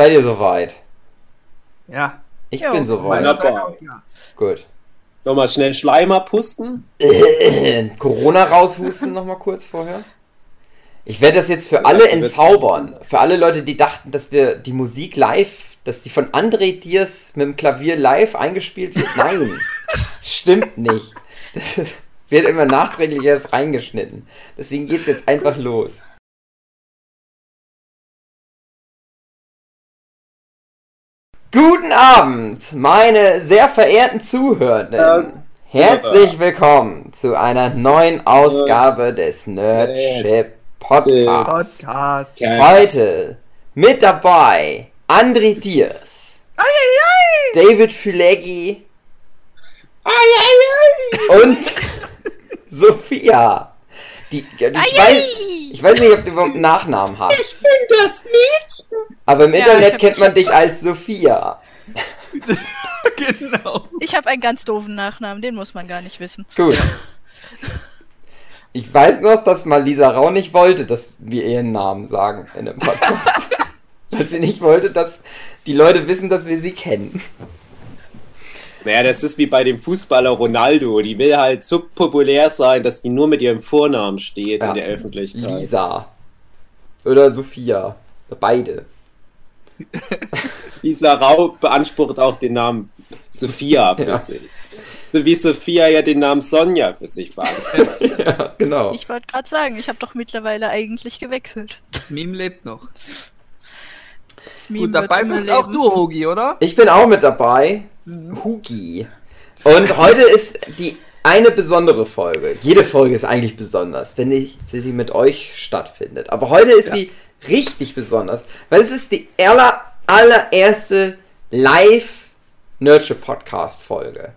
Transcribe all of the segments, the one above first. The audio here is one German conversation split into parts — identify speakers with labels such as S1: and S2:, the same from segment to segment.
S1: Seid ihr soweit?
S2: Ja.
S1: Ich
S3: Jo.
S1: bin soweit.
S2: Wunderbar. Ja.
S1: Gut.
S4: Nochmal schnell Schleimer pusten.
S1: Corona raushusten nochmal kurz vorher. Ich werde das jetzt für alle entzaubern. Für alle Leute, die dachten, dass wir die Musik live, dass die von André Diers mit dem Klavier live eingespielt wird. Nein, stimmt nicht. Das wird immer nachträglich erst reingeschnitten. Deswegen geht's jetzt einfach los. Guten Abend, meine sehr verehrten Zuhörenden. Herzlich willkommen zu einer neuen Ausgabe des Nerdship Podcasts.
S2: Podcast.
S1: Heute mit dabei André Diers, David Füleggi und Sophia. Die, die, ich, weiß, ich weiß nicht, ob du überhaupt einen Nachnamen hast,
S4: bin das Mädchen.
S1: aber im
S3: Ja,
S1: Internet
S3: ich
S1: kennt man dich als Sophia.
S2: genau.
S3: Ich habe einen ganz doofen Nachnamen, den muss man gar nicht wissen.
S1: Gut. Ich weiß noch, dass mal Lisa Rau nicht wollte, dass wir ihren Namen sagen in dem Podcast. Weil sie nicht wollte, dass die Leute wissen, dass wir sie kennen.
S4: Naja, das ist wie bei dem Fußballer Ronaldo. Die will halt so populär sein, dass die nur mit ihrem Vornamen steht
S1: Ja.
S4: in der Öffentlichkeit.
S1: Lisa. Oder Sophia. Beide.
S4: Lisa Rau beansprucht auch den Namen Sophia für
S1: Ja.
S4: sich. So wie Sophia ja den Namen Sonja für sich beansprucht.
S1: ja, genau.
S3: Ich wollte gerade sagen, ich habe doch mittlerweile eigentlich gewechselt.
S2: Das Meme lebt noch.
S3: Das Meme
S2: Gut, dabei bist auch du, Hogi, oder?
S1: Ich bin auch mit dabei. Hugi. Und heute ist die eine besondere Folge. Jede Folge ist eigentlich besonders, wenn ich, sie mit euch stattfindet. Aber heute ist
S2: Ja.
S1: sie richtig besonders, weil es ist die aller, allererste live Nurture Podcast Folge.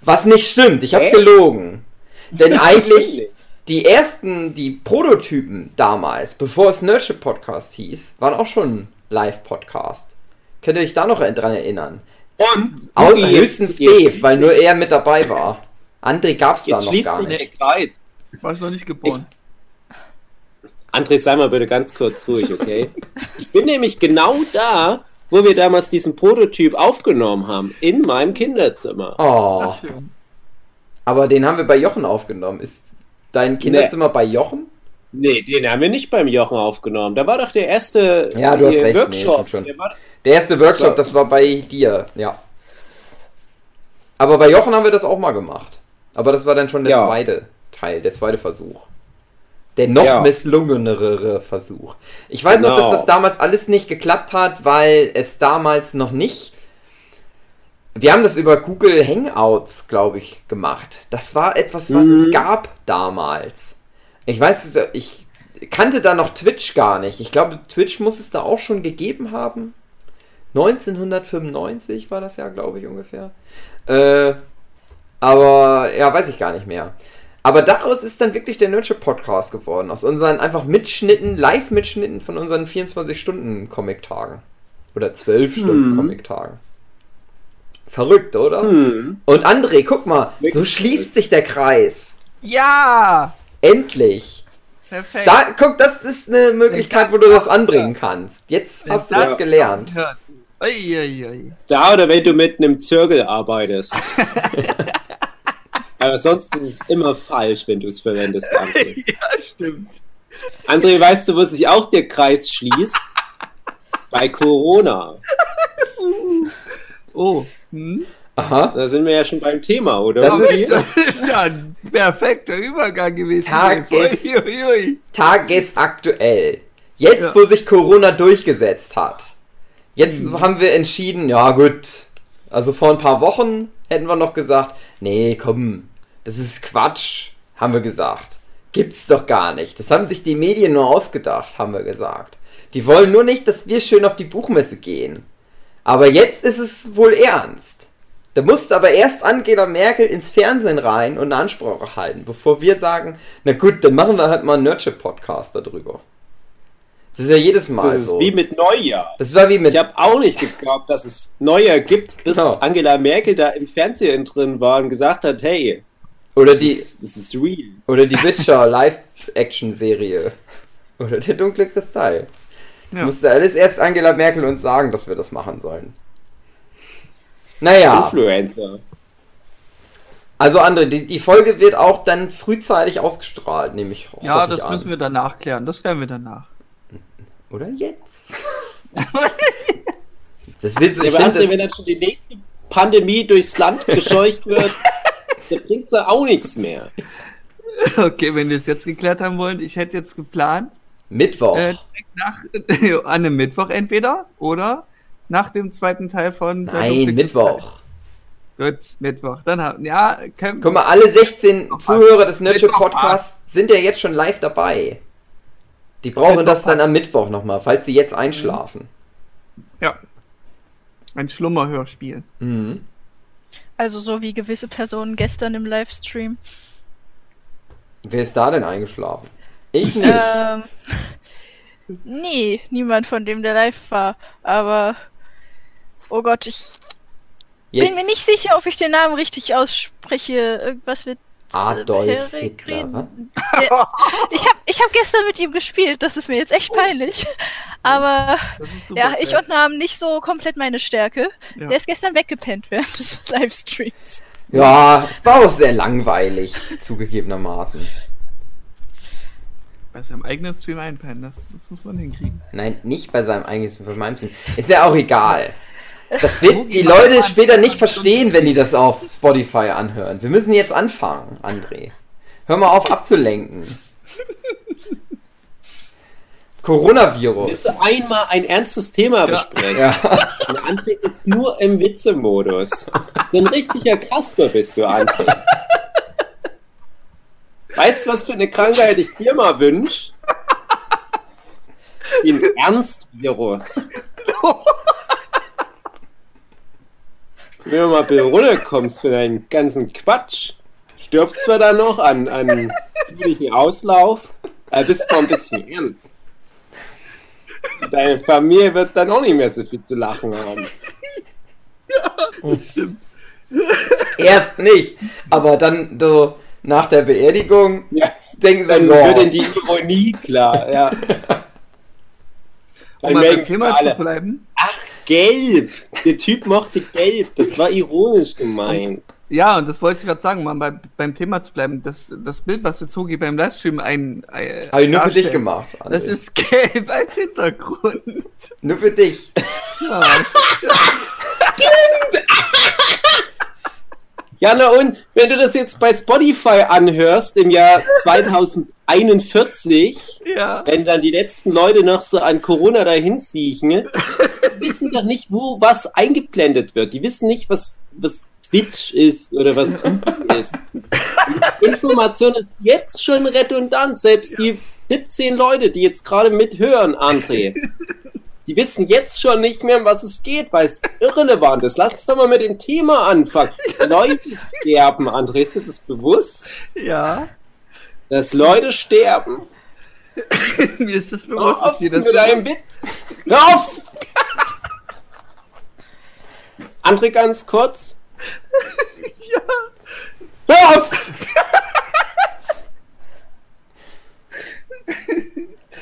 S1: Was nicht stimmt, ich habe gelogen. Denn eigentlich die ersten, die Prototypen damals, bevor es Nurture Podcast hieß, waren auch schon Live Podcast. Könnt ihr euch da noch dran erinnern?
S4: Und
S1: Au
S4: Hugi,
S1: höchstens Dave, weil nur er mit dabei war. André gab's da
S4: Jetzt
S1: noch
S4: schließt
S1: gar nicht.
S4: Kreis.
S2: Ich war noch nicht geboren.
S4: André, sei mal bitte ganz kurz ruhig, okay? Ich bin nämlich genau da, wo wir damals diesen Prototyp aufgenommen haben, in meinem Kinderzimmer.
S1: Oh, aber den haben wir bei Jochen aufgenommen. Ist dein Kinderzimmer bei Jochen?
S4: Nee, den haben wir nicht beim Jochen aufgenommen. Da war doch der erste
S1: Ja, du hast
S4: hier
S1: recht, nee,
S4: Workshop.
S1: schon.
S4: Der
S1: Der erste Workshop, das war bei dir, ja. Aber bei Jochen haben wir das auch mal gemacht. Aber das war dann schon der
S4: Ja.
S1: zweite Teil, der zweite Versuch. Der noch
S4: Ja.
S1: misslungenere Versuch. Ich weiß noch, dass
S4: Genau.
S1: das damals alles nicht geklappt hat, weil es damals noch nicht. Wir haben das über Google Hangouts, glaube ich, gemacht. Das war etwas, was
S4: Mhm.
S1: es gab damals. Ich weiß, ich kannte da noch Twitch gar nicht. Ich glaube, Twitch muss es da auch schon gegeben haben. 1995 war das ja, glaube ich, ungefähr. Äh, aber ja, weiß ich gar nicht mehr. Aber daraus ist dann wirklich der Nurture Podcast geworden. Aus unseren einfach Mitschnitten, Live-Mitschnitten von unseren 24-Stunden-Comic-Tagen. Oder 12 Stunden
S4: Hm.
S1: Comic-Tagen. Verrückt, oder?
S4: hm.
S1: Und André, guck mal, so schließt sich der Kreis.
S2: Ja!
S1: Endlich.
S2: Perfekt.
S1: Da, guck, das ist eine Möglichkeit, wo du das anbringen kannst. Jetzt hast du
S2: das
S1: gelernt.
S2: hört. Ui, ui, ui.
S4: Da oder wenn du mit einem Zirkel arbeitest. Aber sonst ist es immer falsch, wenn du es verwendest, André.
S2: Ja, stimmt.
S4: André, weißt du, wo sich auch der Kreis schließt? Bei Corona.
S2: Oh. Hm?
S1: Aha.
S4: Da sind wir ja schon beim Thema, oder?
S1: Das ist-
S2: Das ist ja ein perfekter Übergang gewesen.
S1: Tages-
S2: Ui, ui, ui.
S1: Tagesaktuell. Jetzt,
S2: Ja.
S1: wo sich Corona durchgesetzt hat. Jetzt
S2: Mhm.
S1: haben wir entschieden, ja gut. Also vor ein paar Wochen hätten wir noch gesagt, nee, komm, das ist Quatsch, haben wir gesagt. Gibt's doch gar nicht. Das haben sich die Medien nur ausgedacht, haben wir gesagt. Die wollen nur nicht, dass wir schön auf die Buchmesse gehen. Aber jetzt ist es wohl ernst. Da musste aber erst Angela Merkel ins Fernsehen rein und eine Ansprache halten, bevor wir sagen, na gut, dann machen wir halt mal einen Nurture-Podcast darüber. Das ist ja jedes Mal
S4: Das ist
S1: so.
S4: wie mit Neujahr.
S1: das war wie mit
S4: Ich habe auch nicht geglaubt, dass es Neujahr gibt, bis
S1: Genau.
S4: Angela Merkel da im Fernsehen drin war und gesagt hat, hey,
S1: oder
S4: das
S1: die
S4: ist, das ist real.
S1: oder die Witcher Live-Action-Serie oder der dunkle Kristall.
S2: Ja.
S1: Musste alles erst Angela Merkel uns sagen, dass wir das machen sollen. Naja,
S4: Influencer.
S1: also André, die, die Folge wird auch dann frühzeitig ausgestrahlt, nehme ich.
S2: Ja,
S1: ich
S2: das
S1: an.
S2: müssen wir danach klären. Das klären wir danach.
S1: Oder jetzt? das wird so, ich
S4: Ja, wenn dann schon die nächste Pandemie durchs Land gescheucht wird, dann bringt da auch nichts mehr.
S2: Okay, wenn wir es jetzt geklärt haben wollen, ich hätte jetzt geplant,
S1: Mittwoch.
S2: äh, nach, an einem Mittwoch entweder oder nach dem zweiten Teil von.
S1: Nein, Mittwoch.
S2: Gut, Mittwoch. Dann haben, ja, können,
S1: Guck mal, alle 16 Zuhörer des Nerdship
S2: Mittwoch,
S1: Podcasts sind ja jetzt schon live dabei. Die brauchen
S2: Mittwoch,
S1: das dann am Mittwoch nochmal, falls sie jetzt einschlafen.
S2: ja. Ein Schlummerhörspiel.
S1: Mhm.
S3: Also so wie gewisse Personen gestern im Livestream.
S1: Wer ist da denn eingeschlafen? Ich nicht.
S3: Ähm, nee, niemand von dem, der live war. Aber, oh Gott, ich
S1: Jetzt
S3: bin mir nicht sicher, ob ich den Namen richtig ausspreche. Irgendwas mit äh,
S1: Adolf
S3: Peregrin.
S1: Hitler.
S3: Der, ich habe ich hab gestern mit ihm gespielt, das ist mir jetzt echt peinlich. Aber ja, ich und Namen nicht so komplett meine Stärke.
S2: Ja.
S3: Der ist gestern weggepennt während des Livestreams.
S1: Ja, es war auch sehr langweilig, zugegebenermaßen.
S2: Bei seinem eigenen Stream einpennen, das, das muss man hinkriegen.
S1: Nein, nicht bei seinem eigenen, bei meinem Team. Ist ja auch egal. Das wird die Leute später nicht verstehen, wenn die das auf Spotify anhören. Wir müssen jetzt anfangen, André. Hör mal auf abzulenken. Coronavirus.
S4: Willst du einmal ein ernstes Thema
S2: Ja.
S4: besprechen?
S1: Ja.
S4: Und André ist nur im Witzemodus. So ein richtiger Kasper bist du, André. Weißt du, was für eine Krankheit ich dir mal wünsche? Wie ein Ernstvirus. Wenn du mal ein bisschen runterkommst für deinen ganzen Quatsch, stirbst zwar dann noch an, an üblichen Auslauf, aber bist zwar ein bisschen ernst. Deine Familie wird dann auch nicht mehr so viel zu lachen haben.
S1: Erst nicht, aber dann so nach der Beerdigung
S4: Ja,
S1: denken sie,
S4: dann
S1: boah,
S4: wird in die Ironie klar, ja.
S2: Um
S4: Dann
S2: mal beim Thema zu bleiben.
S4: Gelb! Der Typ mochte gelb, das war ironisch gemeint.
S2: Ja, und das wollte ich gerade sagen, mal bei, beim Thema zu bleiben. Das, das Bild, was jetzt Hogi beim Livestream ein. ein
S1: habe ich nur für dich gemacht. André.
S2: Das ist gelb als Hintergrund.
S1: nur für dich.
S2: Ja,
S4: Ja, na und, wenn du das jetzt bei Spotify anhörst im Jahr 2041,
S2: ja.
S4: wenn dann die letzten Leute noch so an Corona dahin siechen, wissen doch nicht, wo was eingeblendet wird. Die wissen nicht, was, was Twitch ist oder was YouTube ist. Die Information ist jetzt schon redundant. Selbst die 17 Leute, die jetzt gerade mithören, André, die wissen jetzt schon nicht mehr, um was es geht, weil es irrelevant ist. Lass uns doch mal mit dem Thema anfangen. Leute sterben, André, ist dir das bewusst?
S2: ja.
S4: Dass Leute sterben?
S2: Mir ist das
S4: Hör
S2: bewusst.
S4: auf
S2: ist dir das
S4: mit deinem? Witz. Hör auf! André, ganz kurz.
S2: Ja.
S4: Hör auf!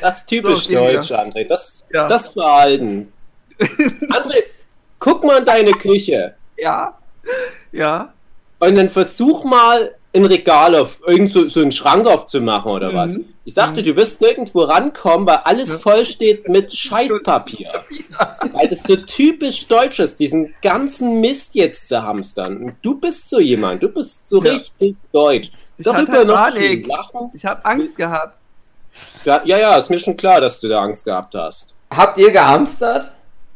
S4: Das ist typisch
S2: So,
S4: deutsch, André. Das,
S2: Ja.
S4: das Verhalten. André, guck mal in deine Küche
S2: Ja. Ja.
S4: und dann versuch mal ein Regal auf, irgend so, so einen Schrank aufzumachen oder
S2: Mhm.
S4: was. Ich sagte, du wirst nirgendwo rankommen, weil alles
S2: Ja.
S4: voll steht mit Scheißpapier. Weil das so typisch deutsch ist, diesen ganzen Mist jetzt zu hamstern. Und du bist so jemand, du bist so
S2: Ja.
S4: richtig deutsch.
S2: Ich
S4: Darüber
S2: hatte
S4: noch
S2: Panik.
S4: lachen.
S2: Ich habe Angst gehabt.
S4: Ja, ja, ja, ist mir schon klar, dass du da Angst gehabt hast.
S1: Habt ihr gehamstert?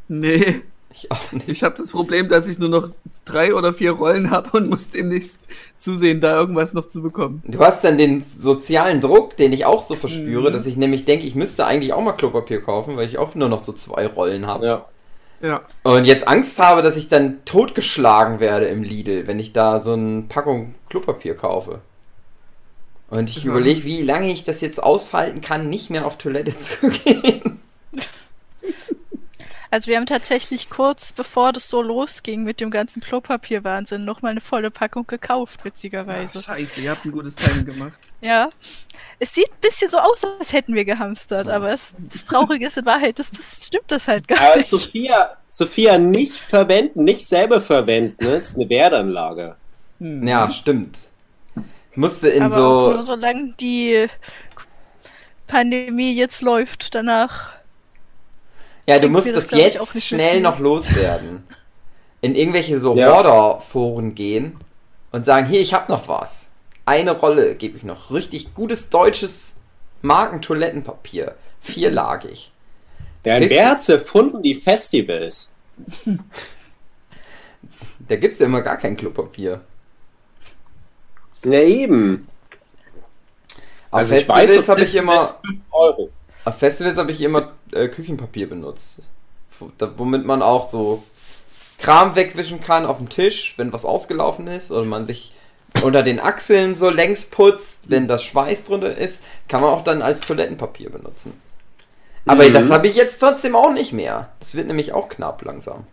S2: Nee.
S1: Ich auch nicht.
S2: Ich habe das Problem, dass ich nur noch drei oder vier Rollen habe und muss demnächst zusehen, da irgendwas noch zu bekommen.
S1: Du hast dann den sozialen Druck, den ich auch so verspüre,
S2: Mhm.
S1: dass ich nämlich denke, ich müsste eigentlich auch mal Klopapier kaufen, weil ich auch nur noch so zwei Rollen habe.
S4: Ja.
S2: Ja.
S1: Und jetzt Angst habe, dass ich dann totgeschlagen werde im Lidl, wenn ich da so eine Packung Klopapier kaufe. Und ich überlege, wie lange ich das jetzt aushalten kann, nicht mehr auf Toilette zu gehen.
S3: Also wir haben tatsächlich kurz bevor das so losging mit dem ganzen Klopapierwahnsinn nochmal eine volle Packung gekauft, witzigerweise.
S2: Ach, scheiße, ihr habt ein gutes Timing gemacht.
S3: Ja. Es sieht ein bisschen so aus, als hätten wir gehamstert, aber es, das Traurige ist in Wahrheit, das, das stimmt das halt gar
S4: Aber
S3: nicht.
S4: Sophia, Sophia nicht verwenden, nicht selber verwenden. Ne? Das ist eine Wertanlage.
S1: Ja, stimmt. Ich musste in
S3: aber auch nur
S1: so.
S3: solange die Pandemie jetzt läuft, danach.
S1: Ja, du musst
S3: das,
S1: das jetzt schnell noch loswerden. In irgendwelche so
S4: Ja.
S1: Hoarder-Foren gehen und sagen: Hier, ich hab noch was. Eine Rolle gebe ich noch. Richtig gutes deutsches Markentoilettenpapier. Vierlagig.
S4: Der
S1: Kriegst
S4: wer
S1: du-
S4: hat's erfunden? Die Festivals.
S1: Da gibt's ja immer gar kein Klopapier.
S4: Na eben.
S1: Auf
S4: Also ich
S1: Festivals
S4: weiß,
S1: habe ich immer.
S4: 5 Euro.
S1: Auf Festivals habe ich immer äh, Küchenpapier benutzt. Womit man auch so Kram wegwischen kann auf dem Tisch, wenn was ausgelaufen ist, oder man sich unter den Achseln so längs putzt, wenn das Schweiß drunter ist, kann man auch dann als Toilettenpapier benutzen. Aber
S4: Mhm.
S1: das habe ich jetzt trotzdem auch nicht mehr. Das wird nämlich auch knapp langsam.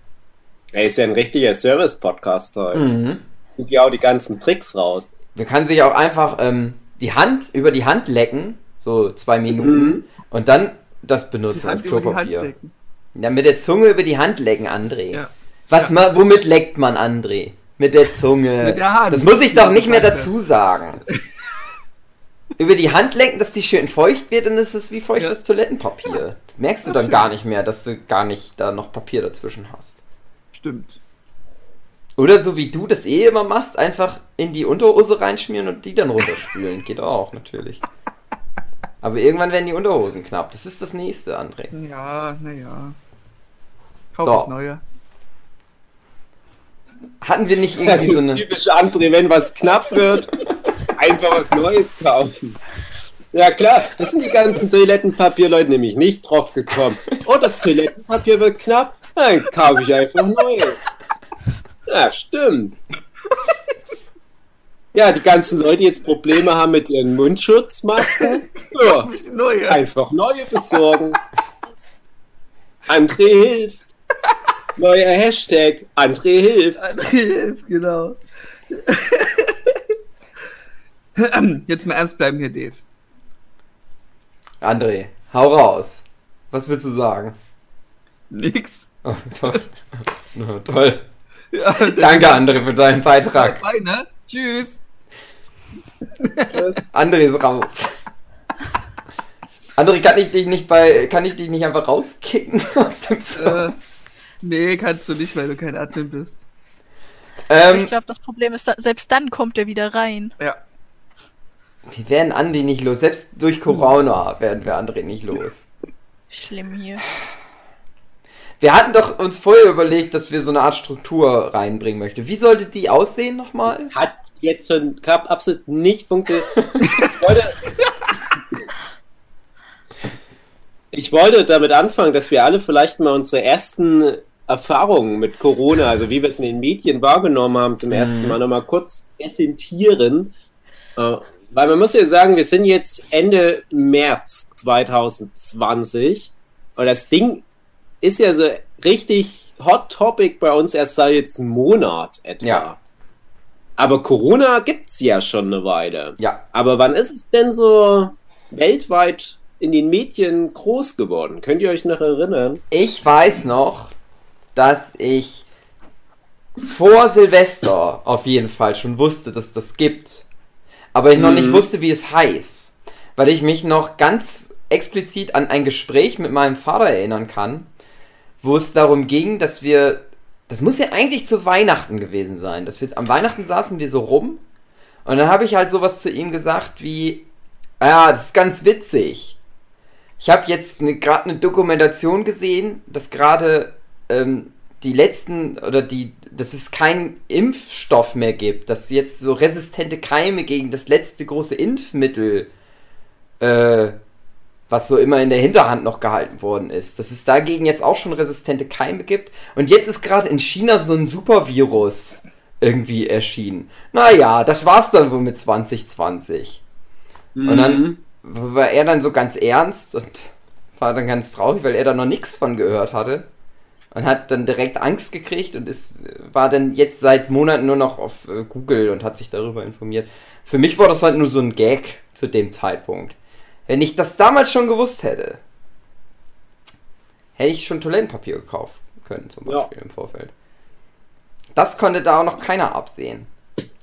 S4: Er ist ja ein richtiger Service-Podcast heute.
S1: Mhm.
S4: Guck ja auch die ganzen Tricks raus.
S1: Man kann sich auch einfach ähm, die Hand über die Hand lecken, so zwei Minuten,
S4: Mhm.
S1: und dann das benutzen als
S2: Hand über die Hand
S1: Klopapier.
S2: lecken.
S1: Ja, mit der Zunge über die Hand lecken, André.
S2: Ja.
S1: Was
S2: Ja.
S1: ma, womit leckt man, André? Mit der Zunge.
S2: Mit der Hand.
S1: Das muss ich doch nicht mehr dazu sagen. über die Hand lenken, dass die schön feucht wird, dann ist es wie feuchtes
S2: Ja.
S1: Toilettenpapier. Das merkst du dann gar nicht mehr, dass du gar nicht da noch Papier dazwischen hast.
S2: Stimmt.
S1: Oder so wie du das eh immer machst, einfach in die Unterhose reinschmieren und die dann runterspülen. Geht auch, natürlich. Aber irgendwann werden die Unterhosen knapp. Das ist das nächste, André.
S2: Ja, naja. Kauf
S1: So.
S2: ich neue.
S1: Hatten wir nicht
S4: Das
S1: irgendwie
S4: ist
S1: so eine.
S4: typisch André, wenn was knapp wird, einfach was Neues kaufen. Ja klar, das sind die ganzen Toilettenpapierleute nämlich nicht drauf gekommen. Oh, das Toilettenpapier wird knapp, dann kaufe ich einfach neues. Ja, stimmt. Ja, die ganzen Leute, die jetzt Probleme haben mit ihren Mundschutzmasken, ja,
S2: neue.
S4: einfach neue besorgen. André hilft. Neuer Hashtag, André hilft.
S2: Hilf, genau. Jetzt mal ernst bleiben hier, Dave.
S1: André, hau raus. Was willst du sagen?
S2: Nix.
S1: Oh, toll. Na, toll.
S2: Ja,
S1: Danke, André, für deinen Beitrag.
S2: Bye, ne? Tschüss.
S1: André ist raus. André, kann ich dich nicht bei. Kann ich dich nicht einfach rauskicken aus dem Server?
S2: Äh, nee, kannst du nicht, weil du kein Admin bist.
S1: ähm,
S3: ich glaube, das Problem ist, selbst dann kommt er wieder rein.
S2: Ja.
S1: wir werden Andi nicht los. Selbst durch Corona werden wir André nicht los.
S3: Schlimm hier.
S1: Wir hatten doch uns vorher überlegt, dass wir so eine Art Struktur reinbringen möchten. Wie sollte die aussehen nochmal?
S4: hat jetzt schon grad absolut nicht funktioniert. Ich wollte, ich wollte damit anfangen, dass wir alle vielleicht mal unsere ersten Erfahrungen mit Corona, also wie wir es in den Medien wahrgenommen haben, zum ersten
S1: Mhm.
S4: Mal nochmal kurz präsentieren. Äh, Weil man muss ja sagen, wir sind jetzt Ende März 2020 und das Ding ist ja so richtig Hot Topic bei uns erst seit jetzt einem Monat etwa.
S1: Ja.
S4: Aber Corona gibt's ja schon eine Weile.
S1: Ja.
S4: Aber wann ist es denn so weltweit in den Medien groß geworden? Könnt ihr euch noch erinnern?
S1: Ich weiß noch, dass ich vor Silvester auf jeden Fall schon wusste, dass das gibt. Aber ich noch
S4: Mhm.
S1: nicht wusste, wie es heißt. Weil ich mich noch ganz explizit an ein Gespräch mit meinem Vater erinnern kann, wo es darum ging, dass wir. Das muss ja eigentlich zu Weihnachten gewesen sein. Dass wir am Weihnachten saßen wir so rum und dann habe ich halt sowas zu ihm gesagt wie, ja, das ist ganz witzig. Ich habe jetzt ne, gerade eine Dokumentation gesehen, dass gerade ähm, die letzten oder die, dass es keinen Impfstoff mehr gibt, dass jetzt so resistente Keime gegen das letzte große Impfmittel, äh, was so immer in der Hinterhand noch gehalten worden ist, dass es dagegen jetzt auch schon resistente Keime gibt. Und jetzt ist gerade in China so ein Supervirus irgendwie erschienen. Naja, das war's dann wohl mit 2020. Und dann war er dann so ganz ernst und war dann ganz traurig, weil er da noch nichts von gehört hatte. und hat dann direkt Angst gekriegt und ist, war dann jetzt seit Monaten nur noch auf äh, Google und hat sich darüber informiert. Für mich war das halt nur so ein Gag zu dem Zeitpunkt. Wenn ich das damals schon gewusst hätte, hätte ich schon Toilettenpapier gekauft können, zum
S4: Ja.
S1: Beispiel im Vorfeld. Das konnte da auch noch keiner absehen.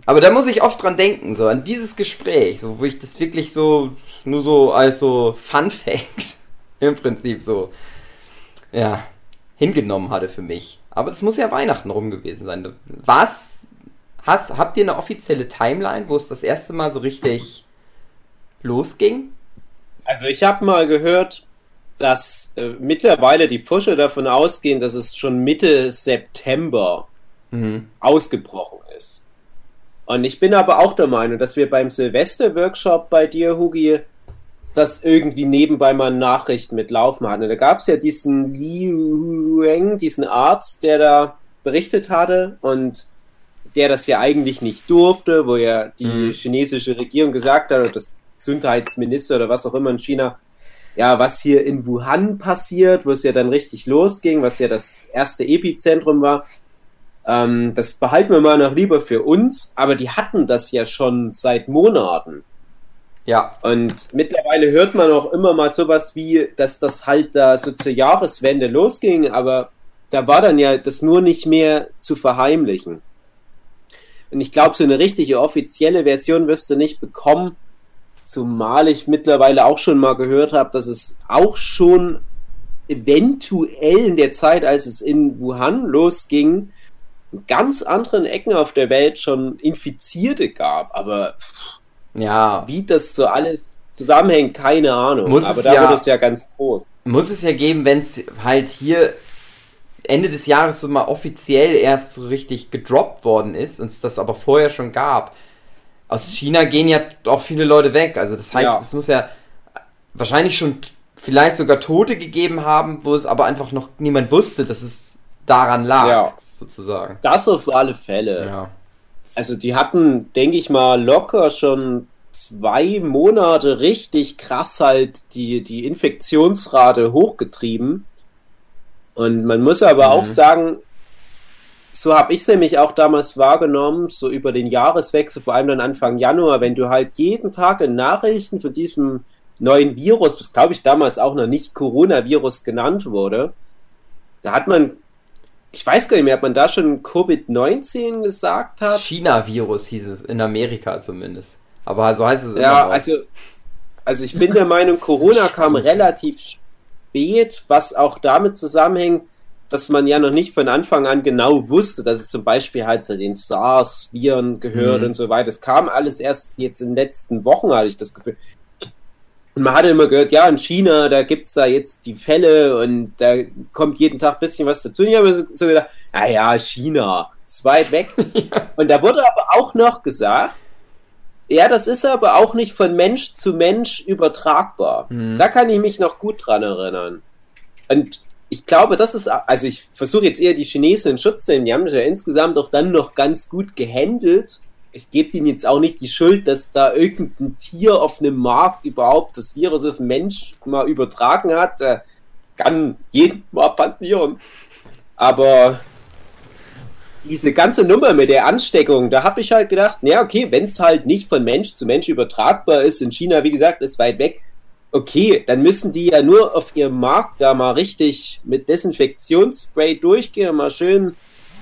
S1: Aber da muss ich oft dran denken, so an dieses Gespräch, so wo ich das wirklich so nur so als so Fun Fact im Prinzip so ja hingenommen hatte für mich. Aber es muss ja Weihnachten rum gewesen sein. Was hast habt ihr eine offizielle Timeline, wo es das erste Mal so richtig losging?
S4: Also ich habe mal gehört, dass äh, mittlerweile die Forscher davon ausgehen, dass es schon Mitte September
S1: Mhm.
S4: ausgebrochen ist. Und ich bin aber auch der Meinung, dass wir beim Silvester-Workshop bei dir, Hugi, das irgendwie nebenbei mal Nachrichten mitlaufen hatten. Und da gab es ja diesen Li Huang, diesen Arzt, der da berichtet hatte und der das ja eigentlich nicht durfte, wo ja die
S1: Mhm.
S4: chinesische Regierung gesagt hat, das Gesundheitsminister oder was auch immer in China, ja, was hier in Wuhan passiert, wo es ja dann richtig losging, was ja das erste Epizentrum war, ähm, das behalten wir mal noch lieber für uns, aber die hatten das ja schon seit Monaten.
S1: Ja,
S4: Und mittlerweile hört man auch immer mal sowas wie, dass das halt da so zur Jahreswende losging, aber da war dann ja das nur nicht mehr zu verheimlichen. Und ich glaube, so eine richtige offizielle Version wirst du nicht bekommen, zumal ich mittlerweile auch schon mal gehört habe, dass es auch schon eventuell in der Zeit, als es in Wuhan losging, in ganz anderen Ecken auf der Welt schon Infizierte gab. Aber
S1: ja.
S4: wie das so alles zusammenhängt, keine Ahnung.
S1: Muss
S4: Aber
S1: es
S4: da
S1: ja-
S4: wird es ja ganz groß.
S1: muss es ja geben, wenn es halt hier Ende des Jahres so mal offiziell erst so richtig gedroppt worden ist und es das aber vorher schon gab. Aus China gehen ja auch viele Leute weg. Also das heißt,
S4: Ja.
S1: es muss ja wahrscheinlich schon vielleicht sogar Tote gegeben haben, wo es aber einfach noch niemand wusste, dass es daran lag,
S4: Ja.
S1: sozusagen.
S4: Das auf alle Fälle.
S1: Ja.
S4: Also die hatten, denke ich mal, locker schon zwei Monate richtig krass halt die, die Infektionsrate hochgetrieben. Und man muss aber
S1: Mhm.
S4: auch sagen, so habe ich es nämlich auch damals wahrgenommen, so über den Jahreswechsel, vor allem dann Anfang Januar, wenn du halt jeden Tag in Nachrichten von diesem neuen Virus, was glaube ich damals auch noch nicht Coronavirus genannt wurde, da hat man, ich weiß gar nicht mehr, ob man da schon Covid-19 gesagt hat.
S1: China-Virus hieß es, in Amerika zumindest. Aber so heißt es immer
S4: Ja, also, also ich bin der Meinung, Corona kam relativ spät, was auch damit zusammenhängt, dass man ja noch nicht von Anfang an genau wusste, dass es zum Beispiel halt zu den SARS-Viren gehört
S1: Mhm.
S4: und so weiter. Es kam alles erst jetzt in den letzten Wochen, hatte ich das Gefühl. Und man hatte immer gehört, ja, in China, da gibt's da jetzt die Fälle und da kommt jeden Tag ein bisschen was dazu. Und ich habe mir so, so gedacht, ah ja, China, ist weit weg. Und da wurde aber auch noch gesagt, ja, das ist aber auch nicht von Mensch zu Mensch übertragbar.
S1: Mhm.
S4: Da kann ich mich noch gut dran erinnern. Und ich glaube, das ist, also ich versuche jetzt eher die Chinesen in Schutz zu nehmen. Die haben das ja insgesamt auch dann noch ganz gut gehandelt. Ich gebe ihnen jetzt auch nicht die Schuld, dass da irgendein Tier auf einem Markt überhaupt das Virus auf den Mensch mal übertragen hat. Äh, Kann jedem mal passieren. Aber diese ganze Nummer mit der Ansteckung, da habe ich halt gedacht, ja, okay, wenn es halt nicht von Mensch zu Mensch übertragbar ist, in China, wie gesagt, ist weit weg, okay, dann müssen die ja nur auf ihrem Markt da mal richtig mit Desinfektionsspray durchgehen, mal schön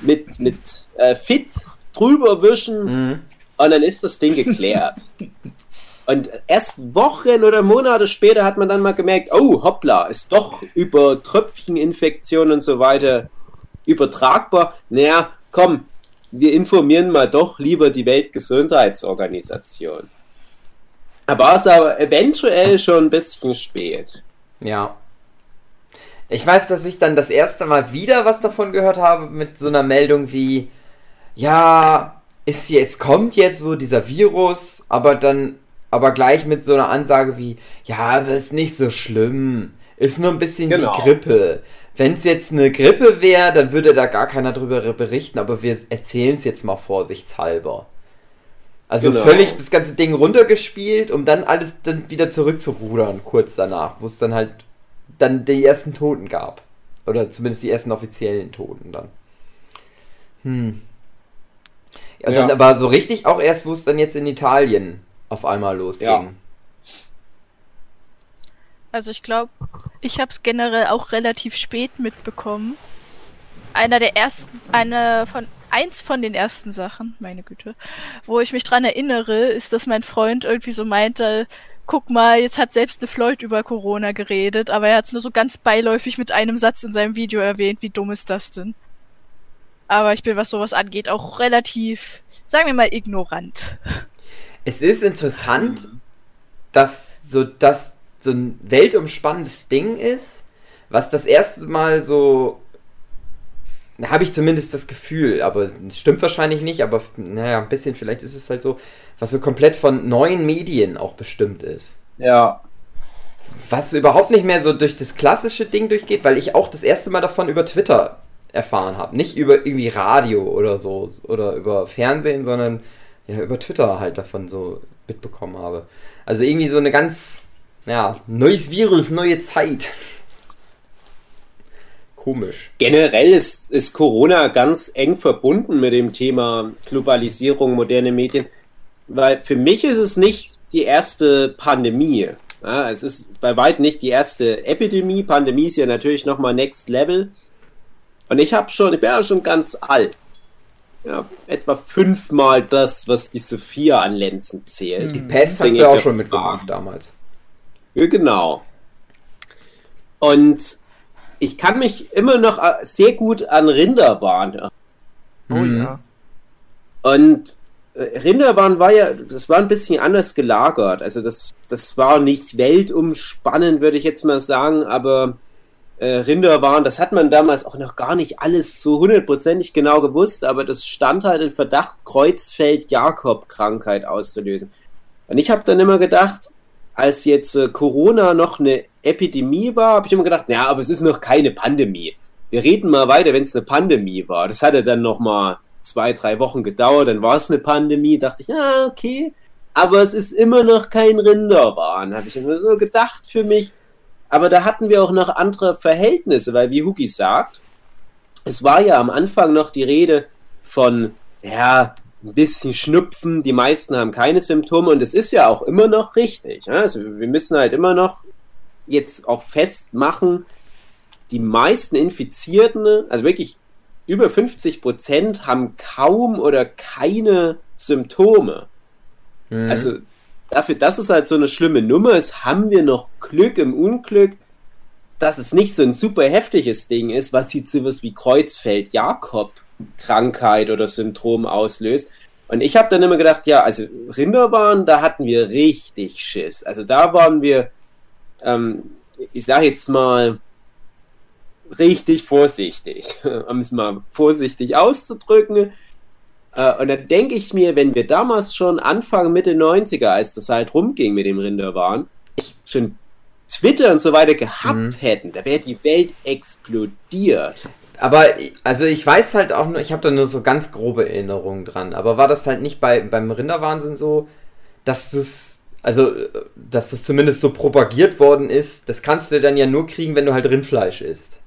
S4: mit, mit äh, Fit drüber wischen
S1: Mhm.
S4: und dann ist das Ding geklärt. Und erst Wochen oder Monate später hat man dann mal gemerkt, oh, hoppla, ist doch über Tröpfcheninfektion und so weiter übertragbar. Naja, komm, wir informieren mal doch lieber die Weltgesundheitsorganisation. War es aber eventuell schon ein bisschen spät.
S1: Ja. Ich weiß, dass ich dann das erste Mal wieder was davon gehört habe mit so einer Meldung wie, ja, ist jetzt, kommt jetzt so dieser Virus, aber dann, aber gleich mit so einer Ansage wie, ja, aber ist nicht so schlimm. Ist nur ein bisschen
S4: Genau.
S1: wie Grippe. Wenn es jetzt eine Grippe wäre, dann würde da gar keiner drüber berichten, aber wir erzählen es jetzt mal vorsichtshalber. Also
S4: Genau.
S1: völlig das ganze Ding runtergespielt, um dann alles dann wieder zurückzurudern, kurz danach, wo es dann halt dann die ersten Toten gab. Oder zumindest die ersten offiziellen Toten dann. Hm. Und
S4: Ja.
S1: dann aber so richtig auch erst, wo es dann jetzt in Italien auf einmal losging.
S4: Ja.
S3: Also ich glaube, ich habe es generell auch relativ spät mitbekommen. Einer der ersten, eine von eins von den ersten Sachen, meine Güte, wo ich mich dran erinnere, ist, dass mein Freund irgendwie so meinte, guck mal, jetzt hat selbst eine Floyd über Corona geredet, aber er hat es nur so ganz beiläufig mit einem Satz in seinem Video erwähnt. Wie dumm ist das denn? Aber ich bin, was sowas angeht, auch relativ, sagen wir mal, ignorant.
S1: Es ist interessant, dass so das so ein weltumspannendes Ding ist, was das erste Mal so habe ich zumindest das Gefühl, aber es stimmt wahrscheinlich nicht, aber naja, ein bisschen vielleicht ist es halt so, was so komplett von neuen Medien auch bestimmt ist.
S4: Ja.
S1: Was überhaupt nicht mehr so durch das klassische Ding durchgeht, weil ich auch das erste Mal davon über Twitter erfahren habe. Nicht über irgendwie Radio oder so oder über Fernsehen, sondern ja, über Twitter halt davon so mitbekommen habe. Also irgendwie so eine ganz, ja, neues Virus, neue Zeit. Komisch.
S4: Generell ist, ist Corona ganz eng verbunden mit dem Thema Globalisierung, moderne Medien, weil für mich ist es nicht die erste Pandemie. Ja, es ist bei weitem nicht die erste Epidemie. Pandemie ist ja natürlich nochmal Next Level. Und ich habe schon, ich bin ja schon ganz alt. Ja, etwa fünfmal das, was die Sophia an Lenzen zählt.
S1: Die Pest hast du auch
S4: der
S1: schon mitgemacht damals.
S4: Ja, genau. Und ich kann mich immer noch äh, sehr gut an Rinderwahn erinnern.
S2: Oh
S1: Mhm.
S2: ja.
S4: Und äh, Rinderwahn war ja, das war ein bisschen anders gelagert. Also das, das war nicht weltumspannend, würde ich jetzt mal sagen, aber äh, Rinderwahn, das hat man damals auch noch gar nicht alles so hundertprozentig genau gewusst, aber das stand halt in Verdacht, Kreuzfeld-Jakob-Krankheit auszulösen. Und ich habe dann immer gedacht, als jetzt äh, Corona noch eine Epidemie war, habe ich immer gedacht, ja, aber es ist noch keine Pandemie. Wir reden mal weiter, wenn es eine Pandemie war. Das hatte dann noch mal zwei, drei Wochen gedauert, dann war es eine Pandemie, dachte ich, ah, okay, aber es ist immer noch kein Rinderwahn, habe ich immer so gedacht für mich. Aber da hatten wir auch noch andere Verhältnisse, weil wie Hugi sagt, es war ja am Anfang noch die Rede von, ja, ein bisschen Schnupfen, die meisten haben keine Symptome und es ist ja auch immer noch richtig. ja. Also wir müssen halt immer noch jetzt auch festmachen, die meisten Infizierten, also wirklich über 50 Prozent, haben kaum oder keine Symptome.
S1: Mhm.
S4: Also dafür, dass es halt so eine schlimme Nummer ist, haben wir noch Glück im Unglück, dass es nicht so ein super heftiges Ding ist, was jetzt sowas wie Kreuzfeld-Jakob-Krankheit oder Syndrom auslöst. Und ich habe dann immer gedacht, ja, also Rinderwahn, da hatten wir richtig Schiss. Also da waren wir, ähm, ich sage jetzt mal, richtig vorsichtig, um es mal vorsichtig auszudrücken. Äh, und dann denke ich mir, wenn wir damals schon Anfang, Mitte 90er, als das halt rumging mit dem Rinderwahn, schon Twitter und so weiter gehabt
S1: Mhm.
S4: hätten, da wäre die Welt explodiert.
S1: Aber, also ich weiß halt auch nur, ich habe da nur so ganz grobe Erinnerungen dran. Aber war das halt nicht bei, beim Rinderwahnsinn so, dass du es, also, dass das zumindest so propagiert worden ist, das kannst du dann ja nur kriegen, wenn du halt Rindfleisch isst.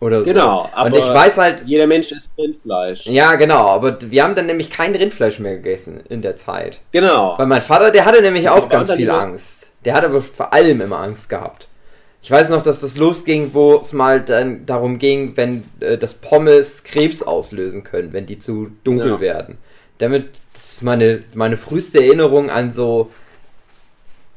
S1: Oder so.
S4: Genau, aber
S1: Und ich weiß halt,
S4: jeder Mensch isst Rindfleisch.
S1: ja, genau, aber wir haben dann nämlich kein Rindfleisch mehr gegessen in der Zeit.
S4: Genau.
S1: Weil mein Vater, der hatte nämlich auch ganz viel Angst. Der hatte aber vor allem immer Angst gehabt. Ich weiß noch, dass das losging, wo es mal dann darum ging, wenn äh, das Pommes Krebs auslösen können, wenn die zu dunkel
S4: Ja.
S1: werden. Damit, das ist meine, meine früheste Erinnerung an so,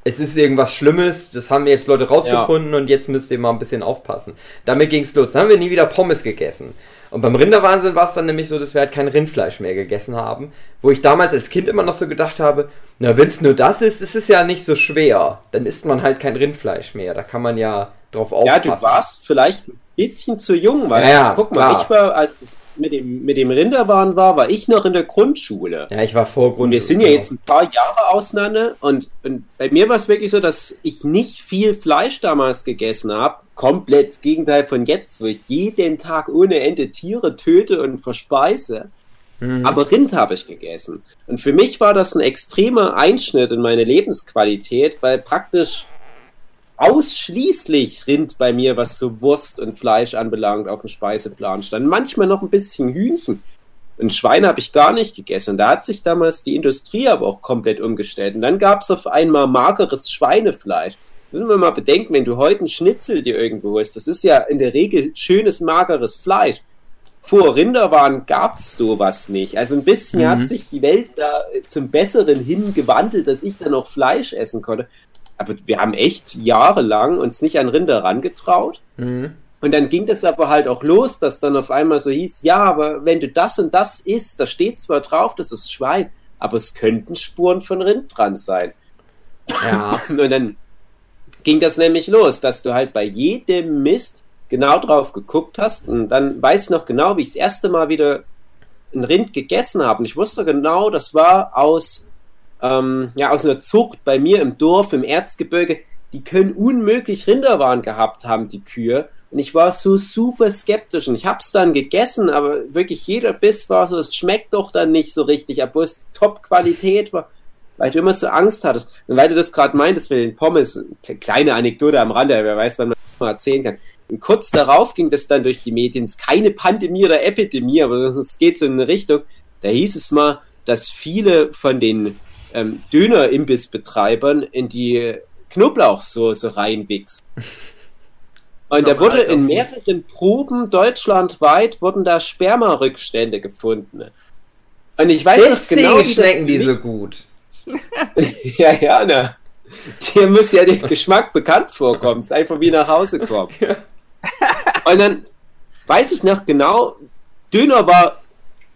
S1: es ist irgendwas Schlimmes, das haben jetzt Leute rausgefunden und jetzt müsst ihr mal ein bisschen aufpassen. Damit ging es los. Dann haben wir nie wieder Pommes gegessen. Und beim Rinderwahnsinn war es dann nämlich so, dass wir halt kein Rindfleisch mehr gegessen haben. Wo ich damals als Kind immer noch so gedacht habe, na, wenn es nur das ist, ist es ja nicht so schwer. Dann isst man halt kein Rindfleisch mehr. Da kann man ja drauf
S4: Ja,
S1: aufpassen.
S4: du warst vielleicht ein bisschen zu jung, weil
S1: Ja, ja,
S4: guck mal,
S1: klar.
S4: ich war, als mit dem, mit dem Rinderwahn war, war ich noch in der Grundschule.
S1: Ja, ich war vor Grund.
S4: Und wir sind ja jetzt ein paar Jahre auseinander und, und bei mir war es wirklich so, dass ich nicht viel Fleisch damals gegessen habe. Komplett das Gegenteil von jetzt, wo ich jeden Tag ohne Ende Tiere töte und verspeise.
S1: Mhm.
S4: Aber Rind habe ich gegessen. Und für mich war das ein extremer Einschnitt in meine Lebensqualität, weil praktisch ausschließlich Rind bei mir, was so Wurst und Fleisch anbelangt, auf dem Speiseplan stand. Manchmal noch ein bisschen Hühnchen. Und Schweine habe ich gar nicht gegessen. Und da hat sich damals die Industrie aber auch komplett umgestellt. Und dann gab es auf einmal mageres Schweinefleisch. Müssen wir mal bedenken, wenn du heute einen Schnitzel dir irgendwo holst, das ist ja in der Regel schönes, mageres Fleisch. Vor Rinderwaren gab es sowas nicht. Also ein bisschen
S1: Mhm.
S4: hat sich die Welt da zum Besseren hin gewandelt, dass ich dann auch Fleisch essen konnte. Aber wir haben echt jahrelang uns nicht an Rinder rangetraut.
S1: Mhm.
S4: Und dann ging das aber halt auch los, dass dann auf einmal so hieß, ja, aber wenn du das und das isst, da steht zwar drauf, das ist Schwein, aber es könnten Spuren von Rind dran sein.
S1: Ja.
S4: Und dann ging das nämlich los, dass du halt bei jedem Mist genau drauf geguckt hast. Und dann weiß ich noch genau, wie ich das erste Mal wieder ein Rind gegessen habe. Und ich wusste genau, das war aus, ähm, ja, aus einer Zucht bei mir im Dorf, im Erzgebirge. Die können unmöglich Rinderwaren gehabt haben, die Kühe. Und ich war so super skeptisch. Und ich habe es dann gegessen, aber wirklich jeder Biss war so, es schmeckt doch dann nicht so richtig, obwohl es Top-Qualität war weil du immer so Angst hattest. Und weil du das gerade meintest mit den Pommes, kle- kleine Anekdote am Rande, wer weiß, wann man das mal erzählen kann. Und kurz darauf ging das dann durch die Medien, es ist keine Pandemie oder Epidemie, aber es geht so in eine Richtung. Da hieß es mal, dass viele von den ähm, Döner-Imbissbetreibern in die Knoblauchsoße reinwichsen. Und da wurde in mehreren Proben deutschlandweit wurden da Spermarückstände gefunden. Und ich weiß das
S1: Deswegen
S4: genau, wie das
S1: schmecken die so gut.
S4: ja, ja, ne. Dir muss ja der Geschmack bekannt vorkommen. Es ist einfach wie nach Hause kommen. Und dann weiß ich noch genau, Döner war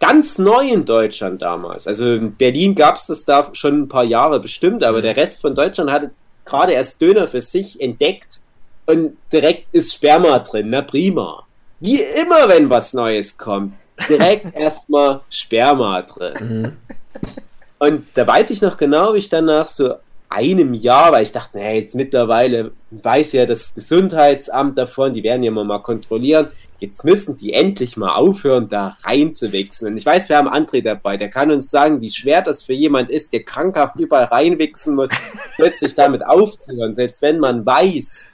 S4: ganz neu in Deutschland damals. Also in Berlin gab es das da schon ein paar Jahre bestimmt, aber der Rest von Deutschland hatte gerade erst Döner für sich entdeckt und direkt ist Sperma drin, na prima. Wie immer, wenn was Neues kommt, direkt erstmal Sperma drin.
S1: Mhm.
S4: Und da weiß ich noch genau, wie ich dann nach so einem Jahr, weil ich dachte, nee, jetzt mittlerweile weiß ja das Gesundheitsamt davon, die werden ja immer mal kontrollieren. Jetzt müssen die endlich mal aufhören, da reinzuwichsen. Und ich weiß, wir haben André dabei, der kann uns sagen, wie schwer das für jemand ist, der krankhaft überall reinwichsen muss, plötzlich damit aufzuhören, selbst wenn man weiß,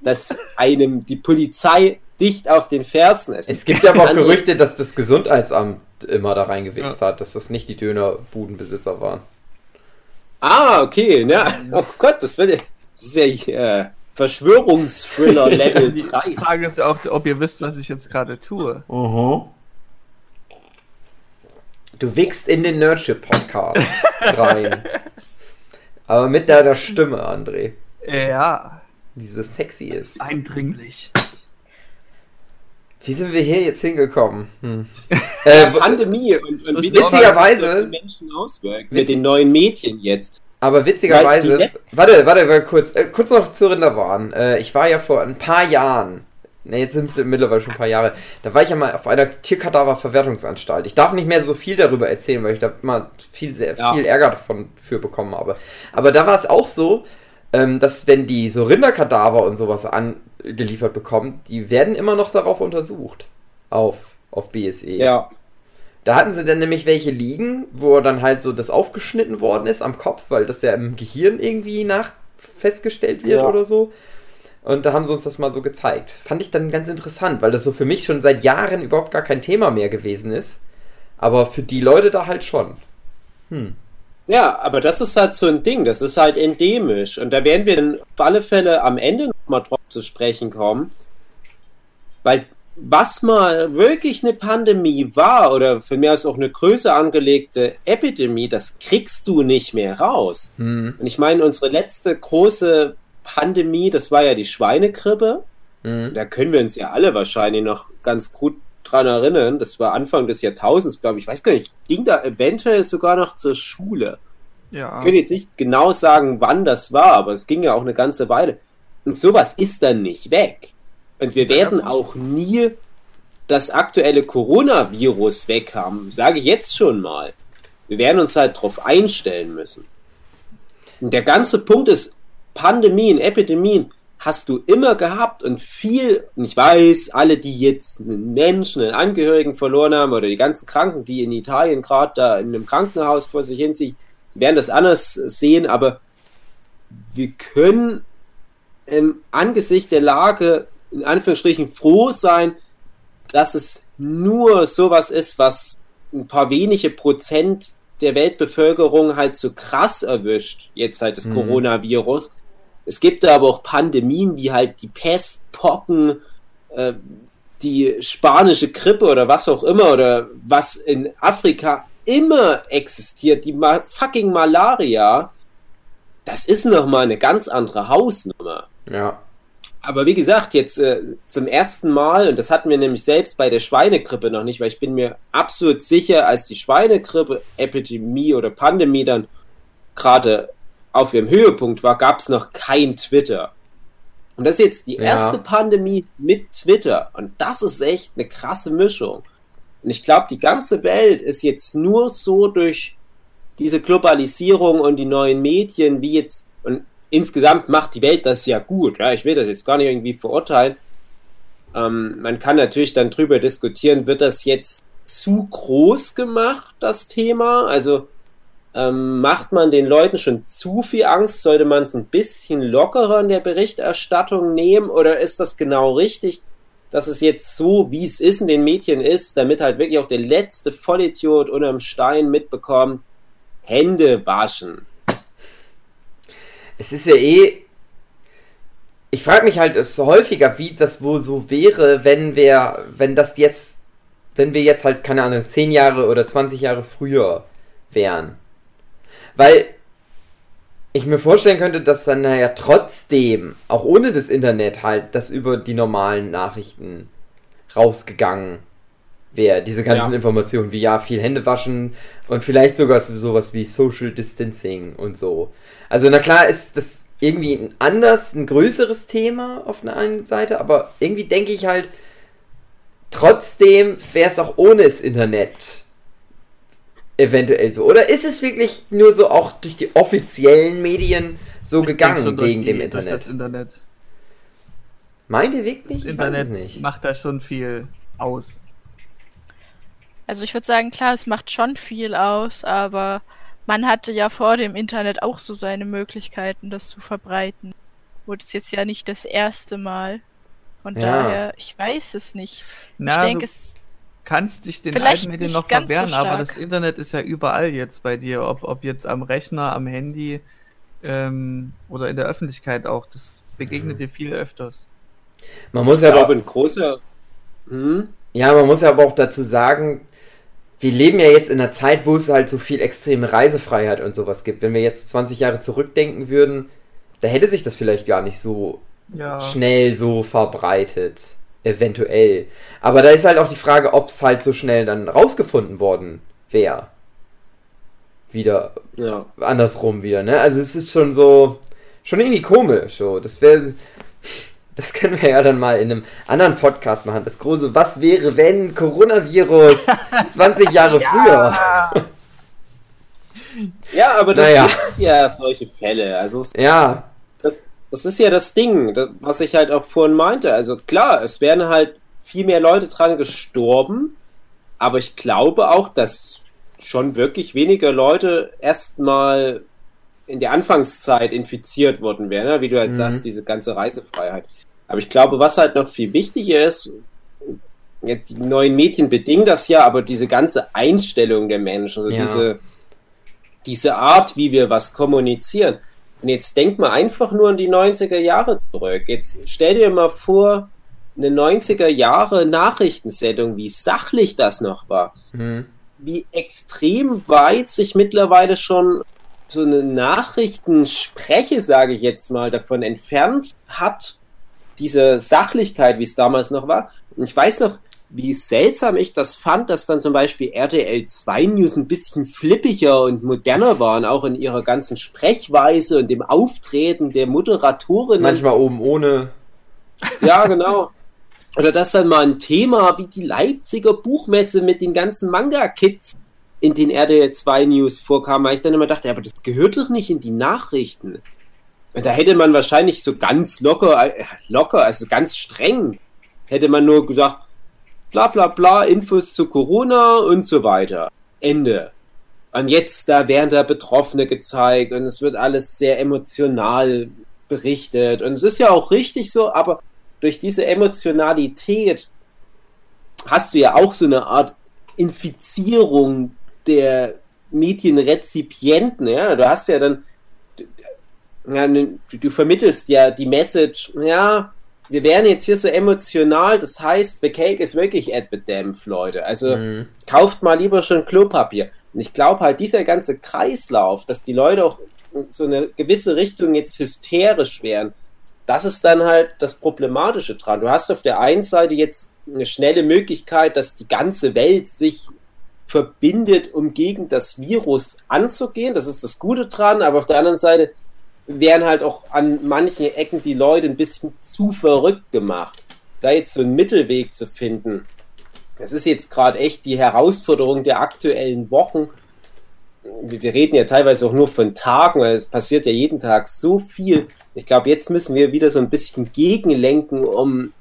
S4: dass einem die Polizei dicht auf den Fersen ist.
S1: Es gibt ja aber auch Gerüchte, dass das Gesundheitsamt immer da reingewichst hat, dass das nicht die Dönerbudenbesitzer waren.
S4: Ah, okay, ne? Oh Gott, das wird ja, ja äh, Verschwörungsthriller Level
S2: Die
S4: 3.
S2: Frage ist ja auch, ob ihr wisst, was ich jetzt gerade tue.
S1: Du wickst in den Nerdship-Podcast rein. Aber mit deiner Stimme, André,
S2: Ja,
S1: die so sexy ist.
S2: eindringlich.
S1: Wie sind wir hier jetzt hingekommen? Hm. Äh,
S4: Pandemie und, und
S1: witzigerweise-
S4: das auf die Menschen auswirkt. Mit den neuen Mädchen jetzt.
S1: Aber witzigerweise, warte, warte, warte, kurz, äh, kurz noch zu Rinderwaren. Äh, ich war ja vor ein paar Jahren, ne, jetzt sind es mittlerweile schon ein paar Jahre, da war ich ja mal auf einer Tierkadaververwertungsanstalt. Ich darf nicht mehr so viel darüber erzählen, weil ich da mal viel, sehr
S4: Ja.
S1: viel Ärger davon für bekommen habe. Aber da war es auch so, ähm, dass wenn die so Rinderkadaver und sowas angeliefert bekommen, die werden immer noch darauf untersucht. Auf, auf BSE.
S4: Ja.
S1: Da hatten sie dann nämlich welche liegen, wo dann halt so das aufgeschnitten worden ist am Kopf, weil das ja im Gehirn irgendwie nach festgestellt wird
S4: Ja.
S1: oder so. Und da haben sie uns das mal so gezeigt. Fand ich dann ganz interessant, weil das so für mich schon seit Jahren überhaupt gar kein Thema mehr gewesen ist. Aber für die Leute da halt schon. Hm.
S4: Ja, aber das ist halt so ein Ding, das ist halt endemisch. Und da werden wir dann auf alle Fälle am Ende nochmal drauf zu sprechen kommen. Weil was mal wirklich eine Pandemie war oder für mich aus auch eine größer angelegte Epidemie, das kriegst du nicht mehr raus.
S1: Hm.
S4: Und ich meine, unsere letzte große Pandemie, das war ja die Schweinegrippe.
S1: Hm.
S4: Da können wir uns ja alle wahrscheinlich noch ganz gut dran erinnern. Das war Anfang des Jahrtausends, glaube ich. Ich weiß gar nicht, ging da eventuell sogar noch zur Schule.
S2: Ja.
S4: Ich könnte jetzt nicht genau sagen, wann das war, aber es ging ja auch eine ganze Weile. Und sowas ist dann nicht weg. Und wir werden auch nie das aktuelle Coronavirus weg haben. Sage ich jetzt schon mal. Wir werden uns halt darauf einstellen müssen. Und der ganze Punkt ist, Pandemien, Epidemien hast du immer gehabt und viel, und ich weiß, alle, die jetzt einen Menschen, einen Angehörigen verloren haben oder die ganzen Kranken, die in Italien gerade da in einem Krankenhaus vor sich hin sich, werden das anders sehen, aber wir können im Angesicht der Lage in Anführungsstrichen froh sein, dass es nur sowas ist, was ein paar wenige Prozent der Weltbevölkerung halt so krass erwischt, jetzt halt das
S1: Mhm.
S4: Coronavirus. Es gibt da aber auch Pandemien wie halt die Pest, Pocken, äh, die spanische Grippe oder was auch immer oder was in Afrika immer existiert, die Ma fucking Malaria. Das ist nochmal eine ganz andere Hausnummer.
S1: Ja.
S4: Aber wie gesagt, jetzt äh, zum ersten Mal, und das hatten wir nämlich selbst bei der Schweinegrippe noch nicht, weil ich bin mir absolut sicher, als die Schweinegrippe, Epidemie oder Pandemie dann gerade auf ihrem Höhepunkt war, gab es noch kein Twitter. Und das ist jetzt die
S1: Ja.
S4: erste Pandemie mit Twitter. Und das ist echt eine krasse Mischung. Und ich glaube, die ganze Welt ist jetzt nur so durch diese Globalisierung und die neuen Medien, wie jetzt, und insgesamt macht die Welt das ja gut. Ja? Ich will das jetzt gar nicht irgendwie verurteilen. Ähm, man kann natürlich dann drüber diskutieren, wird das jetzt zu groß gemacht, das Thema? Also ähm, macht man den Leuten schon zu viel Angst? Sollte man es ein bisschen lockerer in der Berichterstattung nehmen? Oder ist das genau richtig, dass es jetzt so, wie es ist in den Medien ist, damit halt wirklich auch der letzte Vollidiot unterm Stein mitbekommt, Hände waschen?
S1: Es ist ja eh. Ich frage mich halt es häufiger, wie das wohl so wäre, wenn wir, wenn das jetzt, wenn wir jetzt halt, keine Ahnung, 10 Jahre oder 20 Jahre früher wären. Weil ich mir vorstellen könnte, dass dann naja trotzdem, auch ohne das Internet halt, das über die normalen Nachrichten rausgegangen wäre. Diese ganzen
S4: Ja.
S1: Informationen wie ja, viel Hände waschen und vielleicht sogar so- sowas wie Social Distancing und so. Also na klar ist das irgendwie ein anders, ein größeres Thema auf einer einen Seite, aber irgendwie denke ich halt, trotzdem wäre es auch ohne das Internet eventuell so. Oder ist es wirklich nur so auch durch die offiziellen Medien so
S2: Ich
S1: gegangen wegen
S2: die-
S1: dem Internet?
S2: Das Internet,
S1: Meint ihr wirklich?
S2: das Internet macht da schon viel aus.
S3: Also ich würde sagen, klar, es macht schon viel aus, aber man hatte ja vor dem Internet auch so seine Möglichkeiten, das zu verbreiten. Wurde es jetzt ja nicht das erste Mal. Von
S1: Ja.
S3: daher, ich weiß es nicht.
S2: Na,
S3: ich denke,
S2: du
S3: es
S2: kannst dich den
S3: vielleicht
S2: alten Medien
S3: nicht
S2: noch
S3: ganz so
S2: verwehren, aber das Internet ist ja überall jetzt bei dir, ob, ob jetzt am Rechner, am Handy ähm, oder in der Öffentlichkeit auch. Das begegnet dir viel öfters.
S1: Man muss ja aber,
S4: ein großer. Hm?
S1: ja, man muss ja aber auch dazu sagen, wir leben ja jetzt in einer Zeit, wo es halt so viel extreme Reisefreiheit und sowas gibt. Wenn wir jetzt 20 Jahre zurückdenken würden, da hätte sich das vielleicht gar nicht so
S2: Ja.
S1: schnell so verbreitet. Eventuell. Aber da ist halt auch die Frage, ob es halt so schnell dann rausgefunden worden wäre. Wieder
S4: Ja.
S1: andersrum wieder, ne? Also es ist schon so, schon irgendwie komisch. So. Das wäre, das können wir ja dann mal in einem anderen Podcast machen. Das große, was wäre, wenn Coronavirus 20 Jahre früher?
S4: Ja, aber das
S1: Naja.
S4: gibt ja solche Fälle. Also es,
S1: Ja,
S4: das, das ist ja das Ding, das, was ich halt auch vorhin meinte. Also klar, es wären halt viel mehr Leute dran gestorben, aber ich glaube auch, dass schon wirklich weniger Leute erstmal in der Anfangszeit infiziert worden wären, ne? wie du halt
S1: Mhm.
S4: sagst, diese ganze Reisefreiheit. Aber ich glaube, was halt noch viel wichtiger ist, die neuen Medien bedingen das ja, aber diese ganze Einstellung der Menschen, also
S1: Ja.
S4: diese, diese Art, wie wir was kommunizieren. Und jetzt denk mal einfach nur an die 90er Jahre zurück. Jetzt stell dir mal vor, eine 90er Jahre Nachrichtensendung, wie sachlich das noch war
S1: hm.
S4: wie extrem weit sich mittlerweile schon so eine Nachrichtenspreche, sage ich jetzt mal, davon entfernt hat, diese Sachlichkeit, wie es damals noch war. Und ich weiß noch, wie seltsam ich das fand, dass dann zum Beispiel RTL 2 News ein bisschen flippiger und moderner waren, auch in ihrer ganzen Sprechweise und dem Auftreten der Moderatorin.
S1: manchmal oben ohne.
S4: Ja, genau. Oder dass dann mal ein Thema wie die Leipziger Buchmesse mit den ganzen Manga-Kids in den RDL 2 News vorkam, weil ich dann immer dachte, aber das gehört doch nicht in die Nachrichten. Und da hätte man wahrscheinlich so ganz locker, äh, locker, also ganz streng, hätte man nur gesagt, bla bla bla, Infos zu Corona und so weiter. Ende. Und jetzt, da werden da Betroffene gezeigt und es wird alles sehr emotional berichtet. Und es ist ja auch richtig so, aber durch diese Emotionalität hast du ja auch so eine Art Infizierung der Medienrezipienten. Ja? Du hast ja dann, ja, du, du vermittelst ja die Message, ja, wir wären jetzt hier so emotional, das heißt, the cake ist wirklich Edward Dämpf, Leute. Also mhm. kauft mal lieber schon Klopapier. Und ich glaube halt, dieser ganze Kreislauf, dass die Leute auch so eine gewisse Richtung jetzt hysterisch wären, das ist dann halt das Problematische dran. Du hast auf der einen Seite jetzt eine schnelle Möglichkeit, dass die ganze Welt sich verbindet, um gegen das Virus anzugehen. Das ist das Gute dran, aber auf der anderen Seite werden halt auch an manchen Ecken die Leute ein bisschen zu verrückt gemacht. Da jetzt so einen Mittelweg zu finden, das ist jetzt gerade echt die Herausforderung der aktuellen Wochen. Wir reden ja teilweise auch nur von Tagen, weil es passiert ja jeden Tag so viel. Ich glaube, jetzt müssen wir wieder so ein bisschen gegenlenken, um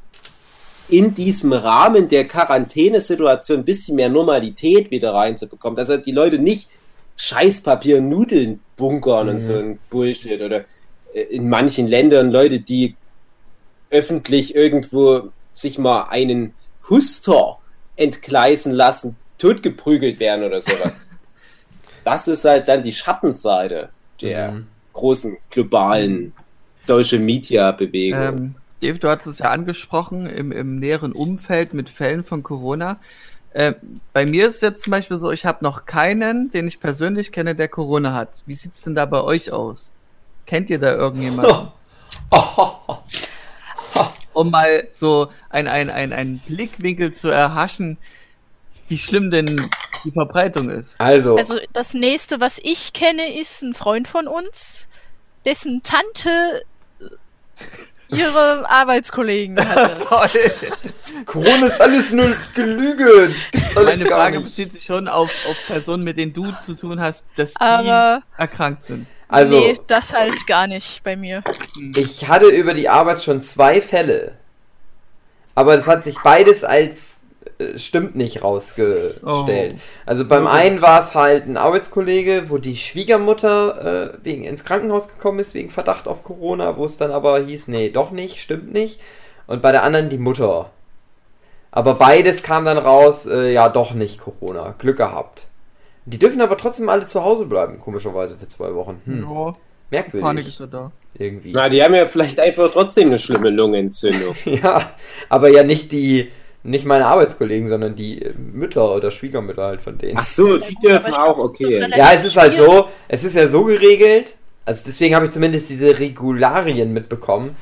S4: in diesem Rahmen der Quarantänesituation ein bisschen mehr Normalität wieder reinzubekommen. Dass halt die Leute nicht Scheißpapier Nudeln bunkern mhm. und so ein Bullshit. Oder äh, in manchen Ländern Leute, die öffentlich irgendwo sich mal einen Huster entgleisen lassen, totgeprügelt werden oder sowas. das ist halt dann die Schattenseite der mhm. großen globalen Social Media Bewegung. Ähm,
S2: Dave, du hast es ja angesprochen im, im näheren Umfeld mit Fällen von Corona. Äh, bei mir ist es jetzt zum Beispiel so, ich habe noch keinen, den ich persönlich kenne, der Corona hat. Wie sieht es denn da bei euch aus? Kennt ihr da irgendjemanden? um mal so ein, ein, ein, ein Blickwinkel zu erhaschen, wie schlimm denn die Verbreitung ist.
S3: Also. also das nächste, was ich kenne, ist ein Freund von uns, dessen Tante ihre Arbeitskollegen hat es.
S1: Corona ist alles nur Gelüge. Das
S2: Meine Frage nicht. bezieht sich schon auf, auf Personen, mit denen du zu tun hast, dass Aber die erkrankt sind.
S3: Also, nee, das halt gar nicht bei mir.
S1: Ich hatte über die Arbeit schon zwei Fälle. Aber es hat sich beides als stimmt nicht rausgestellt. Oh. Also beim okay. einen war es halt ein Arbeitskollege, wo die Schwiegermutter äh, wegen ins Krankenhaus gekommen ist wegen Verdacht auf Corona, wo es dann aber hieß, nee, doch nicht, stimmt nicht. Und bei der anderen die Mutter. Aber beides kam dann raus, äh, ja, doch nicht Corona. Glück gehabt. Die dürfen aber trotzdem alle zu Hause bleiben, komischerweise für zwei Wochen. Hm. Ja, Merkwürdig. Panik ist ja da.
S4: Irgendwie. Na, die haben ja vielleicht einfach trotzdem eine schlimme Lungenentzündung.
S1: ja, aber ja nicht die, nicht meine Arbeitskollegen, sondern die Mütter oder Schwiegermütter halt von denen.
S4: Ach so, die dürfen auch, okay.
S1: Ja, es ist halt so, es ist ja so geregelt, also deswegen habe ich zumindest diese Regularien mitbekommen.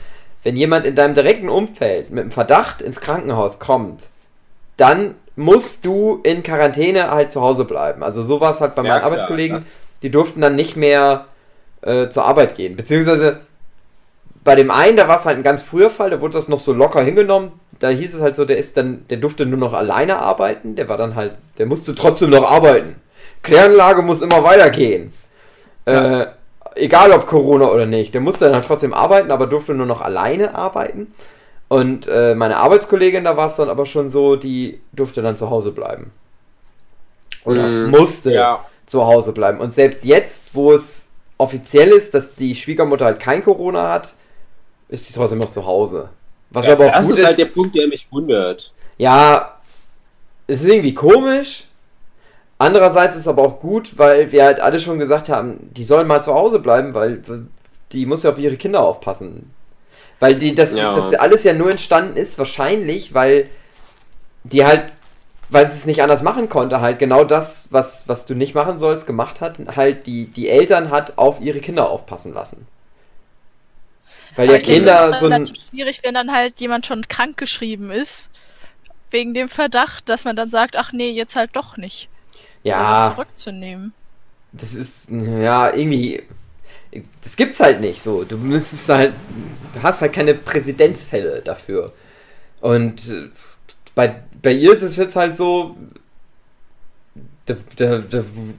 S1: Wenn jemand in deinem direkten Umfeld mit einem Verdacht ins Krankenhaus kommt, dann musst du in Quarantäne halt zu Hause bleiben. Also so war es halt bei ja, meinen klar, Arbeitskollegen. Die durften dann nicht mehr äh, zur Arbeit gehen. Beziehungsweise bei dem einen, da war es halt ein ganz früher Fall, da wurde das noch so locker hingenommen da hieß es halt so, der ist dann, der durfte nur noch alleine arbeiten, der war dann halt, der musste trotzdem noch arbeiten. Kläranlage muss immer weitergehen. Ja. Äh, egal ob Corona oder nicht. Der musste dann halt trotzdem arbeiten, aber durfte nur noch alleine arbeiten. Und äh, meine Arbeitskollegin, da war es dann aber schon so, die durfte dann zu Hause bleiben. Oder mm, musste ja. zu Hause bleiben. Und selbst jetzt, wo es offiziell ist, dass die Schwiegermutter halt kein Corona hat, ist sie trotzdem noch zu Hause.
S4: Was ja, aber auch das gut ist halt der Punkt, der mich wundert.
S1: Ja, es ist irgendwie komisch. Andererseits ist es aber auch gut, weil wir halt alle schon gesagt haben, die sollen mal zu Hause bleiben, weil die muss ja auf ihre Kinder aufpassen. Weil die, das, ja. das alles ja nur entstanden ist, wahrscheinlich, weil die halt, weil sie es nicht anders machen konnte, halt genau das, was, was du nicht machen sollst, gemacht hat, halt die, die Eltern hat auf ihre Kinder aufpassen lassen. Weil ja Kinder so ein.
S3: schwierig, wenn dann halt jemand schon krank geschrieben ist, wegen dem Verdacht, dass man dann sagt, ach nee, jetzt halt doch nicht.
S1: Ja.
S3: So zurückzunehmen.
S1: Das ist, ja, irgendwie. Das gibt's halt nicht so. Du müsstest halt. Du hast halt keine Präzedenzfälle dafür. Und äh, bei, bei ihr ist es jetzt halt so. Das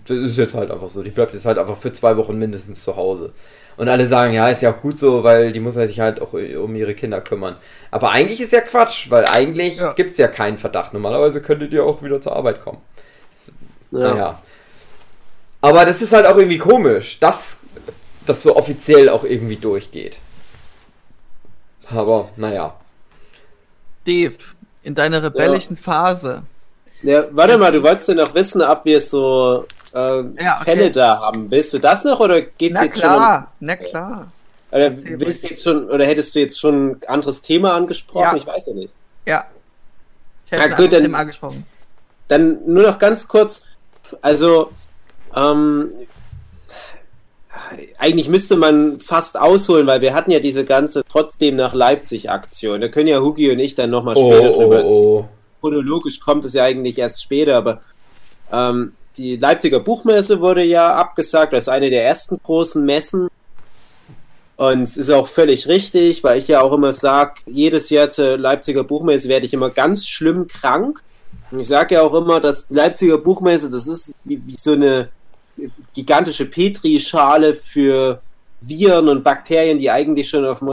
S1: ist jetzt halt einfach so. Die bleibt jetzt halt einfach für zwei Wochen mindestens zu Hause. Und alle sagen, ja, ist ja auch gut so, weil die muss sich halt auch um ihre Kinder kümmern. Aber eigentlich ist ja Quatsch, weil eigentlich ja. gibt es ja keinen Verdacht. Normalerweise könntet ihr auch wieder zur Arbeit kommen. Ja. Naja. Aber das ist halt auch irgendwie komisch, dass das so offiziell auch irgendwie durchgeht. Aber naja.
S2: Dave, in deiner rebellischen Phase.
S4: Ja, warte mal, du wolltest ja noch wissen, ob wir so äh,
S2: Ja, okay.
S4: Fälle da haben. Willst du das noch oder geht's
S2: Na
S4: jetzt schon um,
S2: klar, na klar.
S4: oder
S2: Erzähl
S4: willst jetzt schon oder hättest du jetzt schon ein anderes Thema angesprochen?
S2: Ja.
S4: Ich weiß ja nicht.
S2: Ja. Ich
S4: Ja,
S2: hätte
S4: gut,
S2: gut,
S4: dann-
S2: dem angesprochen.
S4: Dann nur noch ganz kurz, also ähm, eigentlich müsste man fast ausholen, weil wir hatten ja diese ganze trotzdem nach Leipzig Aktion. Da können ja Hugi und ich dann nochmal
S1: Oh,
S4: später drüber
S1: oh,
S4: erzählen.
S1: oh.
S4: chronologisch kommt es ja eigentlich erst später, aber ähm, die Leipziger Buchmesse wurde ja abgesagt, ist eine der ersten großen Messen. Und es ist auch völlig richtig, weil ich ja auch immer sage, jedes Jahr zur Leipziger Buchmesse werde ich immer ganz schlimm krank. Und ich sage ja auch immer, dass die Leipziger Buchmesse, das ist wie, wie so eine gigantische Petri-Schale für Viren und Bakterien, die eigentlich schon auf dem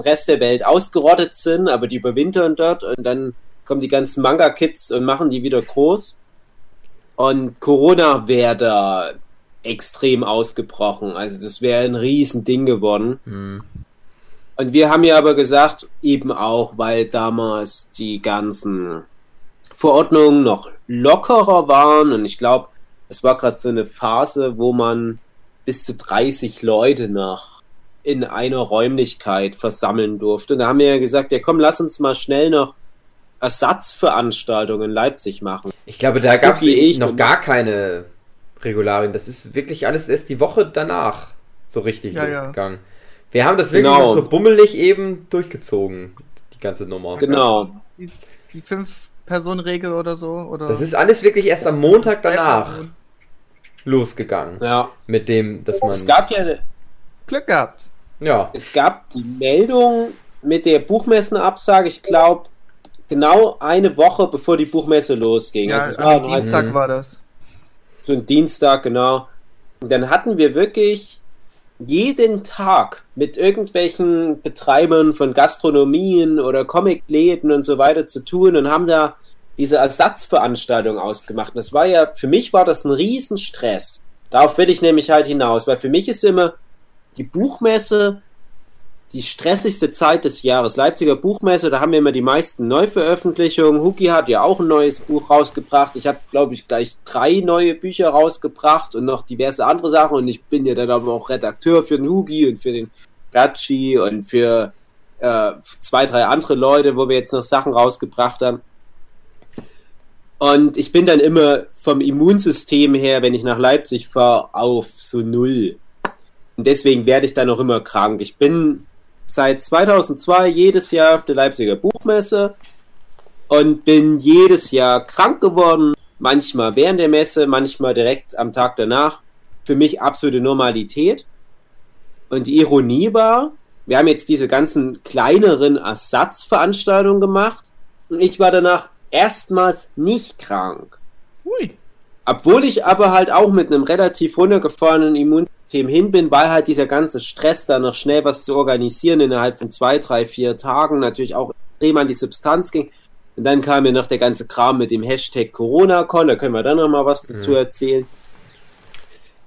S4: Rest der Welt ausgerottet sind, aber die überwintern dort und dann kommen die ganzen Manga-Kids und machen die wieder groß. Und Corona wäre da extrem ausgebrochen. Also das wäre ein Riesending geworden.
S1: Hm.
S4: Und wir haben ja aber gesagt, eben auch, weil damals die ganzen Verordnungen noch lockerer waren und ich glaube, es war gerade so eine Phase, wo man bis zu 30 Leute nach in einer Räumlichkeit versammeln durfte. Und da haben wir ja gesagt, ja komm, lass uns mal schnell noch Ersatzveranstaltungen in Leipzig machen.
S1: Ich glaube, da gab es
S4: ich
S1: noch gar keine Regularien. Das ist wirklich alles erst die Woche danach so richtig
S2: Ja, ja.
S1: losgegangen. Wir haben das wirklich
S4: Genau.
S1: so bummelig eben durchgezogen, die ganze Nummer.
S4: Genau.
S2: Die, die Fünf-Personen-Regel oder so? Oder
S1: Das ist alles wirklich erst am Montag danach losgegangen.
S4: Ja.
S1: Mit dem, dass man.
S4: Es gab ja
S2: Glück gehabt.
S1: Ja.
S4: Es gab die Meldung mit der Buchmessenabsage, ich glaube, genau eine Woche bevor die Buchmesse losging.
S2: Ja,
S4: also war
S2: Dienstag
S1: Mhm.
S2: war das.
S4: so ein Dienstag, genau. Und dann hatten wir wirklich jeden Tag mit irgendwelchen Betreibern von Gastronomien oder Comicläden und so weiter zu tun und haben da diese Ersatzveranstaltung ausgemacht. Und das war ja, für mich war das ein Riesenstress. Darauf will ich nämlich halt hinaus, weil für mich ist immer die Buchmesse die stressigste Zeit des Jahres. Leipziger Buchmesse, da haben wir immer die meisten Neuveröffentlichungen. Huki hat ja auch ein neues Buch rausgebracht. Ich habe, glaube ich, gleich drei neue Bücher rausgebracht und noch diverse andere Sachen. Und ich bin ja dann aber auch Redakteur für den Hugi und für den Gatschi und für äh, zwei, drei andere Leute, wo wir jetzt noch Sachen rausgebracht haben. Und ich bin dann immer vom Immunsystem her, wenn ich nach Leipzig fahre, auf so null. Und deswegen werde ich dann auch immer krank. Ich bin seit 2002 jedes Jahr auf der Leipziger Buchmesse und bin jedes Jahr krank geworden. Manchmal während der Messe, manchmal direkt am Tag danach. Für mich absolute Normalität. Und die Ironie war, wir haben jetzt diese ganzen kleineren Ersatzveranstaltungen gemacht und ich war danach erstmals nicht krank.
S2: Ui.
S4: Obwohl ich aber halt auch mit einem relativ runtergefahrenen Immunsystem hin bin, weil halt dieser ganze Stress da noch schnell was zu organisieren innerhalb von zwei, drei, vier Tagen natürlich auch extrem an die Substanz ging. Und dann kam mir noch der ganze Kram mit dem Hashtag CoronaCon, da können wir dann noch mal was dazu
S1: Mhm.
S4: erzählen.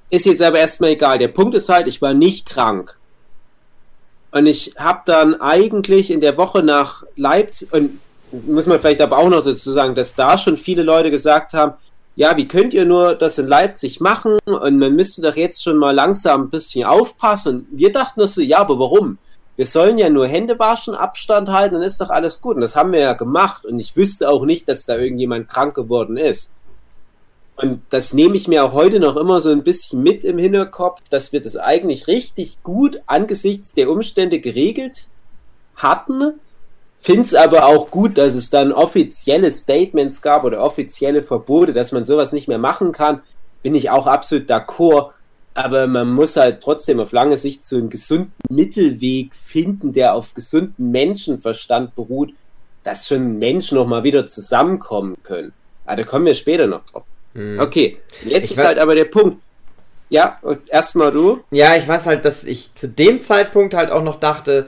S4: Ist jetzt aber erstmal egal. Der Punkt ist halt, ich war nicht krank. Und ich habe dann eigentlich in der Woche nach Leipzig, und muss man vielleicht aber auch noch dazu sagen, dass da schon viele Leute gesagt haben, ja, wie könnt ihr nur das in Leipzig machen und man müsste doch jetzt schon mal langsam ein bisschen aufpassen. Und wir dachten so, ja, aber warum? Wir sollen ja nur Hände waschen, Abstand halten, dann ist doch alles gut. Und das haben wir ja gemacht und ich wüsste auch nicht, dass da irgendjemand krank geworden ist. Und das nehme ich mir auch heute noch immer so ein bisschen mit im Hinterkopf, dass wir das eigentlich richtig gut angesichts der Umstände geregelt hatten. Finde es aber auch gut, dass es dann offizielle Statements gab oder offizielle Verbote, dass man sowas nicht mehr machen kann. Bin ich auch absolut d'accord. Aber man muss halt trotzdem auf lange Sicht so einen gesunden Mittelweg finden, der auf gesunden Menschenverstand beruht, dass schon Menschen noch mal wieder zusammenkommen können. Aber da kommen wir später noch drauf.
S1: Hm.
S4: Okay, jetzt
S1: Ich
S4: ist halt aber der Punkt. Ja, erstmal du.
S1: Ja, ich weiß halt, dass ich zu dem Zeitpunkt halt auch noch dachte,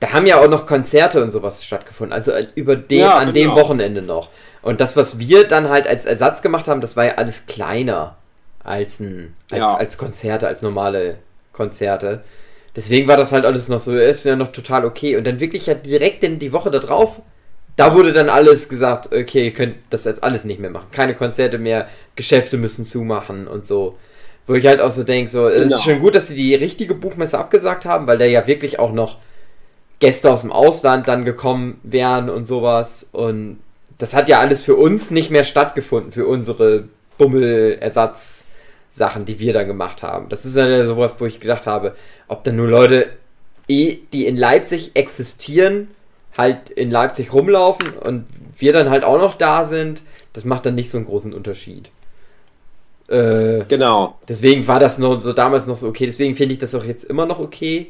S1: da haben ja auch noch Konzerte und sowas stattgefunden. Also äh, über den,
S4: Ja,
S1: an dem
S4: genau.
S1: Wochenende noch. Und das, was wir dann halt als Ersatz gemacht haben, das war ja alles kleiner als ein, als,
S4: Ja.
S1: als Konzerte, als normale Konzerte. Deswegen war das halt alles noch so, ist ja noch total okay. Und dann wirklich ja direkt in die Woche da drauf, da wurde dann alles gesagt, okay, ihr könnt das jetzt alles nicht mehr machen. Keine Konzerte mehr, Geschäfte müssen zumachen und so. Wo ich halt auch so denke, so, es
S4: Genau.
S1: ist schon gut, dass sie die richtige Buchmesse abgesagt haben, weil da ja wirklich auch noch Gäste aus dem Ausland dann gekommen wären und sowas. Und das hat ja alles für uns nicht mehr stattgefunden, für unsere Bummelersatzsachen, die wir da gemacht haben. Das ist ja sowas, wo ich gedacht habe, ob dann nur Leute, eh, die in Leipzig existieren, halt in Leipzig rumlaufen und wir dann halt auch noch da sind, das macht dann nicht so einen großen Unterschied. Äh,
S4: Genau.
S1: Deswegen war das noch so damals noch so okay. Deswegen finde ich das auch jetzt immer noch okay.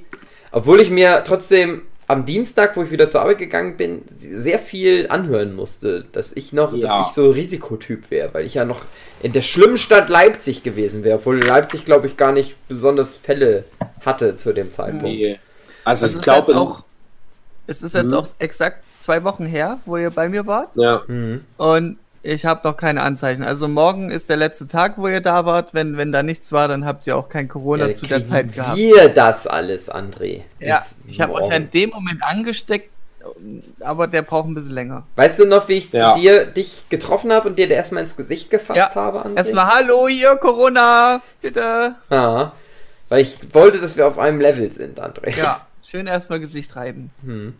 S1: Obwohl ich mir trotzdem am Dienstag, wo ich wieder zur Arbeit gegangen bin, sehr viel anhören musste, dass ich noch,
S4: Ja.
S1: dass ich so Risikotyp wäre, weil ich ja noch in der schlimmen Stadt Leipzig gewesen wäre, obwohl Leipzig, glaube ich, gar nicht besonders Fälle hatte zu dem Zeitpunkt.
S4: Nee. Also ich glaube,
S2: auch, es ist jetzt
S4: Mhm.
S2: auch exakt zwei Wochen her, wo ihr bei mir wart.
S4: ja.
S1: Mhm.
S2: Und ich habe noch keine Anzeichen. Also morgen ist der letzte Tag, wo ihr da wart. Wenn, wenn da nichts war, dann habt ihr auch kein Corona
S1: Ja,
S2: zu der Zeit gehabt.
S1: Wir das alles, André.
S2: Ja,
S1: Jetzt
S2: ich habe euch
S1: morgen.
S2: in dem Moment angesteckt, aber der braucht ein bisschen länger.
S1: Weißt du noch, wie ich
S4: Ja.
S1: zu dir dich getroffen habe und dir erstmal ins Gesicht gefasst
S2: Ja.
S1: habe, André?
S2: Erstmal Hallo hier, Corona, bitte.
S1: Ja, weil ich wollte, dass wir auf einem Level sind, André.
S2: Ja, schön erstmal Gesicht reiben.
S1: Hm.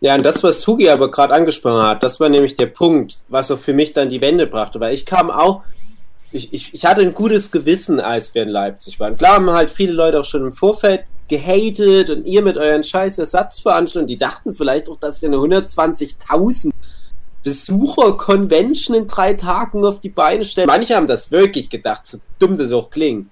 S4: Ja, und das, was Tugi aber gerade angesprochen hat, das war nämlich der Punkt, was auch für mich dann die Wende brachte, weil ich kam auch, ich, ich, ich hatte ein gutes Gewissen, als wir in Leipzig waren. Klar haben halt viele Leute auch schon im Vorfeld gehatet und ihr mit euren scheiß Ersatzveranstaltungen, die dachten vielleicht auch, dass wir eine 120.000 Besucher-Convention in drei Tagen auf die Beine stellen. Manche haben das wirklich gedacht, so dumm das auch klingt.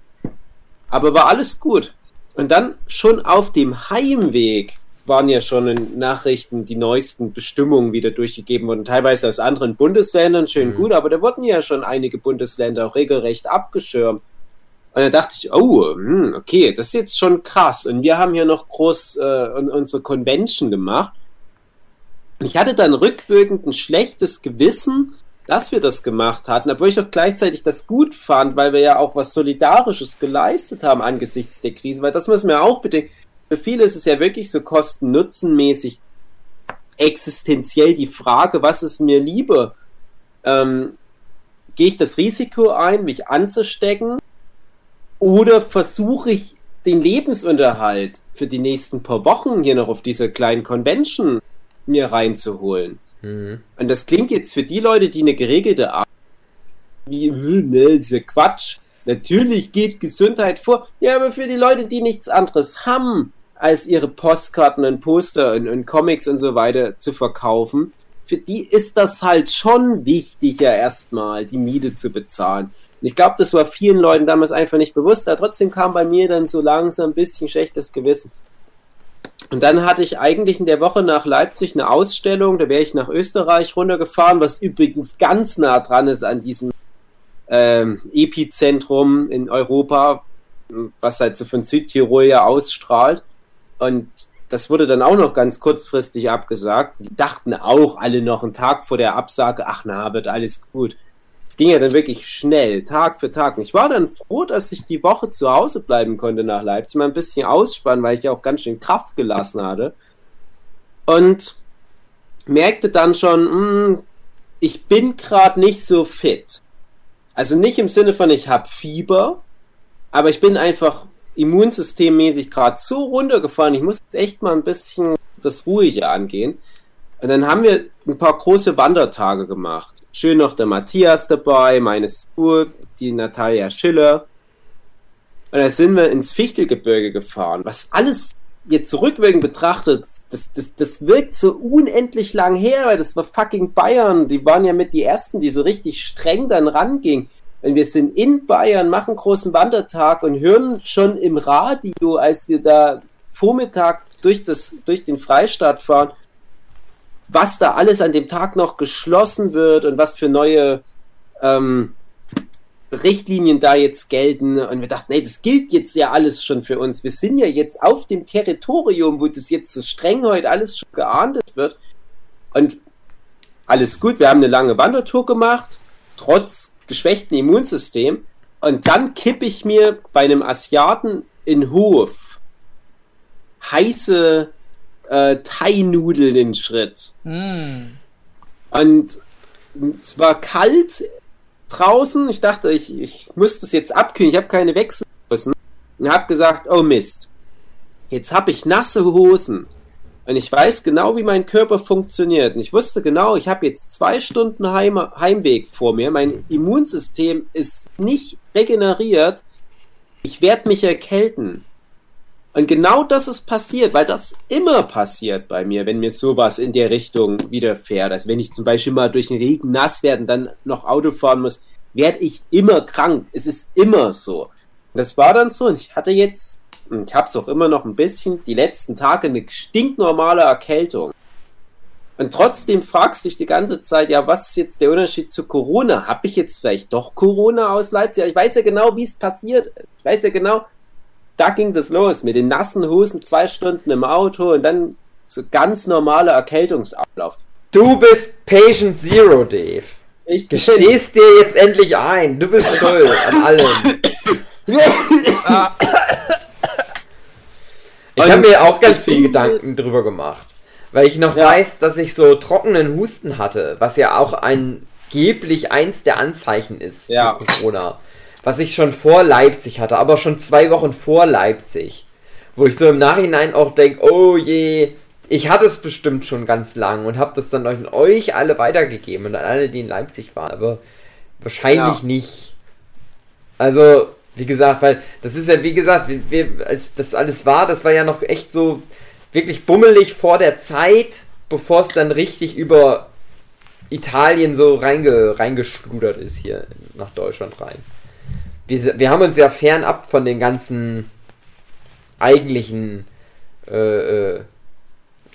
S4: Aber war alles gut. Und dann schon auf dem Heimweg waren ja schon in Nachrichten die neuesten Bestimmungen wieder durchgegeben worden, teilweise aus anderen Bundesländern, schön
S1: Mhm.
S4: gut, aber da wurden ja schon einige Bundesländer auch regelrecht abgeschirmt. Und da dachte ich, oh, hm, okay, das ist jetzt schon krass. Und wir haben hier noch groß äh, un- unsere Convention gemacht. Und ich hatte dann rückwirkend ein schlechtes Gewissen, dass wir das gemacht hatten, obwohl ich doch gleichzeitig das gut fand, weil wir ja auch was Solidarisches geleistet haben angesichts der Krise, weil das müssen wir auch bedenken. Für viele ist es ja wirklich so kosten-nutzen-mäßig existenziell die Frage, was ist mir lieber? Ähm, Gehe ich das Risiko ein, mich anzustecken? Oder versuche ich den Lebensunterhalt für die nächsten paar Wochen hier noch auf dieser kleinen Convention mir reinzuholen?
S1: Mhm.
S4: Und das klingt jetzt für die Leute, die eine geregelte Arbeit wie, ne, ist ja Quatsch. Natürlich geht Gesundheit vor. Ja, aber für die Leute, die nichts anderes haben, als ihre Postkarten und Poster und, und Comics und so weiter zu verkaufen, für die ist das halt schon wichtiger, erstmal die Miete zu bezahlen. Und ich glaube, das war vielen Leuten damals einfach nicht bewusst, aber trotzdem kam bei mir dann so langsam ein bisschen schlechtes Gewissen. Und dann hatte ich eigentlich in der Woche nach Leipzig eine Ausstellung, da wäre ich nach Österreich runtergefahren, was übrigens ganz nah dran ist an diesem ähm, Epizentrum in Europa, was halt so von Südtirol ja ausstrahlt. Und das wurde dann auch noch ganz kurzfristig abgesagt. Die dachten auch alle noch einen Tag vor der Absage, ach na, wird alles gut. Es ging ja dann wirklich schnell, Tag für Tag. Und ich war dann froh, dass ich die Woche zu Hause bleiben konnte nach Leipzig, mal ein bisschen ausspannen, weil ich ja auch ganz schön Kraft gelassen hatte. Und merkte dann schon, hm, ich bin gerade nicht so fit. Also nicht im Sinne von, ich habe Fieber, aber ich bin einfach immunsystemmäßig gerade so runtergefahren. Ich muss jetzt echt mal ein bisschen das Ruhige angehen. Und dann haben wir ein paar große Wandertage gemacht. Schön noch der Matthias dabei, meine Sue, die Natalia Schiller. Und da sind wir ins Fichtelgebirge gefahren, was alles jetzt rückwirkend betrachtet, das, das, das wirkt so unendlich lang her, weil das war fucking Bayern. Die waren ja mit die Ersten, die so richtig streng dann rangingen. Und wir sind in Bayern, machen großen Wandertag und hören schon im Radio, als wir da Vormittag durch, das, durch den Freistaat fahren, was da alles an dem Tag noch geschlossen wird und was für neue ähm, Richtlinien da jetzt gelten. Und wir dachten, nee, das gilt jetzt ja alles schon für uns. Wir sind ja jetzt auf dem Territorium, wo das jetzt so streng heute alles schon geahndet wird. Und alles gut, wir haben eine lange Wandertour gemacht, trotz geschwächten Immunsystem. Und dann kippe ich mir bei einem Asiaten in Hof heiße äh, Thai-Nudeln in Schritt.
S2: Hm.
S4: Und es war kalt draußen. Ich dachte, ich, ich muss das jetzt abkühlen. Ich habe keine Wechselhosen. Und habe gesagt, oh Mist. Jetzt habe ich nasse Hosen. Und ich weiß genau, wie mein Körper funktioniert. Und ich wusste genau, ich habe jetzt zwei Stunden Heim Heimweg vor mir. Mein Immunsystem ist nicht regeneriert. Ich werde mich erkälten. Und genau das ist passiert, weil das immer passiert bei mir, wenn mir sowas in der Richtung widerfährt. Also wenn ich zum Beispiel mal durch den Regen nass werde und dann noch Auto fahren muss, werde ich immer krank. Es ist immer so. Und das war dann so. Und ich hatte jetzt, und ich habe es auch immer noch ein bisschen, die letzten Tage eine stinknormale Erkältung. Und trotzdem fragst du dich die ganze Zeit, ja, was ist jetzt der Unterschied zu Corona? Habe ich jetzt vielleicht doch Corona aus Leipzig? Ich weiß ja genau, wie es passiert ist. Ich weiß ja genau, da ging das los mit den nassen Hosen, zwei Stunden im Auto und dann so ganz normaler Erkältungsablauf.
S1: Du bist Patient Zero, Dave.
S4: Ich
S1: Gestehst dir jetzt endlich ein. Du bist schuld an allem. Ich habe mir auch ganz viel Gedanken drüber gemacht. Weil ich noch
S4: Ja.
S1: weiß, dass ich so trockenen Husten hatte, was ja auch angeblich eins der Anzeichen ist für
S4: Ja.
S1: Corona. Was ich schon vor Leipzig hatte, aber schon zwei Wochen vor Leipzig. Wo ich so im Nachhinein auch denke, oh je, ich hatte es bestimmt schon ganz lang und habe das dann an euch alle weitergegeben und an alle, die in Leipzig waren. Aber wahrscheinlich
S4: Ja.
S1: nicht. Also, wie gesagt, weil das ist ja, wie gesagt, wir, wir, als das alles war, das war ja noch echt so wirklich bummelig vor der Zeit, bevor es dann richtig über Italien so reinge, reingeschludert ist hier nach Deutschland rein. Wir, wir haben uns ja fernab von den ganzen eigentlichen, äh, äh,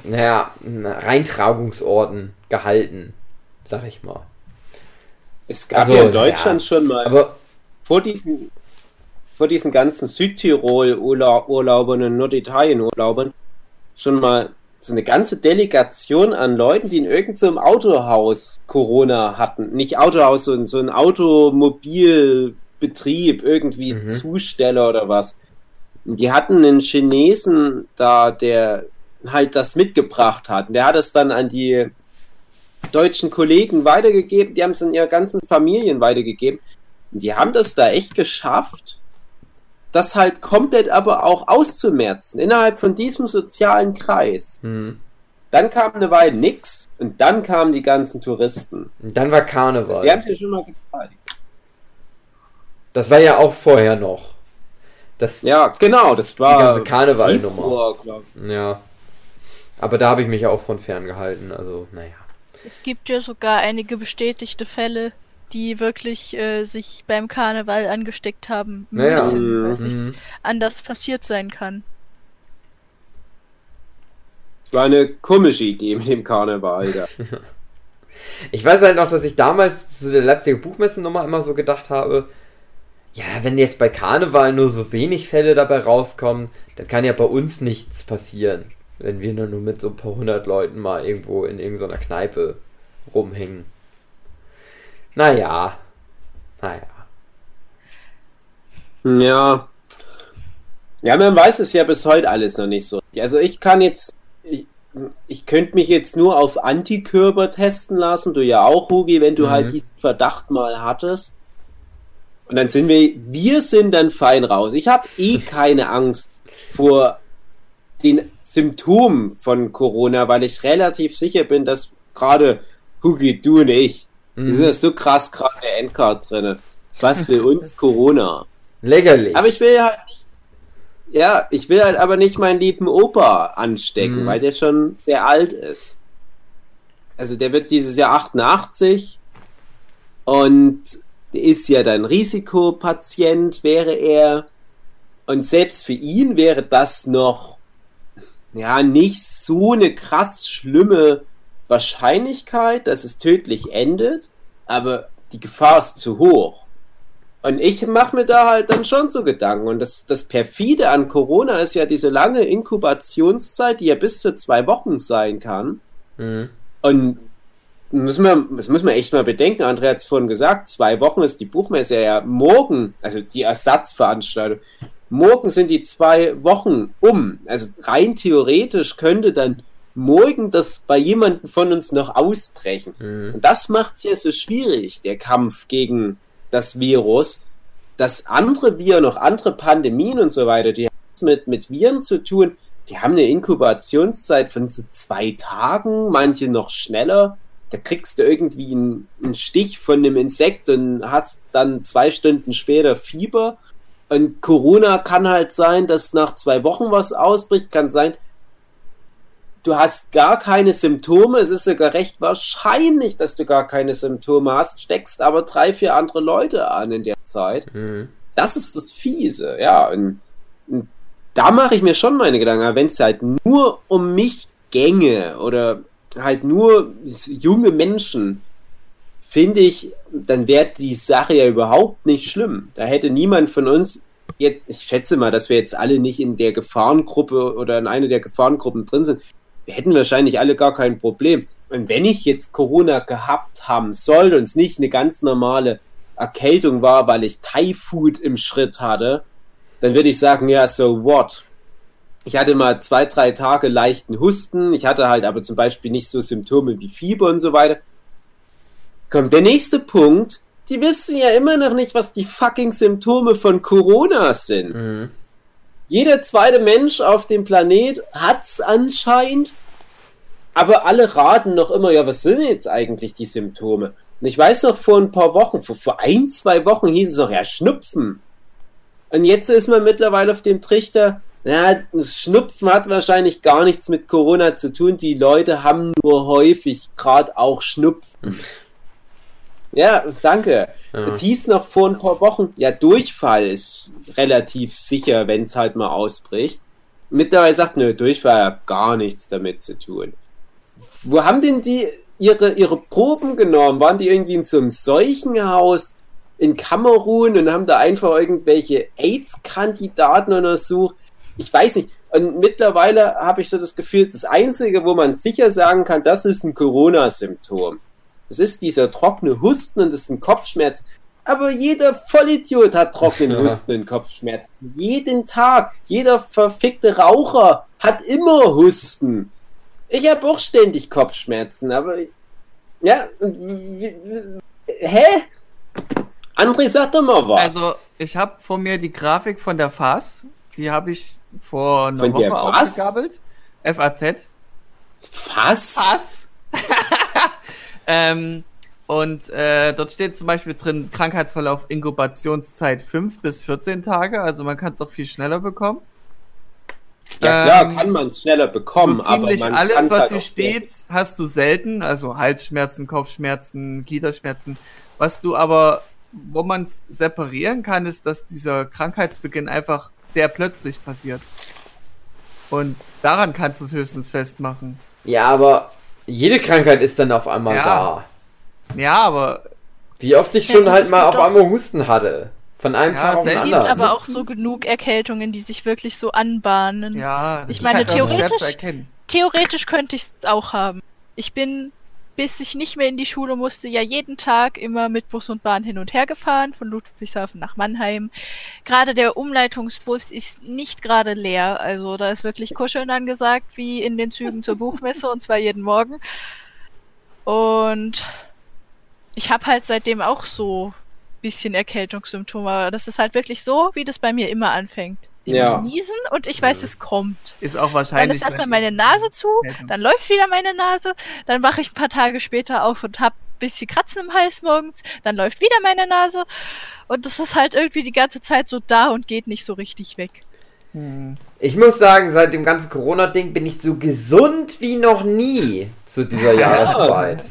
S1: naja, Reintragungsorten gehalten, sag ich mal.
S4: Es gab
S1: Also,
S4: ja in Deutschland
S1: ja.
S4: schon mal
S1: Aber
S4: vor diesen, vor diesen ganzen Südtirol-Urlaubern und Norditalien-Urlaubern schon mal so eine ganze Delegation an Leuten, die in irgendeinem Autohaus Corona hatten. Nicht Autohaus, sondern so ein Automobilbetrieb, irgendwie
S1: Mhm.
S4: Zusteller oder was. Und Die hatten einen Chinesen da, der halt das mitgebracht hat. Und der hat es dann an die deutschen Kollegen weitergegeben, die haben es an ihre ganzen Familien weitergegeben. Und die haben das da echt geschafft, das halt komplett aber auch auszumerzen, innerhalb von diesem sozialen Kreis.
S1: hm.
S4: Dann kam eine Weile nix und dann kamen die ganzen Touristen.
S1: Und dann war Karneval.
S4: die haben es ja schon mal gezeigt.
S1: Das war ja auch vorher noch. Das,
S4: Ja, genau, das war.
S1: Die ganze Karnevalnummer. Ja. Aber da habe ich mich auch von fern gehalten. Also, naja.
S3: Es gibt ja sogar einige bestätigte Fälle, die wirklich äh, sich beim Karneval angesteckt haben
S1: Naja.
S3: müssen, weil es nichts
S1: Mhm.
S3: anders passiert sein kann.
S4: Das war eine komische Idee mit dem Karneval. Da.
S1: Ich weiß halt noch, dass ich damals zu der Leipziger Buchmessennummer immer so gedacht habe, ja, wenn jetzt bei Karneval nur so wenig Fälle dabei rauskommen, dann kann ja bei uns nichts passieren, wenn wir nur mit so ein paar hundert Leuten mal irgendwo in irgendeiner Kneipe rumhängen. Naja. Naja.
S4: Ja. Ja, man weiß es ja bis heute alles noch nicht so. Also ich kann jetzt, ich, ich könnte mich jetzt nur auf Antikörper testen lassen, du ja auch, Hugi, wenn du
S1: Mhm.
S4: halt diesen Verdacht mal hattest. Und dann sind wir, wir sind dann fein raus. Ich habe eh keine Angst vor den Symptomen von Corona, weil ich relativ sicher bin, dass gerade Hugi, du und ich, wir sind
S1: Mhm.
S4: ja so krass gerade der Endcard drinne. Was für uns Corona?
S1: Lächerlich.
S4: Aber ich will halt nicht. Ja, ich will halt aber nicht meinen lieben Opa anstecken,
S1: Mhm.
S4: weil der schon sehr alt ist. Also der wird dieses Jahr 88 und der ist ja dann Risikopatient, wäre er. Und selbst für ihn wäre das noch ja nicht so eine krass schlimme Wahrscheinlichkeit, dass es tödlich endet, aber die Gefahr ist zu hoch. Und ich mache mir da halt dann schon so Gedanken. Und das, das perfide an Corona ist ja diese lange Inkubationszeit, die ja bis zu zwei Wochen sein kann.
S1: Mhm.
S4: Und müssen wir, das muss man echt mal bedenken. André hat es vorhin gesagt, zwei Wochen ist die Buchmesse ja morgen, also die Ersatzveranstaltung, morgen sind die zwei Wochen um. Also rein theoretisch könnte dann morgen das bei jemandem von uns noch ausbrechen.
S1: Mhm.
S4: Und das macht es ja so schwierig, der Kampf gegen das Virus, dass andere Viren, noch andere Pandemien und so weiter, die haben mit, mit Viren zu tun, die haben eine Inkubationszeit von so zwei Tagen, manche noch schneller. Da kriegst du irgendwie einen, einen Stich von einem Insekt und hast dann zwei Stunden später Fieber. Und Corona kann halt sein, dass nach zwei Wochen was ausbricht, kann sein, du hast gar keine Symptome. Es ist sogar recht wahrscheinlich, dass du gar keine Symptome hast, steckst aber drei, vier andere Leute an in der Zeit.
S1: Mhm.
S4: Das ist das Fiese, ja. Und, und da mache ich mir schon meine Gedanken. Wenn es halt nur um mich gänge oder halt nur junge Menschen, finde ich, dann wäre die Sache ja überhaupt nicht schlimm. Da hätte niemand von uns, jetzt, ich schätze mal, dass wir jetzt alle nicht in der Gefahrengruppe oder in einer der Gefahrengruppen drin sind. Wir hätten wahrscheinlich alle gar kein Problem. Und wenn ich jetzt Corona gehabt haben soll und es nicht eine ganz normale Erkältung war, weil ich Thai-Food im Schritt hatte, dann würde ich sagen, ja, so what? Ich hatte mal zwei, drei Tage leichten Husten. Ich hatte halt aber zum Beispiel nicht so Symptome wie Fieber und so weiter. Kommt der nächste Punkt. Die wissen ja immer noch nicht, was die fucking Symptome von Corona sind.
S1: Mhm.
S4: Jeder zweite Mensch auf dem Planet hat's anscheinend, aber alle raten noch immer, ja, was sind jetzt eigentlich die Symptome? Und ich weiß noch, vor ein paar Wochen, vor, vor ein, zwei Wochen hieß es noch, ja, Schnupfen. Und jetzt ist man mittlerweile auf dem Trichter, na, das Schnupfen hat wahrscheinlich gar nichts mit Corona zu tun. Die Leute haben nur häufig gerade auch Schnupfen. Ja, danke.
S1: Ja.
S4: Es hieß noch vor ein paar Wochen, ja, Durchfall ist relativ sicher, wenn es halt mal ausbricht. Mittlerweile sagt, nö, Durchfall hat gar nichts damit zu tun. Wo haben denn die ihre, ihre Proben genommen? Waren die irgendwie in so einem Seuchenhaus in Kamerun und haben da einfach irgendwelche AIDS-Kandidaten untersucht? Ich weiß nicht. Und mittlerweile habe ich so das Gefühl, das Einzige, wo man sicher sagen kann, das ist ein Corona-Symptom. Das ist dieser trockene Husten und das ist ein Kopfschmerz. Aber jeder Vollidiot hat trockenen
S1: Ja.
S4: Husten und Kopfschmerzen. Jeden Tag. Jeder verfickte Raucher hat immer Husten. Ich habe auch ständig Kopfschmerzen, aber ja, hä? André, sag doch mal was.
S2: Also, ich habe vor mir die Grafik von der FAS. Die habe ich vor einer
S4: Von
S2: Woche aufgegabelt. FAZ.
S4: was?
S2: FAS. ähm, und äh, dort steht zum Beispiel drin Krankheitsverlauf Inkubationszeit 5 bis 14 Tage. Also man kann es auch viel schneller bekommen.
S4: Ja klar,
S2: Ähm,
S4: kann man es schneller bekommen,
S2: so
S4: aber man
S2: alles, was
S4: halt
S2: hier steht, hast du selten. Also Halsschmerzen, Kopfschmerzen, Gliederschmerzen. Was du aber, wo man es separieren kann, ist, dass dieser Krankheitsbeginn einfach sehr plötzlich passiert. Und daran kannst du es höchstens festmachen.
S1: Ja, aber jede Krankheit ist dann auf einmal
S2: Ja.
S1: da.
S2: Ja, aber
S1: Wie oft ich schon halt mal auf
S3: doch-
S1: einmal Husten hatte. Von einem
S2: Ja,
S1: Tag auf
S2: es
S1: den
S3: Es gibt
S1: anderen.
S3: aber auch so genug Erkältungen, die sich wirklich so anbahnen.
S2: ja, das
S3: Ich
S2: ist
S3: meine,
S2: halt schwer
S3: theoretisch-
S2: zu erkennen.
S3: Theoretisch könnte ich es auch haben. Ich bin, bis ich nicht mehr in die Schule musste, ja jeden Tag immer mit Bus und Bahn hin und her gefahren, von Ludwigshafen nach Mannheim. Gerade der Umleitungsbus ist nicht gerade leer. Also da ist wirklich Kuscheln angesagt, wie in den Zügen zur Buchmesse, und zwar jeden Morgen. Und ich habe halt seitdem auch so bisschen Erkältungssymptome. Aber das ist halt wirklich so, wie das bei mir immer anfängt. Ich
S4: Ja.
S3: muss niesen und ich weiß, es kommt.
S2: Ist auch
S3: Dann
S2: wahrscheinlich.
S3: ist erstmal meine Nase zu, dann läuft wieder meine Nase, dann wache ich ein paar Tage später auf und hab ein bisschen Kratzen im Hals morgens, dann läuft wieder meine Nase und das ist halt irgendwie die ganze Zeit so da und geht nicht so richtig weg.
S2: Hm.
S1: Ich muss sagen, seit dem ganzen Corona-Ding bin ich so gesund wie noch nie zu dieser Jahreszeit.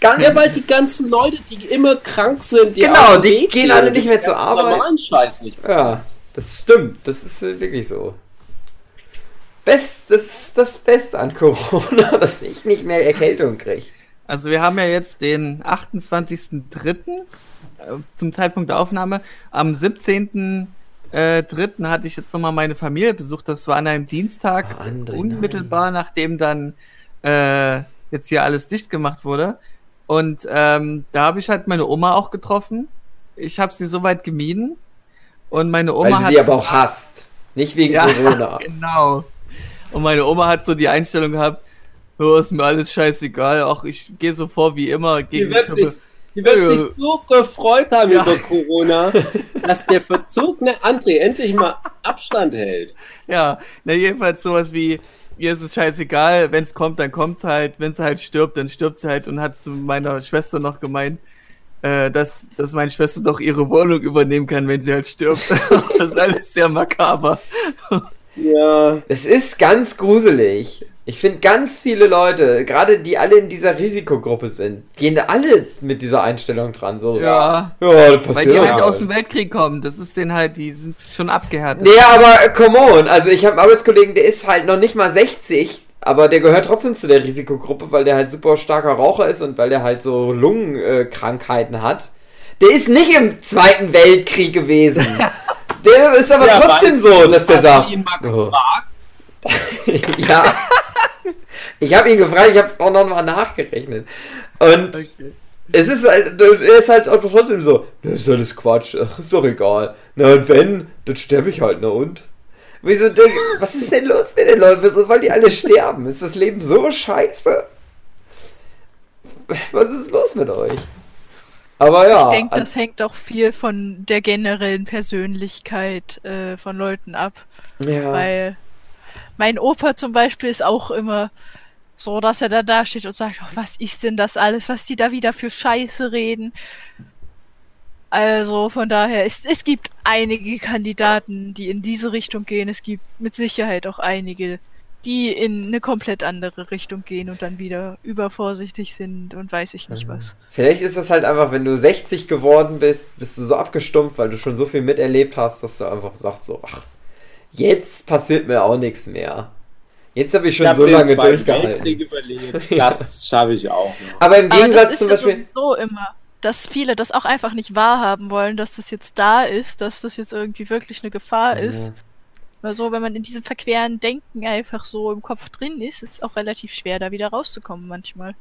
S1: Ganz
S4: Ja, weil die ganzen Leute, die immer krank sind, die
S1: Genau, die gehen
S4: gehen,
S1: alle nicht mehr zur Arbeit.
S4: normalen Scheiß nicht.
S1: Ja, das stimmt. Das ist äh, wirklich so. Best, das ist das Beste an Corona, dass ich nicht mehr Erkältung kriege.
S2: Also wir haben ja jetzt den 28.03. äh, zum Zeitpunkt der Aufnahme. Am 17. Äh, 3. hatte ich jetzt nochmal meine Familie besucht. Das war an einem Dienstag,
S1: Ah, André,
S2: unmittelbar nachdem dann äh, jetzt hier alles dicht gemacht wurde. Und ähm, da habe ich halt meine Oma auch getroffen. Ich habe sie soweit gemieden. Und meine
S1: Weil
S2: Oma
S1: du
S2: hat.
S1: die aber auch hast. Nicht wegen
S2: Ja,
S1: Corona.
S2: genau. Und meine Oma hat so die Einstellung gehabt, oh, ist mir alles scheißegal, auch ich gehe so vor wie immer
S4: Die
S2: gegen
S4: wird, sich, die wird
S2: Ja.
S4: sich so gefreut haben
S2: Ja.
S4: über Corona, dass der verzogene André endlich mal Abstand hält.
S2: Ja, na jedenfalls sowas wie, ihr ist es scheißegal, wenn es kommt, dann kommt's halt, wenn sie halt stirbt, dann stirbt sie halt und hat zu meiner Schwester noch gemeint, äh, dass, dass meine Schwester doch ihre Wohnung übernehmen kann, wenn sie halt stirbt. das ist alles sehr makaber.
S4: Ja.
S1: Es ist ganz gruselig. Ich finde ganz viele Leute, gerade die alle in dieser Risikogruppe sind, gehen da alle mit dieser Einstellung dran. So,
S2: Ja.
S1: ja das
S2: Weil
S1: passiert
S2: die halt
S1: halt.
S2: aus dem Weltkrieg kommen, das ist denen halt, die sind schon abgehärtet.
S1: Nee, aber äh, come on. Also ich habe einen Arbeitskollegen, der ist halt noch nicht mal 60, aber der gehört trotzdem zu der Risikogruppe, weil der halt super starker Raucher ist und weil der halt so Lungenkrankheiten hat. Der ist nicht im Zweiten Weltkrieg gewesen. Der ist aber
S4: Ja,
S1: trotzdem so, dass der
S4: hast
S1: sagt.
S4: du ihn mal
S1: Oh.
S4: gefragt?
S1: ja. Ich habe ihn gefragt, ich habe es auch noch mal nachgerechnet. Und
S2: Okay.
S1: es ist halt, er ist halt trotzdem so, das ist alles Quatsch, ach, ist doch egal. Na und wenn, dann sterbe ich halt, na und? Wieso, denke, was ist denn los mit den Leuten? Wieso wollen die alle sterben? Ist das Leben so scheiße? Was ist los mit euch? Aber ja,
S3: ich denke, das hängt auch viel von der generellen Persönlichkeit äh, von Leuten ab.
S1: ja.
S3: Weil mein Opa zum Beispiel ist auch immer so, dass er da da steht und sagt, oh, was ist denn das alles, was die da wieder für Scheiße reden. Also von daher, es, es gibt einige Kandidaten, die in diese Richtung gehen. Es gibt mit Sicherheit auch einige, die in eine komplett andere Richtung gehen und dann wieder übervorsichtig sind und weiß ich nicht was.
S1: Vielleicht ist das halt einfach, wenn du 60 geworden bist, bist du so abgestumpft, weil du schon so viel miterlebt hast, dass du einfach sagst so, ach, jetzt passiert mir auch nichts mehr. Jetzt habe ich schon
S4: Ich hab
S1: so lange durchgehalten.
S4: Weltkrieg überlebt. Das schaffe ich auch noch.
S1: Aber im
S3: Aber
S1: Gegensatz
S3: das ist
S1: zum
S3: ja
S1: Beispiel.
S3: sowieso immer, dass viele das auch einfach nicht wahrhaben wollen, dass das jetzt da ist, dass das jetzt irgendwie wirklich eine Gefahr ist. Weil so, wenn man in diesem verqueren Denken einfach so im Kopf drin ist, ist es auch relativ schwer, da wieder rauszukommen manchmal.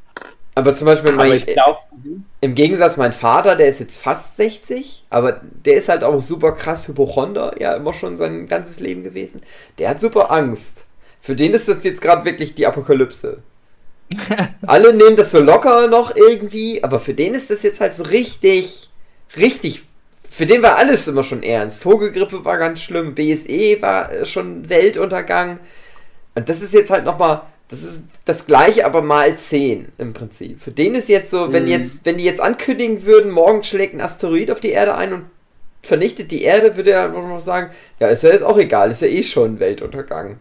S1: Aber zum Beispiel
S4: Aber
S1: mein,
S4: ich glaube,
S1: im Gegensatz mein Vater, der ist jetzt fast 60, aber der ist halt auch super krass Hypochonder, ja, immer schon sein ganzes Leben gewesen. Der hat super Angst. Für den ist das jetzt gerade wirklich die Apokalypse. Alle nehmen das so locker noch irgendwie, aber für den ist das jetzt halt so richtig, richtig. Für den war alles immer schon ernst. Vogelgrippe war ganz schlimm, BSE war äh, schon Weltuntergang. Und das ist jetzt halt nochmal, das ist das gleiche, aber mal 10 im Prinzip. Für den ist jetzt so, wenn
S4: Mhm.
S1: jetzt, wenn die jetzt ankündigen würden, morgen schlägt ein Asteroid auf die Erde ein und vernichtet die Erde, würde er einfach noch sagen, ja, ist ja jetzt auch egal, ist ja eh schon Weltuntergang.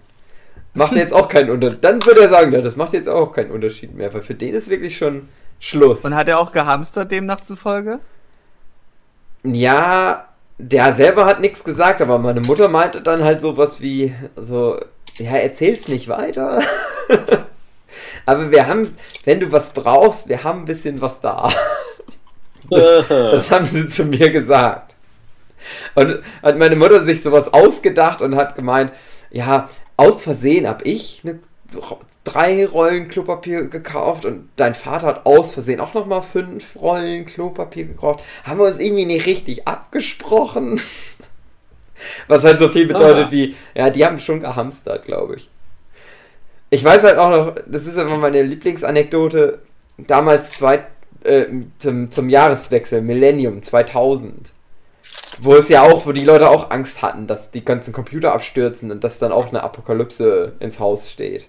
S1: Macht jetzt auch keinen Unterschied. Dann würde er sagen, ja, das macht jetzt auch keinen Unterschied mehr, weil für den ist wirklich schon Schluss.
S2: Und hat er auch gehamstert demnach zufolge?
S1: Ja, der selber hat nichts gesagt, aber meine Mutter meinte dann halt sowas wie, so, ja, erzähl's nicht weiter. aber wir haben, wenn du was brauchst, wir haben ein bisschen was da. Das haben sie zu mir gesagt. Und hat meine Mutter sich sowas ausgedacht und hat gemeint, ja, aus Versehen hab ich eine, drei Rollen Klopapier gekauft und dein Vater hat aus Versehen auch nochmal fünf Rollen Klopapier gekauft. Haben wir uns irgendwie nicht richtig abgesprochen? Was halt so viel bedeutet
S4: Ah.
S1: wie, ja, die haben schon gehamstert, glaube ich. Ich weiß halt auch noch, das ist immer meine Lieblingsanekdote, damals zwei, äh, zum, zum Jahreswechsel, Millennium 2000. Wo es ja auch, wo die Leute auch Angst hatten, dass die ganzen Computer abstürzen und dass dann auch eine Apokalypse ins Haus steht.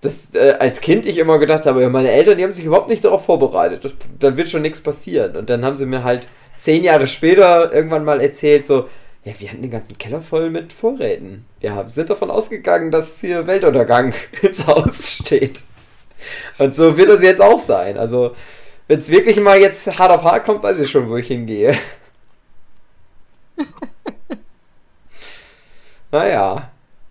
S1: Das, äh, als Kind ich immer gedacht habe, meine Eltern, die haben sich überhaupt nicht darauf vorbereitet. Das, dann wird schon nichts passieren. Und dann haben sie mir halt zehn Jahre später irgendwann mal erzählt, so, ja, wir hatten den ganzen Keller voll mit Vorräten. Wir haben, sind davon ausgegangen, dass hier Weltuntergang ins Haus steht. Und so wird es jetzt auch sein. Also, wenn es wirklich mal jetzt hart auf hart kommt, weiß ich schon, wo ich hingehe. naja.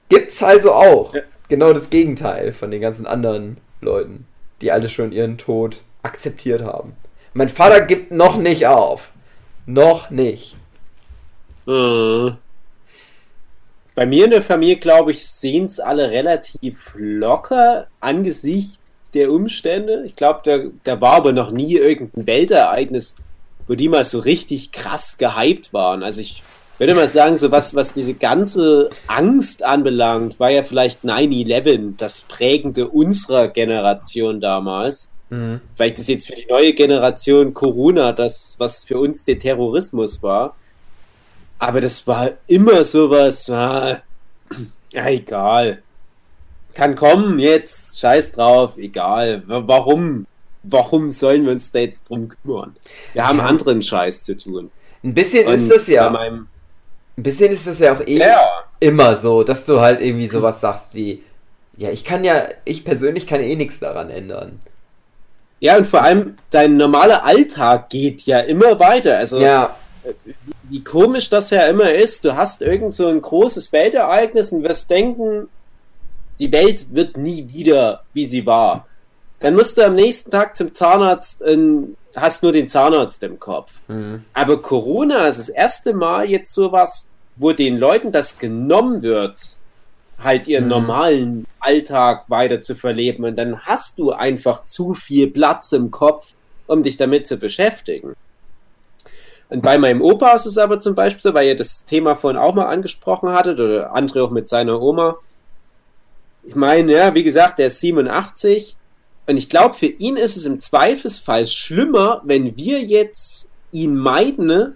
S1: Gibt's also auch.
S4: Ja.
S1: Genau das Gegenteil von den ganzen anderen Leuten, die alle schon ihren Tod akzeptiert haben. Mein Vater gibt noch nicht auf. Noch nicht.
S4: Mhm. Bei mir in der Familie, glaube ich, sehen es alle relativ locker angesichts der Umstände. Ich glaube, da, da war aber noch nie irgendein Weltereignis, wo die mal so richtig krass gehypt waren. Also ich würde mal sagen, so was, was diese ganze Angst anbelangt, war ja vielleicht 9-11 das prägende unserer Generation damals. Mhm. Vielleicht ist jetzt für die neue Generation Corona das, was für uns der Terrorismus war. Aber das war immer sowas, ah, ja, egal. Kann kommen jetzt, scheiß drauf, egal. Warum? Warum sollen wir uns da jetzt drum kümmern? Wir haben ja. anderen Scheiß zu tun.
S1: Ein bisschen Und ist das ja. Meinem, ein bisschen ist das ja auch eh ja. immer so, dass du halt irgendwie sowas sagst wie, ja, ich kann ja, ich persönlich kann eh nichts daran ändern.
S4: Ja, und vor allem dein normaler Alltag geht ja immer weiter. Also,
S1: ja.
S4: wie komisch das ja immer ist, du hast irgend so ein großes Weltereignis und wirst denken, die Welt wird nie wieder, wie sie war. Dann musst du am nächsten Tag zum Zahnarzt und hast nur den Zahnarzt im Kopf. Mhm. Aber Corona ist das erste Mal jetzt sowas, wo den Leuten das genommen wird, halt ihren mhm. normalen Alltag weiter zu verleben. Und dann hast du einfach zu viel Platz im Kopf, um dich damit zu beschäftigen. Und bei meinem Opa ist es aber zum Beispiel so, weil ihr das Thema vorhin auch mal angesprochen hattet, oder André auch mit seiner Oma. Ich meine, ja, wie gesagt, der ist 87 und ich glaube, für ihn ist es im Zweifelsfall schlimmer, wenn wir jetzt ihn meiden, ne?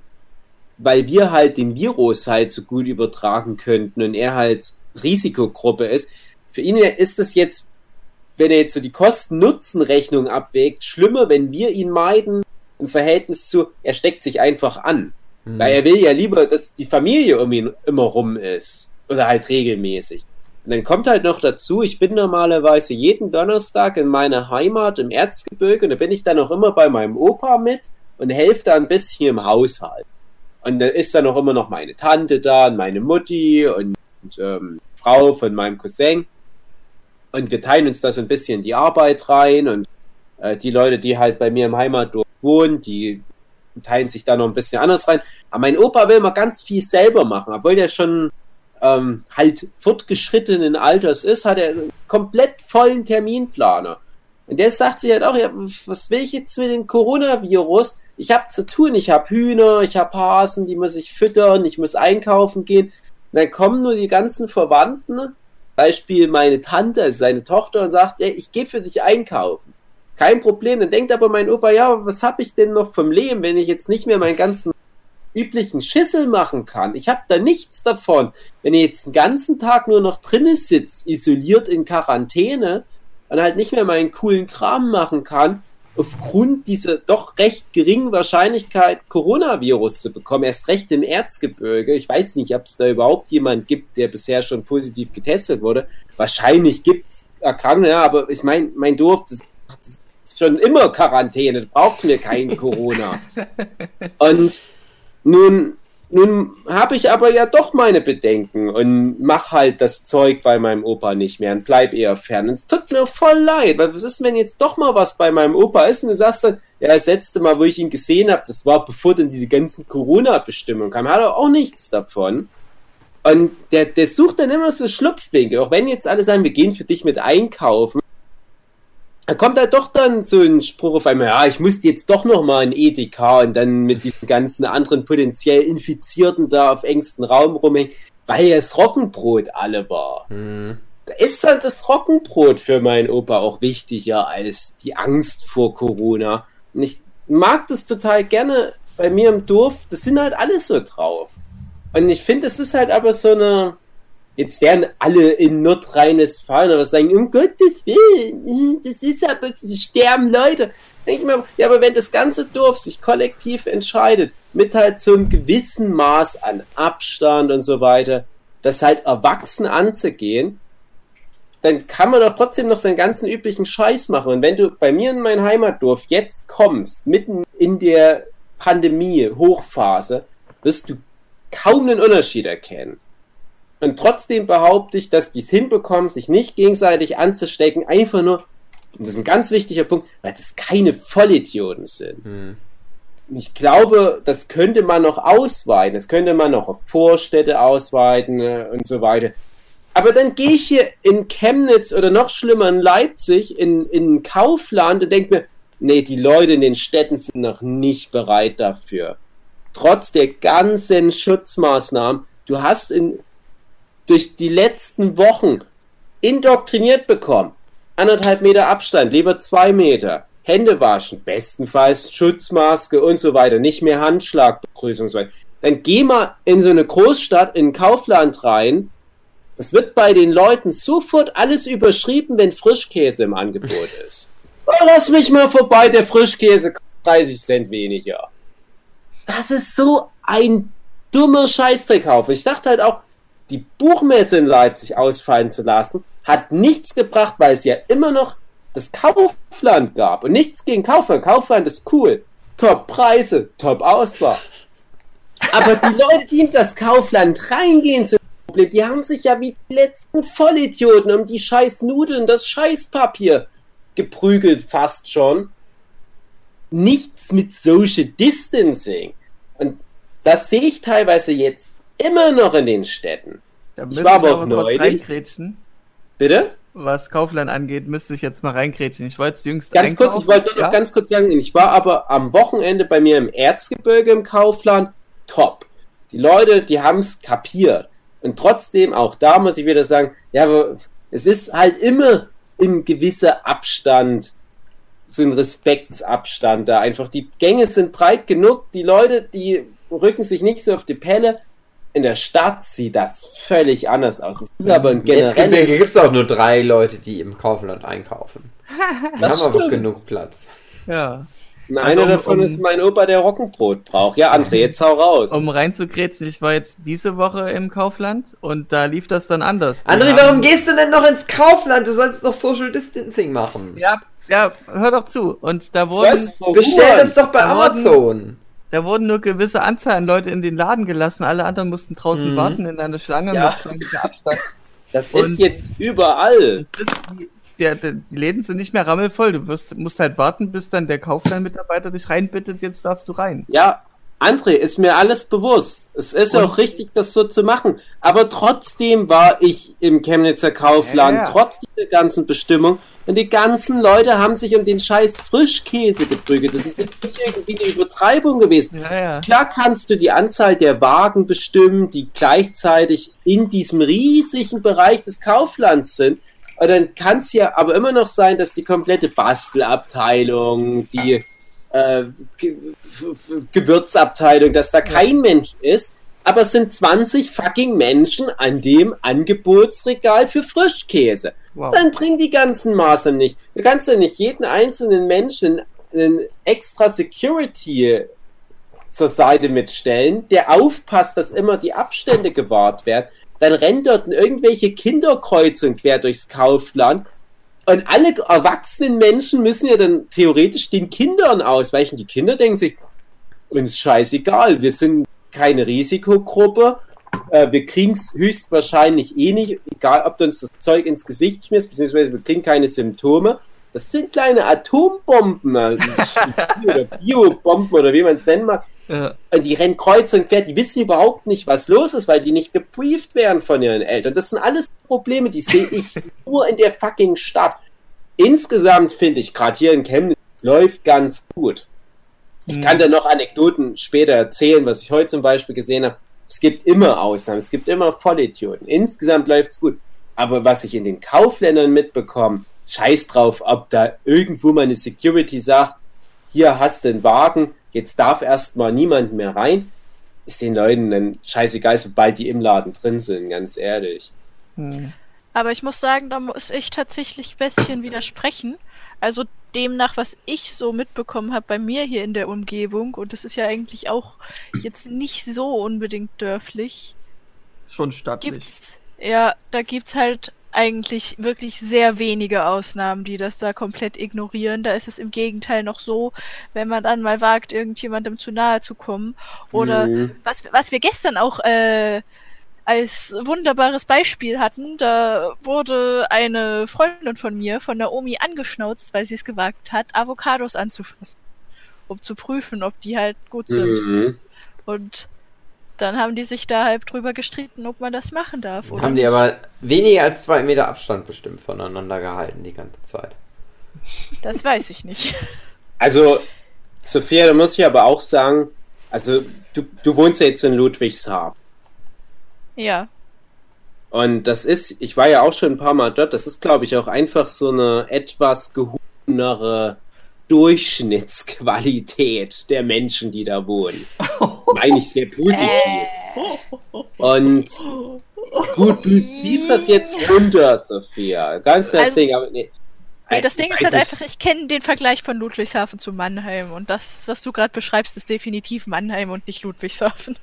S4: weil wir halt den Virus halt so gut übertragen könnten und er halt Risikogruppe ist. Für ihn ist es jetzt, wenn er jetzt so die Kosten-Nutzen-Rechnung abwägt, schlimmer, wenn wir ihn meiden im Verhältnis zu, er steckt sich einfach an. Mhm. Weil er will ja lieber, dass die Familie um ihn immer rum ist. Oder halt regelmäßig. Und dann kommt halt noch dazu, ich bin normalerweise jeden Donnerstag in meiner Heimat im Erzgebirge und da bin ich dann auch immer bei meinem Opa mit und helfe da ein bisschen im Haushalt. Und da ist dann auch immer noch meine Tante da und meine Mutti und, und ähm, Frau von meinem Cousin. Und wir teilen uns da so ein bisschen die Arbeit rein und äh, die Leute, die halt bei mir im Heimatdorf wohnen, die teilen sich da noch ein bisschen anders rein. Aber mein Opa will immer ganz viel selber machen, obwohl der schon ähm, halt fortgeschrittenen Alters ist, hat er einen komplett vollen Terminplaner. Und der sagt sich halt auch, ja, was will ich jetzt mit dem Coronavirus? Ich habe zu tun, ich habe Hühner, ich habe Hasen, die muss ich füttern, ich muss einkaufen gehen. Und dann kommen nur die ganzen Verwandten, Beispiel meine Tante, also seine Tochter, und sagt, ey, ich gehe für dich einkaufen. Kein Problem. Dann denkt aber mein Opa, ja, was habe ich denn noch vom Leben, wenn ich jetzt nicht mehr meinen ganzen üblichen Schissel machen kann. Ich habe da nichts davon. Wenn ihr jetzt den ganzen Tag nur noch drinnen sitzt, isoliert in Quarantäne und halt nicht mehr meinen coolen Kram machen kann, aufgrund dieser doch recht geringen Wahrscheinlichkeit, Coronavirus zu bekommen, erst recht im Erzgebirge. Ich weiß nicht, ob es da überhaupt jemand gibt, der bisher schon positiv getestet wurde. Wahrscheinlich gibt es Erkrankte, ja, aber ich meine, mein Dorf, das, das ist schon immer Quarantäne, das braucht mir kein Corona. Und nun, nun habe ich aber ja doch meine Bedenken und mach halt das Zeug bei meinem Opa nicht mehr und bleib eher fern. Und es tut mir voll leid, weil was ist, wenn jetzt doch mal was bei meinem Opa ist und du sagst dann, ja, das letzte Mal, wo ich ihn gesehen habe, das war bevor dann diese ganzen Corona-Bestimmungen kamen, hat er auch nichts davon. Und der, der sucht dann immer so Schlupfwinkel, auch wenn jetzt alle sagen, wir gehen für dich mit einkaufen da kommt halt doch dann so ein Spruch auf einmal, ja, ich muss jetzt doch noch mal in EDK und dann mit diesen ganzen anderen potenziell Infizierten da auf engstem Raum rumhängen, weil ja das Roggenbrot alle war. Mhm. Da ist dann das Roggenbrot für meinen Opa auch wichtiger als die Angst vor Corona. Und ich mag das total gerne bei mir im Dorf, das sind halt alle so drauf. Und ich finde, es ist halt aber so eine, Jetzt werden alle in Nordrhein-Westfalen aber sagen, um Gottes Willen, das ist aber, es sterben Leute. Denke ich mir, ja, aber wenn das ganze Dorf sich kollektiv entscheidet, mit halt so einem gewissen Maß an Abstand und so weiter, das halt erwachsen anzugehen, dann kann man doch trotzdem noch seinen ganzen üblichen Scheiß machen. Und wenn du bei mir in mein Heimatdorf jetzt kommst, mitten in der Pandemie, Hochphase, wirst du kaum einen Unterschied erkennen. Und trotzdem behaupte ich, dass die es hinbekommen, sich nicht gegenseitig anzustecken, einfach nur, und das ist ein ganz wichtiger Punkt, weil das keine Vollidioten sind. Hm. Ich glaube, das könnte man noch ausweiten, das könnte man noch auf Vorstädte ausweiten äh, und so weiter. Aber dann gehe ich hier in Chemnitz oder noch schlimmer in Leipzig in, in Kaufland und denke mir, nee, die Leute in den Städten sind noch nicht bereit dafür trotz der ganzen Schutzmaßnahmen, du hast in, durch die letzten Wochen indoktriniert bekommen. Anderthalb Meter Abstand, lieber zwei Meter. Hände waschen, bestenfalls Schutzmaske und so weiter, nicht mehr Handschlagbegrüßung und so weiter. Dann geh mal in so eine Großstadt, in ein Kaufland rein. Das wird bei den Leuten sofort alles überschrieben, wenn Frischkäse im Angebot ist. Oh, lass mich mal vorbei, der Frischkäse 30 Cent weniger. Das ist so ein dummer Scheißdreckhaufen. Ich dachte halt auch, die Buchmesse in Leipzig ausfallen zu lassen, hat nichts gebracht, weil es ja immer noch das Kaufland gab. Und nichts gegen Kaufland. Kaufland ist cool. Top Preise, top Ausbau. Aber die Leute, die in das Kaufland reingehen, sind Problem. Die haben sich ja wie die letzten Vollidioten um die scheiß Nudeln, das Scheißpapier geprügelt, fast schon. Nichts mit Social Distancing. Und das sehe ich teilweise jetzt immer noch in den Städten.
S2: Da
S4: Ich war aber auch
S2: kurz
S4: neulich. Bitte?
S2: Was Kaufland angeht, müsste ich jetzt mal reingrätschen. Ich wollte es jüngst
S4: Ganz kurz, ich wollte nur noch
S2: ja?
S4: ganz kurz sagen, ich war aber am Wochenende bei mir im Erzgebirge im Kaufland. Top. Die Leute, die haben es kapiert. Und trotzdem, auch da muss ich wieder sagen, ja, aber es ist halt immer ein gewisser Abstand, so ein Respektsabstand da. Einfach die Gänge sind breit genug, die Leute, die rücken sich nicht so auf die Pelle. In der Stadt sieht das völlig anders aus. Das ist aber ein
S1: Jetzt gibt
S4: generelles...
S1: es auch nur drei Leute, die im Kaufland einkaufen. Wir haben aber genug Platz.
S2: Ja.
S4: Und
S2: Also
S4: einer
S2: um-
S4: davon
S2: um-
S4: ist mein Opa, der Roggenbrot braucht. Ja, André, jetzt hau raus.
S2: Um reinzugrätschen, ich war jetzt diese Woche im Kaufland und da lief das dann anders.
S1: André,
S2: haben-
S1: warum gehst du denn noch ins Kaufland? Du sollst doch Social Distancing machen.
S2: Ja, ja, hör doch zu. Und da
S4: Was?
S2: wurden,
S4: Frau
S1: Bestell das doch bei
S2: Da wurden-
S1: Amazon.
S2: Da wurden nur gewisse Anzahl an Leute in den Laden gelassen. Alle anderen mussten draußen
S1: Mhm.
S2: warten in einer Schlange
S4: Ja.
S2: mit zwei Meter Abstand.
S4: Das
S2: Und-
S4: ist jetzt überall.
S2: Ist, die, der, die Läden sind nicht mehr rammelvoll. Du wirst, musst halt warten, bis dann der Kaufland-Mitarbeiter dich reinbittet, jetzt darfst du rein.
S4: Ja, André, ist mir alles bewusst. Es ist
S2: Und-
S4: auch richtig, das so zu machen. Aber trotzdem war ich im Chemnitzer Kaufland,
S2: Ja, ja.
S4: trotz dieser ganzen Bestimmung. Und die ganzen Leute haben sich um den scheiß Frischkäse geprügelt. Das ist nicht irgendwie eine Übertreibung gewesen.
S2: Ja, ja.
S4: Klar kannst du die Anzahl der Wagen bestimmen, die gleichzeitig in diesem riesigen Bereich des Kauflands sind. Und dann kann es ja aber immer noch sein, dass die komplette Bastelabteilung, die äh, Gewürzabteilung, dass da kein Mensch ist. Aber es sind 20 fucking Menschen an dem Angebotsregal für Frischkäse.
S2: Wow.
S4: Dann bring die ganzen Maßnahmen nicht. Du kannst ja nicht jeden einzelnen Menschen einen extra Security zur Seite mitstellen, der aufpasst, dass immer die Abstände gewahrt werden. Dann rennen dort irgendwelche Kinderkreuzungen quer durchs Kaufland. Und alle erwachsenen Menschen müssen ja dann theoretisch den Kindern ausweichen. Die Kinder denken sich, uns scheißegal, wir sind keine Risikogruppe. Äh, wir kriegen es höchstwahrscheinlich eh nicht, egal ob du uns das Zeug ins Gesicht schmierst, beziehungsweise wir kriegen keine Symptome. Das sind kleine Atombomben also oder Biobomben oder wie man es nennen mag.
S2: Ja.
S4: Und die rennen kreuz und quer, die wissen überhaupt nicht, was los ist, weil die nicht gebrieft werden von ihren Eltern. Das sind alles Probleme, die sehe ich nur in der fucking Stadt. Insgesamt finde ich, gerade hier in Chemnitz, läuft ganz gut. Ich
S2: Mhm.
S4: kann da noch Anekdoten später erzählen, was ich heute zum Beispiel gesehen habe. Es gibt immer Ausnahmen, es gibt immer Vollidioten. Insgesamt läuft's gut. Aber was ich in den Kaufländern mitbekomme, scheiß drauf, ob da irgendwo mal eine Security sagt, hier hast du einen Wagen, jetzt darf erstmal niemand mehr rein, ist den Leuten dann scheißegal, sobald die im Laden drin sind, ganz ehrlich.
S2: Hm.
S3: Aber ich muss sagen, da muss ich tatsächlich ein bisschen widersprechen. Also demnach, was ich so mitbekommen habe bei mir hier in der Umgebung, und das ist ja eigentlich auch jetzt nicht so unbedingt dörflich,
S2: Schon stattlich.
S3: gibt's, ja, da gibt's halt eigentlich wirklich sehr wenige Ausnahmen, die das da komplett ignorieren. Da ist es im Gegenteil noch so, wenn man dann mal wagt, irgendjemandem zu nahe zu kommen. Oder
S4: Mhm.
S3: was, was wir gestern auch äh, als wunderbares Beispiel hatten, da wurde eine Freundin von mir, von Naomi, angeschnauzt, weil sie es gewagt hat, Avocados anzufassen, um zu prüfen, ob die halt gut sind.
S4: Mhm.
S3: Und dann haben die sich da halb drüber gestritten, ob man das machen darf. Oder
S1: Haben die
S3: nicht.
S1: aber weniger als zwei Meter Abstand bestimmt voneinander gehalten die ganze Zeit.
S3: Das weiß ich nicht.
S4: Also, Sophia, da muss ich aber auch sagen, Also, du, du wohnst ja jetzt in Ludwigshafen.
S3: Ja.
S4: Und das ist, ich war ja auch schon ein paar Mal dort, das ist, glaube ich, auch einfach so eine etwas gehobenere Durchschnittsqualität der Menschen, die da wohnen. Meine ich sehr positiv. Und gut, du siehst das jetzt runter, Sophia. Ganz das
S3: Also-
S4: Ding, aber nee.
S3: Nee, das Ding
S4: Ich
S3: ist halt
S4: weiß
S3: einfach, ich kenne den Vergleich von Ludwigshafen zu Mannheim und das, was du gerade beschreibst, ist definitiv Mannheim und nicht Ludwigshafen.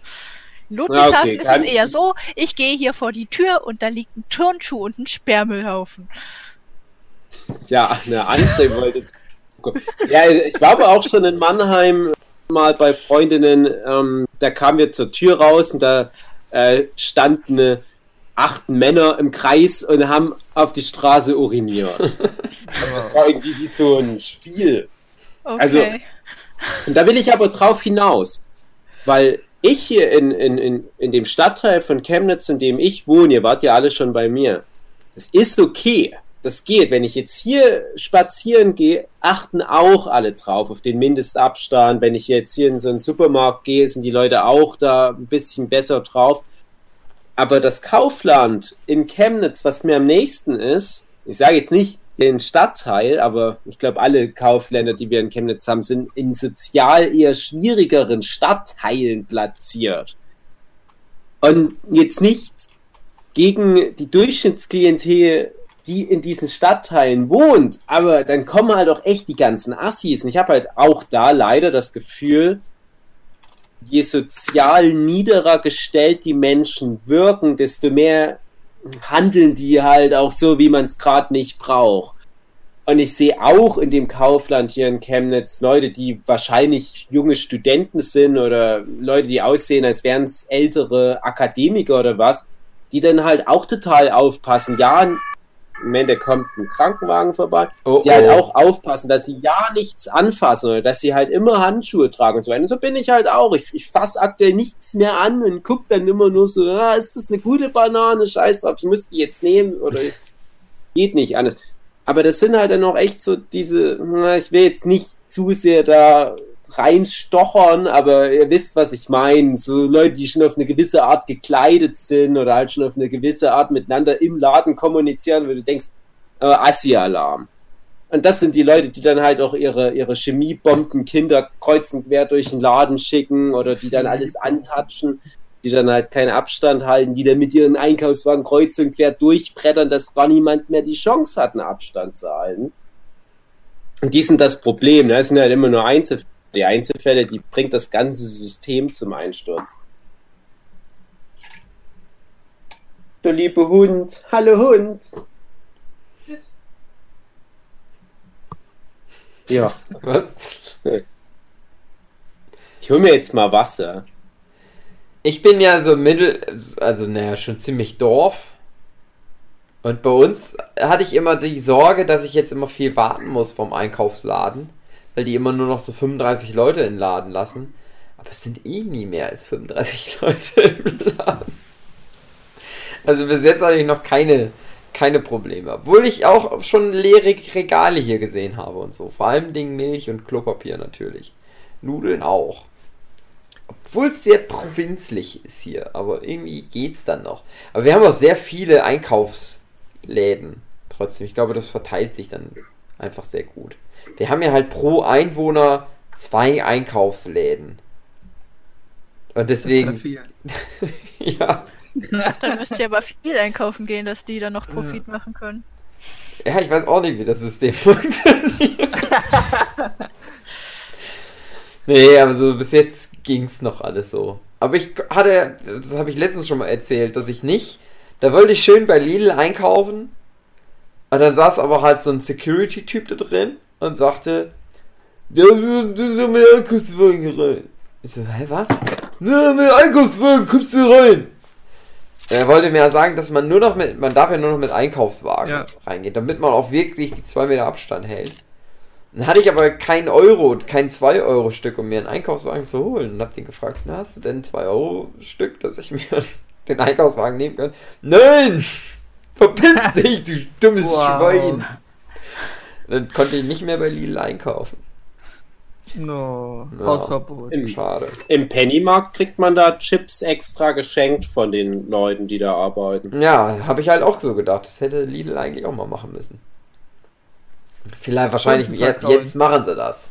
S3: In Ludwigshafen
S4: okay,
S3: ist es eher so, ich gehe hier vor die Tür und da liegt ein Turnschuh und ein Sperrmüllhaufen.
S4: Ja, eine andere wollte. Ja, ich war aber auch schon in Mannheim mal bei Freundinnen. Ähm, da kamen wir zur Tür raus und da äh, standen äh, acht Männer im Kreis und haben auf die Straße uriniert. Das war irgendwie wie so ein Spiel.
S3: Okay.
S4: Also- Und da will ich aber drauf hinaus, weil ich hier in, in, in, in dem Stadtteil von Chemnitz, in dem ich wohne, ihr wart ja alle schon bei mir, es ist okay, das geht. Wenn ich jetzt hier spazieren gehe, achten auch alle drauf auf den Mindestabstand. Wenn ich jetzt hier in so einen Supermarkt gehe, sind die Leute auch da ein bisschen besser drauf. Aber das Kaufland in Chemnitz, was mir am nächsten ist, ich sage jetzt nicht den Stadtteil, aber ich glaube, alle Kaufländer, die wir in Chemnitz haben, sind in sozial eher schwierigeren Stadtteilen platziert. Und jetzt nichts gegen die Durchschnittsklientel, die in diesen Stadtteilen wohnt, aber dann kommen halt auch echt die ganzen Assis. Und ich habe halt auch da leider das Gefühl, je sozial niederer gestellt die Menschen wirken, desto mehr handeln die halt auch so, wie man es gerade nicht braucht. Und ich sehe auch in dem Kaufland hier in Chemnitz Leute, die wahrscheinlich junge Studenten sind oder Leute, die aussehen, als wären es ältere Akademiker oder was, die dann halt auch total aufpassen. Ja, Moment, da kommt ein Krankenwagen vorbei
S1: Oh,
S4: die halt auch aufpassen, dass sie ja nichts anfassen oder dass sie halt immer Handschuhe tragen und so weiter. Und so bin ich halt auch. Ich, ich fasse aktuell nichts mehr an und gucke dann immer nur so, ah, ist das eine gute Banane? Scheiß drauf, ich muss die jetzt nehmen oder geht nicht anders. Aber das sind halt dann auch echt so diese, na, ich will jetzt nicht zu sehr da reinstochern, aber ihr wisst, was ich meine. So Leute, die schon auf eine gewisse Art gekleidet sind oder halt schon auf eine gewisse Art miteinander im Laden kommunizieren, wo du denkst, äh, Assi-Alarm. Und das sind die Leute, die dann halt auch ihre, ihre Chemiebomben Kinder kreuzend quer durch den Laden schicken oder die dann alles antatschen, die dann halt keinen Abstand halten, die dann mit ihren Einkaufswagen kreuz und quer durchbrettern, dass gar niemand mehr die Chance hat, einen Abstand zu halten. Und die sind das Problem. Ne? Das sind halt immer nur Einzelfälle. Die Einzelfälle, die bringt das ganze System zum Einsturz. Du liebe Hund. Hallo Hund. Ja,
S1: Was?
S4: ich hole mir jetzt mal Wasser.
S1: Ich bin ja so mittel, also naja, schon ziemlich Dorf. Und bei uns hatte ich immer die Sorge, dass ich jetzt immer viel warten muss vom Einkaufsladen, weil die immer nur noch so 35 Leute in den Laden lassen. Aber es sind eh nie mehr als 35 Leute im Laden. Also bis jetzt hatte ich noch keine, keine Probleme. Obwohl ich auch schon leere Regale hier gesehen habe und so. Vor allem Dingen Milch und Klopapier natürlich. Nudeln auch. Obwohl es sehr provinzlich ist hier, aber irgendwie geht's dann noch. Aber wir haben auch sehr viele Einkaufsläden trotzdem. Ich glaube, das verteilt sich dann einfach sehr gut. Wir haben ja halt pro Einwohner zwei Einkaufsläden. Und
S2: Das ist ja
S1: deswegen,
S2: viel.
S1: ja,
S3: Dann müsst ihr aber viel einkaufen gehen, dass die dann noch Profit machen können.
S1: ja, ich weiß auch nicht, wie das System funktioniert. nee, aber so bis jetzt ging's noch alles so. Aber ich hatte, das habe ich letztens schon mal erzählt, dass ich nicht, da wollte ich schön bei Lidl einkaufen. Und dann saß aber halt so ein Security-Typ da drin und sagte, ja, du mit Einkaufswagen rein. Ich so, hä, was? Na, mit Einkaufswagen kommst du rein. Er wollte mir ja sagen, dass man nur noch mit, man darf ja nur noch mit Einkaufswagen
S2: Ja.
S1: reingehen, damit man auch wirklich die 2 Meter Abstand hält. Dann hatte ich aber kein Euro, kein 2-Euro-Stück, um mir einen Einkaufswagen zu holen. Und hab den gefragt, na, hast du denn ein 2-Euro-Stück, dass ich mir den Einkaufswagen nehmen kann? Nein! Verpiss dich, du dummes
S2: Wow.
S1: Schwein! Dann konnte ich nicht mehr bei Lidl einkaufen.
S2: No,
S1: Ja.
S2: Hausverbot.
S4: Im,
S1: Schade.
S4: Im Pennymarkt kriegt man da Chips extra geschenkt von den Leuten, die da arbeiten.
S1: Ja, habe ich halt auch so gedacht. Das hätte Lidl eigentlich auch mal machen müssen. Vielleicht, wahrscheinlich, jetzt, jetzt machen sie das.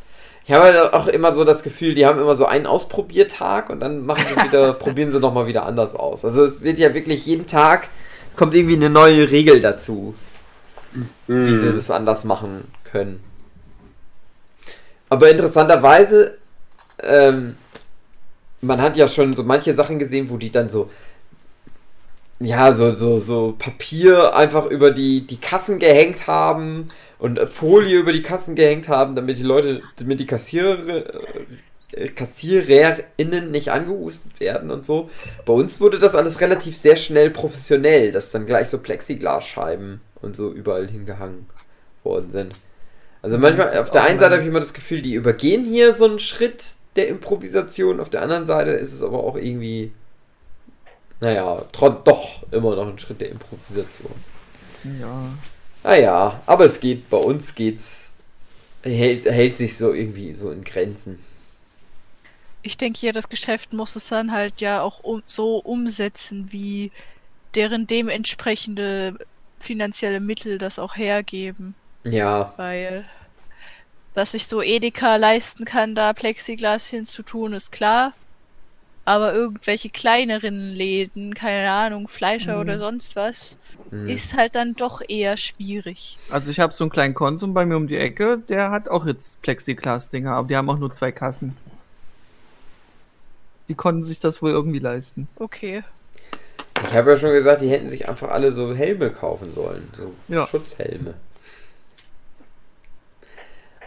S1: Ich habe halt auch immer so das Gefühl, die haben immer so einen Ausprobiertag und dann machen sie wieder, probieren sie nochmal wieder anders aus. Also es wird ja wirklich jeden Tag kommt irgendwie eine neue Regel dazu, wie sie
S4: Hm.
S1: das anders machen können. Aber interessanterweise, ähm, man hat ja schon so manche Sachen gesehen, wo die dann so, ja, so, so, so Papier einfach über die, die Kassen gehängt haben und Folie über die Kassen gehängt haben, damit die Leute, damit die Kassierer, äh, KassiererInnen nicht angehustet werden und so. Bei uns wurde das alles relativ sehr schnell professionell, dass dann gleich so Plexiglasscheiben und so überall hingehangen worden sind. Also
S2: Ja,
S1: manchmal,
S2: das
S1: auf der einen Seite habe ich immer das Gefühl, die übergehen hier so einen Schritt der Improvisation, auf der anderen Seite ist es aber auch irgendwie, naja, doch immer noch ein Schritt der Improvisation.
S2: Ja.
S1: Naja, aber es geht, bei uns geht's, hält, hält sich so irgendwie so in Grenzen.
S3: Ich denke, jedes Geschäft muss es dann halt ja auch um, so umsetzen, wie deren dementsprechende finanzielle Mittel das auch hergeben.
S1: Ja,
S3: Weil, dass sich so Edeka leisten kann, da Plexiglas hinzutun, ist klar. Aber irgendwelche kleineren Läden, keine Ahnung, Fleischer
S2: Mhm.
S3: oder sonst was,
S1: hm.
S3: ist halt dann doch eher schwierig.
S2: Also ich habe so einen kleinen Konsum bei mir um die Ecke, der hat auch jetzt Plexiglas-Dinger, aber die haben auch nur zwei Kassen. Die konnten sich das wohl irgendwie leisten.
S3: Okay.
S1: Ich habe ja schon gesagt, die hätten sich einfach alle so Helme kaufen sollen, so
S2: Ja.
S1: Schutzhelme.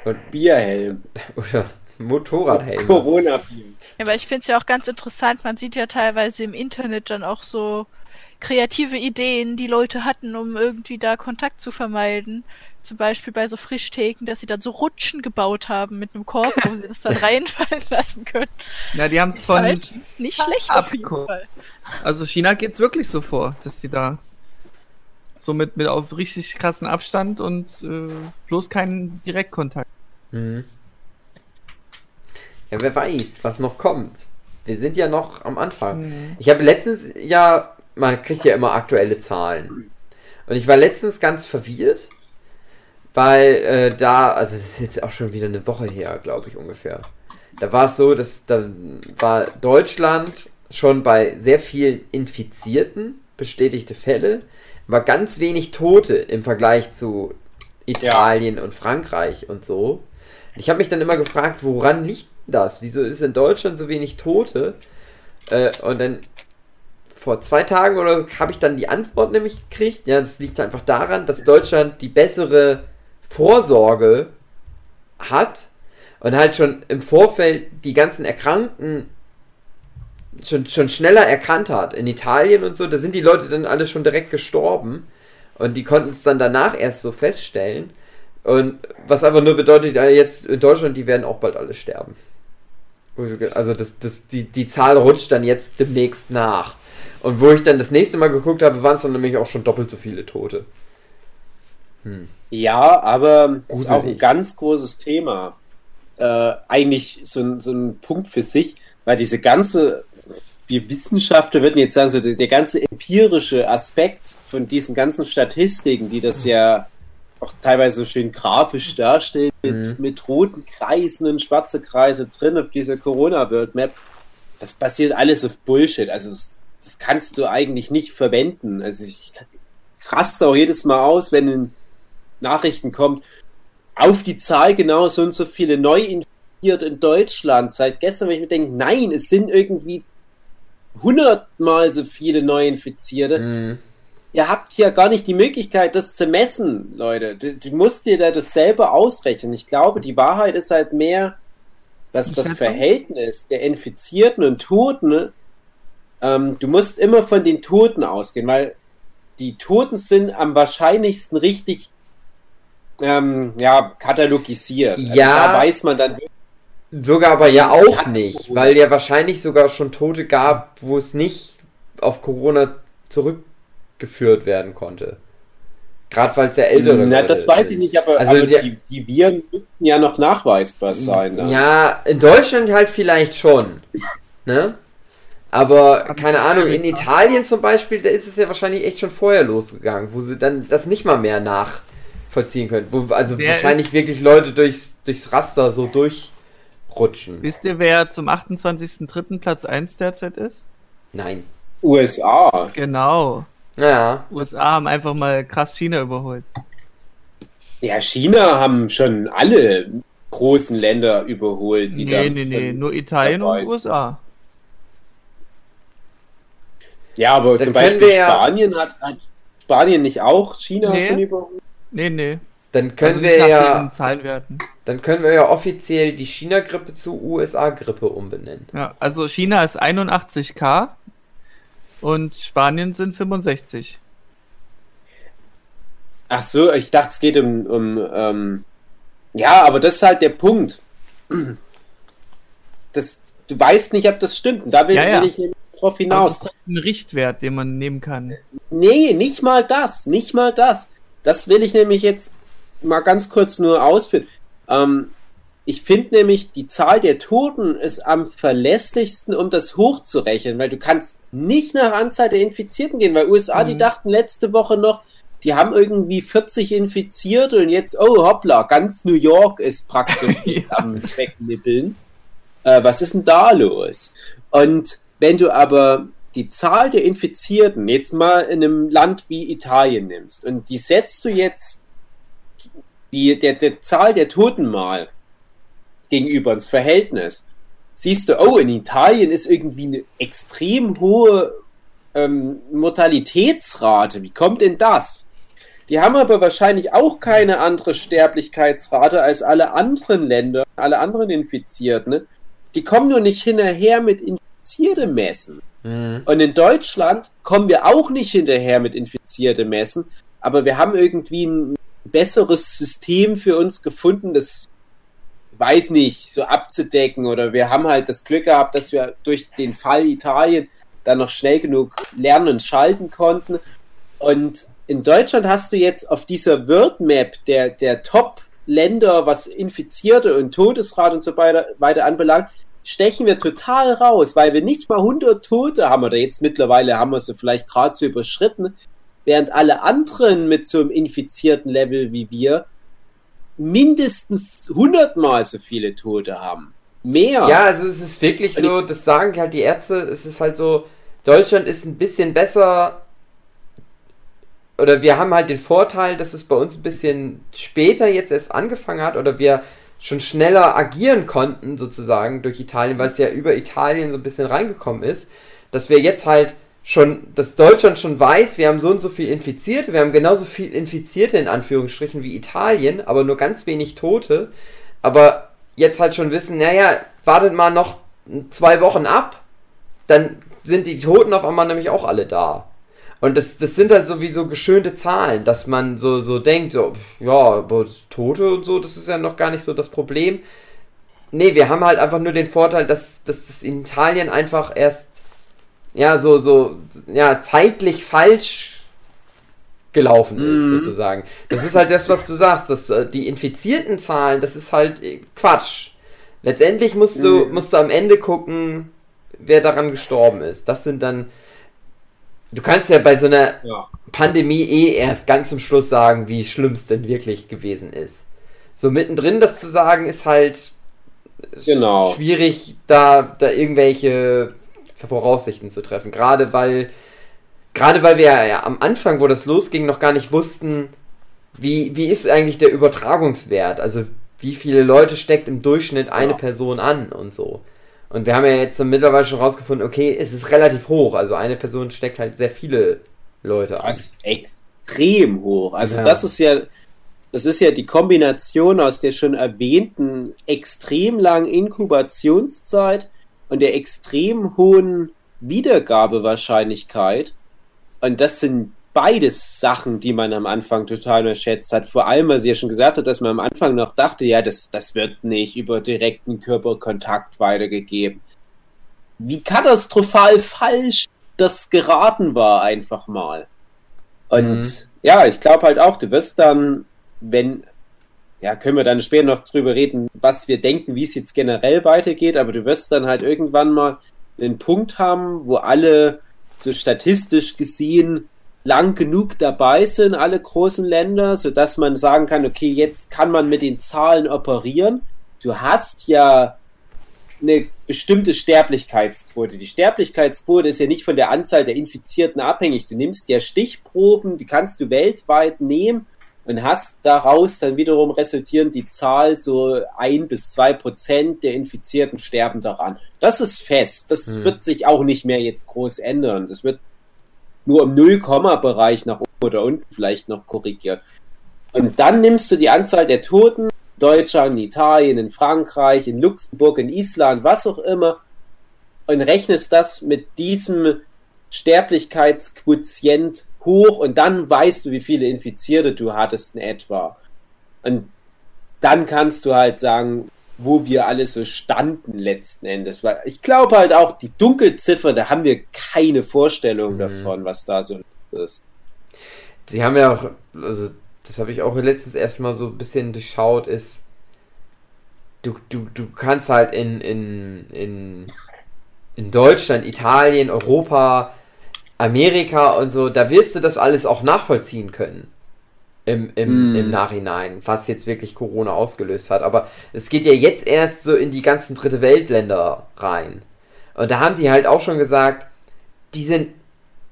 S1: Und,
S4: Bierhelm.
S1: oder Motorradhelme.
S4: Corona-Bier.
S3: Ja, aber ich finde es ja auch ganz interessant, man sieht ja teilweise im Internet dann auch so kreative Ideen, die Leute hatten, um irgendwie da Kontakt zu vermeiden. Zum Beispiel bei so Frischtheken, dass sie dann so Rutschen gebaut haben mit einem Korb, wo sie das dann reinfallen lassen können.
S2: Ja, die haben es von.
S3: halt nicht schlecht auf jeden
S2: abgeguckt.
S3: Fall.
S2: Also China geht's wirklich so vor, dass die da so mit, mit auf richtig krassen Abstand und äh, bloß keinen Direktkontakt.
S1: Mhm. Ja, wer weiß, was noch kommt. Wir sind ja noch am Anfang.
S2: Mhm.
S1: Ich habe letztens ja, man kriegt ja immer aktuelle Zahlen. Und ich war letztens ganz verwirrt, weil äh, da, also es ist jetzt auch schon wieder eine Woche her, glaube ich ungefähr. Da war es so, dass da war Deutschland schon bei sehr vielen Infizierten, bestätigte Fälle, war ganz wenig Tote im Vergleich zu Italien und Frankreich und so. Ich habe mich dann immer gefragt, woran liegt das? Wieso ist in Deutschland so wenig Tote? Äh, und dann vor zwei Tagen oder so habe ich dann die Antwort nämlich gekriegt. Ja, das liegt einfach daran, dass Deutschland die bessere Vorsorge hat und halt schon im Vorfeld die ganzen Erkrankten schon, schon schneller erkannt hat. In Italien und so, da sind die Leute dann alle schon direkt gestorben und die konnten es dann danach erst so feststellen. Und was aber nur bedeutet, ja, jetzt in Deutschland, die werden auch bald alle sterben. Also das, das, die, die Zahl rutscht dann jetzt demnächst nach. Und wo ich dann das nächste Mal geguckt habe, waren es dann nämlich auch schon doppelt so viele Tote. Hm.
S4: Ja, aber das ist auch ein ganz großes Thema. Äh, eigentlich so ein, so ein Punkt für sich, weil diese ganze, wir Wissenschaftler würden jetzt sagen, so der, der ganze empirische Aspekt von diesen ganzen Statistiken, die das ja auch teilweise so schön grafisch darstellen, mit,
S1: Mhm.
S4: mit roten Kreisen und schwarze Kreise drin auf dieser Corona-World Map, das basiert alles auf Bullshit. Also das, das kannst du eigentlich nicht verwenden. Also ich raste auch jedes Mal aus, wenn in Nachrichten kommt, auf die Zahl genau so und so viele neu infiziert in Deutschland seit gestern, wenn ich mir denke, nein, es sind irgendwie hundertmal so viele Neuinfizierte.
S1: Mhm.
S4: Ihr habt hier gar nicht die Möglichkeit, das zu messen, Leute. Du, du musst dir da das selber ausrechnen. Ich glaube, die Wahrheit ist halt mehr, dass das? Verhältnis der Infizierten und Toten, ähm, du musst immer von den Toten ausgehen, weil die Toten sind am wahrscheinlichsten richtig ähm, ja, katalogisiert. Also
S1: Ja.
S4: Da weiß man dann,
S1: Sogar aber ja auch nicht, weil ja wahrscheinlich sogar schon Tote gab, wo es nicht auf Corona zurückgeführt werden konnte. Gerade weil es ja ältere
S4: Na,
S1: Leute
S4: das weiß ich nicht, aber,
S1: Also
S4: aber
S1: der-
S4: die, die Viren müssten ja noch nachweisbar sein. dann.
S1: Ja, in Deutschland halt vielleicht schon. Ne? Aber keine Ahnung, in Italien zum Beispiel, da ist es ja wahrscheinlich echt schon vorher losgegangen, wo sie dann das nicht mal mehr nachvollziehen können. Wo also
S2: Wer
S1: wahrscheinlich wirklich Leute durchs, durchs Raster so durchrutschen.
S2: Wisst ihr, wer zum 28.03. Platz 1 derzeit ist?
S1: Nein.
S4: USA.
S2: Genau.
S1: Naja.
S2: USA haben einfach mal krass China überholt.
S4: Ja, China haben schon alle großen Länder überholt. Die
S2: nee, nee, nee, nur Italien
S4: dabei
S2: und. USA.
S4: Ja, aber
S1: Dann
S4: zum Beispiel
S1: wir ja-
S4: Spanien hat, hat Spanien nicht auch China
S2: Nee.
S4: schon überholt?
S2: Nee, nee.
S1: Dann können
S2: Also
S1: wir ja, dann können wir ja offiziell die China-Grippe zu USA-Grippe umbenennen.
S2: Ja, also China ist 81k und Spanien sind 65.
S4: Ach so, ich dachte, es geht um, um ähm, ja, aber das ist halt der Punkt. Das, du weißt nicht, ob das stimmt. Und da will,
S2: Ja, ja.
S4: will ich nämlich drauf
S2: Das
S4: hinaus.
S2: ist ein Richtwert, den man nehmen kann.
S4: Nee, nicht mal das, nicht mal das. Das will ich nämlich jetzt mal ganz kurz nur ausführen. Ähm, ich finde nämlich, die Zahl der Toten ist am verlässlichsten, um das hochzurechnen, weil du kannst nicht nach Anzahl der Infizierten gehen, weil USA, die
S2: Mhm.
S4: dachten letzte Woche noch, die haben irgendwie 40 Infizierte und jetzt, oh hoppla, ganz New York ist praktisch am Wegnippeln. Äh, was ist denn da los? Und wenn du aber die Zahl der Infizierten jetzt mal in einem Land wie Italien nimmst und die setzt du jetzt die, der, der Zahl der Toten mal gegenüber ins Verhältnis, siehst du, oh, in Italien ist irgendwie eine extrem hohe ähm, Mortalitätsrate. Wie kommt denn das? Die haben aber wahrscheinlich auch keine andere Sterblichkeitsrate als alle anderen Länder, alle anderen Infizierten. Ne? Die kommen nur nicht hinterher mit Infizierte messen.
S1: Mhm.
S4: Und in Deutschland kommen wir auch nicht hinterher mit Infizierte messen, aber wir haben irgendwie ein besseres System für uns gefunden, das weiß nicht, so abzudecken oder wir haben halt das Glück gehabt, dass wir durch den Fall Italien dann noch schnell genug lernen und schalten konnten. Und in Deutschland hast du jetzt auf dieser World Map der, der Top-Länder, was Infizierte und Todesrate und so weiter, weiter anbelangt, stechen wir total raus, weil wir nicht mal 100 Tote haben oder jetzt mittlerweile haben wir sie vielleicht gerade so überschritten, während alle anderen mit so einem infizierten Level wie wir mindestens 100 mal so viele Tote haben. Mehr.
S1: Ja, also es ist wirklich so, das sagen halt die Ärzte, es ist halt so, Deutschland ist ein bisschen besser, oder wir haben halt den Vorteil, dass es bei uns ein bisschen später jetzt erst angefangen hat, oder wir schon schneller agieren konnten, sozusagen, durch Italien, weil es ja über Italien so ein bisschen reingekommen ist, dass wir jetzt halt schon, dass Deutschland schon weiß, wir haben so und so viel Infizierte, wir haben genauso viel Infizierte in Anführungsstrichen wie Italien, aber nur ganz wenig Tote, aber jetzt halt schon wissen, naja, wartet mal noch zwei Wochen ab, dann sind die Toten auf einmal nämlich auch alle da. Und das, das sind halt sowieso geschönte Zahlen, dass man so, so denkt, so, ja, aber Tote und so, das ist ja noch gar nicht so das Problem. Nee, wir haben halt einfach nur den Vorteil, dass, dass das in Italien einfach erst, ja, so, so, ja, zeitlich falsch gelaufen ist,
S4: Mhm.
S1: sozusagen. Das ist halt das, was du sagst, dass äh, die infizierten Zahlen, das ist halt äh, Quatsch. Letztendlich musst du,
S4: Mhm.
S1: musst du am Ende gucken, wer daran gestorben ist. Das sind dann. Du kannst ja bei so einer
S4: Ja.
S1: Pandemie eh erst ganz zum Schluss sagen, wie schlimm es denn wirklich gewesen ist. So mittendrin das zu sagen, ist halt sch-
S4: Genau.
S1: schwierig, da, da irgendwelche Voraussichten zu treffen. Gerade weil, gerade weil wir ja am Anfang, wo das losging, noch gar nicht wussten, wie, wie ist eigentlich der Übertragungswert? Also wie viele Leute steckt im Durchschnitt eine
S4: Ja.
S1: Person an und so. Und wir haben ja jetzt so mittlerweile schon rausgefunden, okay, es ist relativ hoch. Also eine Person steckt halt sehr viele Leute an.
S4: Das ist extrem hoch. Also
S1: Ja.
S4: das ist ja, das ist ja die Kombination aus der schon erwähnten extrem langen Inkubationszeit und der extrem hohen Wiedergabewahrscheinlichkeit. Und das sind beides Sachen, die man am Anfang total unterschätzt hat. Vor allem, weil sie ja schon gesagt hat, dass man am Anfang noch dachte, ja, das, das wird nicht über direkten Körperkontakt weitergegeben. Wie katastrophal falsch das geraten war, einfach mal. Und
S1: Mhm.
S4: Ja, ich glaube halt auch, du wirst dann, wenn, ja, können wir dann später noch drüber reden, was wir denken, wie es jetzt generell weitergeht, aber du wirst dann halt irgendwann mal einen Punkt haben, wo alle so statistisch gesehen lang genug dabei sind, alle großen Länder, sodass man sagen kann, okay, jetzt kann man mit den Zahlen operieren. Du hast ja eine bestimmte Sterblichkeitsquote. Die Sterblichkeitsquote ist ja nicht von der Anzahl der Infizierten abhängig. Du nimmst ja Stichproben, die kannst du weltweit nehmen und hast daraus dann wiederum resultierend die Zahl so ein bis zwei Prozent der Infizierten sterben daran. Das ist fest. Das hm. wird sich auch nicht mehr jetzt groß ändern. Das wird nur im Nullkomma-Bereich nach oben oder unten vielleicht noch korrigiert. Und dann nimmst du die Anzahl der Toten, Deutschland, in Italien, in Frankreich, in Luxemburg, in Island, was auch immer, und rechnest das mit diesem Sterblichkeitsquotient hoch und dann weißt du, wie viele Infizierte du hattest in etwa. Und dann kannst du halt sagen, wo wir alle so standen letzten Endes. Weil ich glaube halt auch, die Dunkelziffer, da haben wir keine Vorstellung mhm. davon, was da so ist.
S1: Sie haben ja auch, also das habe ich auch letztens erstmal so ein bisschen durchschaut, ist, du, du, du kannst halt in, in, in, in Deutschland, Italien, Europa, Amerika und so, da wirst du das alles auch nachvollziehen können im, im, mm. im Nachhinein, was jetzt wirklich Corona ausgelöst hat. Aber es geht ja jetzt erst so in die ganzen dritte Weltländer rein. Und da haben die halt auch schon gesagt, die sind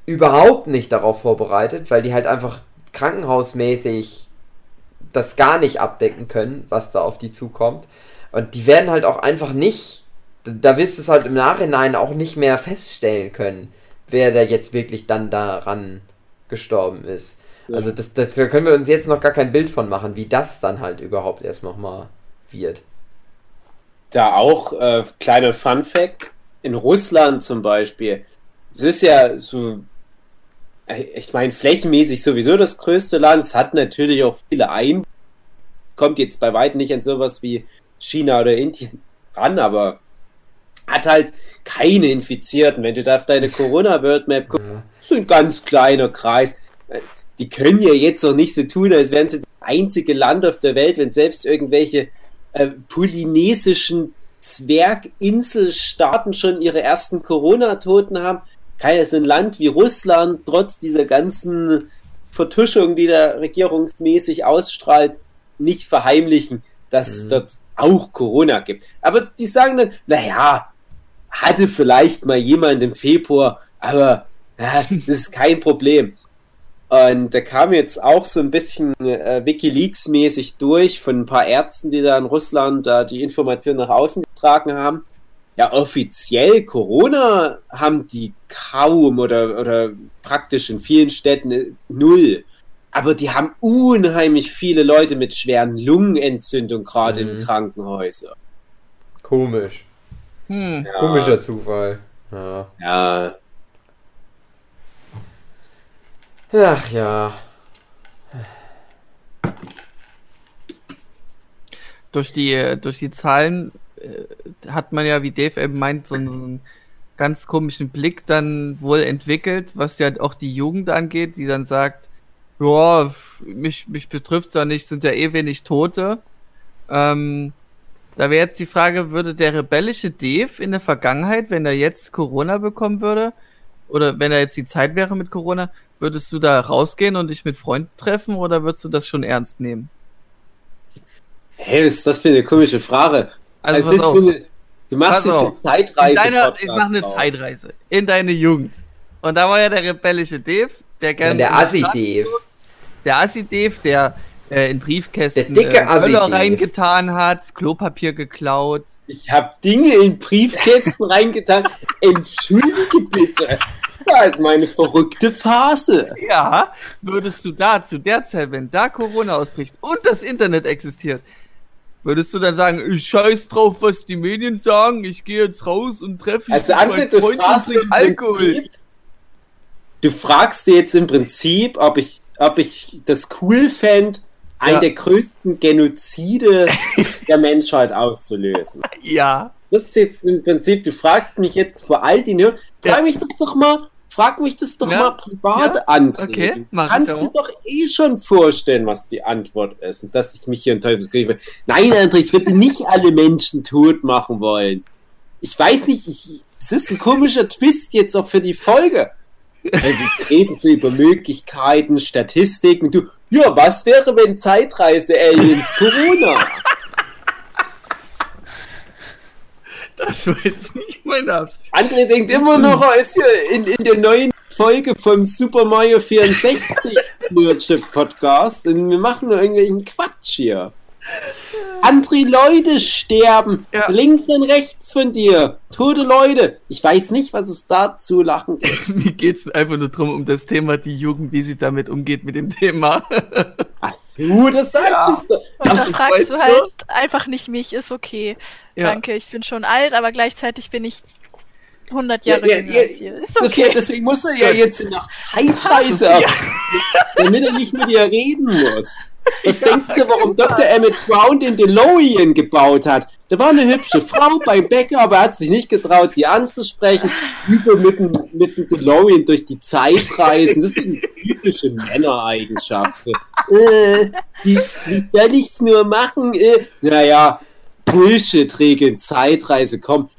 S1: überhaupt nicht darauf vorbereitet, weil die halt einfach krankenhausmäßig das gar nicht abdecken können, was da auf die zukommt. Und die werden halt auch einfach nicht, da wirst du es halt im Nachhinein auch nicht mehr feststellen können, wer da jetzt wirklich dann daran gestorben ist. Also das, das, da können wir uns jetzt noch gar kein Bild von machen, wie das dann halt überhaupt erst nochmal wird.
S4: Da auch äh, kleiner Fun Fact: In Russland zum Beispiel, es ist ja so, äh, ich meine, flächenmäßig sowieso das größte Land, es hat natürlich auch viele Einwohner. Kommt jetzt bei weitem nicht an sowas wie China oder Indien ran, aber hat halt keine Infizierten. Wenn du da auf deine Corona-World-Map guckst, ja. so ein ganz kleiner Kreis die können ja jetzt noch nicht so tun, als wären sie das einzige Land auf der Welt, wenn selbst irgendwelche äh, polynesischen Zwerginselstaaten schon ihre ersten Corona-Toten haben, kann so ein Land wie Russland trotz dieser ganzen Vertuschung, die da regierungsmäßig ausstrahlt, nicht verheimlichen, dass mhm. es dort auch Corona gibt. Aber die sagen dann, naja, hatte vielleicht mal jemand im Februar, aber ja, das ist kein Problem. Und da kam jetzt auch so ein bisschen äh, Wikileaks-mäßig durch von ein paar Ärzten, die da in Russland da die Information nach außen getragen haben. Ja, offiziell Corona haben die kaum oder, oder praktisch in vielen Städten äh, null. Aber die haben unheimlich viele Leute mit schweren Lungenentzündungen gerade mhm. in Krankenhäusern.
S1: Komisch. Hm. Ja. Komischer Zufall.
S4: Ja. ja.
S1: Ach ja.
S2: Durch die, durch die Zahlen äh, hat man ja, wie Dave eben meint, so einen ganz komischen Blick dann wohl entwickelt, was ja auch die Jugend angeht, die dann sagt, ja, mich, mich betrifft es ja nicht, sind ja eh wenig Tote. Ähm, da wäre jetzt die Frage, würde der rebellische Dave in der Vergangenheit, wenn er jetzt Corona bekommen würde, oder wenn er jetzt die Zeit wäre mit Corona, Würdest du da rausgehen und dich mit Freunden treffen oder würdest du das schon ernst nehmen?
S4: Hey, was ist das für eine komische Frage?
S2: Also, also pass eine, du machst jetzt eine Zeitreise. Deiner, ich mache eine drauf. Zeitreise in deine Jugend. Und da war ja der rebellische Dave, der gerne.
S1: Der Assi-Dave.
S2: Der Assi-Dave, der äh, in Briefkästen
S1: der dicke äh,
S2: reingetan hat, Klopapier geklaut.
S4: Ich habe Dinge in Briefkästen reingetan. Entschuldige bitte halt meine verrückte Phase.
S2: Ja, würdest du da zu der Zeit, wenn da Corona ausbricht und das Internet existiert, würdest du dann sagen, ich scheiß drauf, was die Medien sagen, ich gehe jetzt raus und treffe mich
S4: also, mit meinen Freunden und trinke Alkohol. Prinzip, du fragst dir jetzt im Prinzip, ob ich, ob ich das cool fände, einen ja. der größten Genozide der Menschheit auszulösen.
S2: Ja.
S4: Das ist jetzt im Prinzip, du fragst mich jetzt vor all den Hörern, frag mich das doch mal frag mich das doch
S2: Ja,
S4: mal privat
S2: ja,
S4: an.
S2: okay, mach
S4: Kannst du doch eh schon vorstellen, was die Antwort ist und dass ich mich hier in Teufelskrieg will. Nein, André, ich würde nicht alle Menschen tot machen wollen. Ich weiß nicht, ich, es ist ein komischer Twist jetzt auch für die Folge. Weil Wir reden so über Möglichkeiten, Statistiken. Du, ja, was wäre, wenn Zeitreise-Aliens Corona?
S2: Das war jetzt nicht meine Absicht.
S4: André denkt immer noch, er ist hier in, in der neuen Folge vom Super Mario 64 Nerdship Podcast und wir machen nur irgendwelchen Quatsch hier. André, Leute sterben.
S2: Ja.
S4: Links und rechts von dir. Tote Leute. Ich weiß nicht, was es da zu lachen gibt.
S2: Mir geht es einfach nur darum, um das Thema, die Jugend, wie sie damit umgeht mit dem Thema.
S4: Ach so, das sagtest du.
S3: Und da fragst du
S2: du-
S3: halt einfach nicht mich, ist okay.
S2: Ja.
S3: Danke, ich bin schon alt, aber gleichzeitig bin ich 100
S4: Ja,
S3: Jahre
S4: ja,
S3: jünger
S4: ja,
S3: ihr. Ist okay.
S4: deswegen muss er ja jetzt nach Zeitreise, ab, damit er nicht mit dir reden muss. Was denkst du, warum Dr. Emmett Brown den DeLorean gebaut hat? Da war eine hübsche Frau beim Bäcker, aber er hat sich nicht getraut, die anzusprechen. Über mit dem, mit dem DeLorean durch die Zeit reisen. Das ist eine typische Männereigenschaft. Äh, wie, wie soll ich's nur machen? Äh, naja, Bullshit-Regeln, Zeitreise, komm.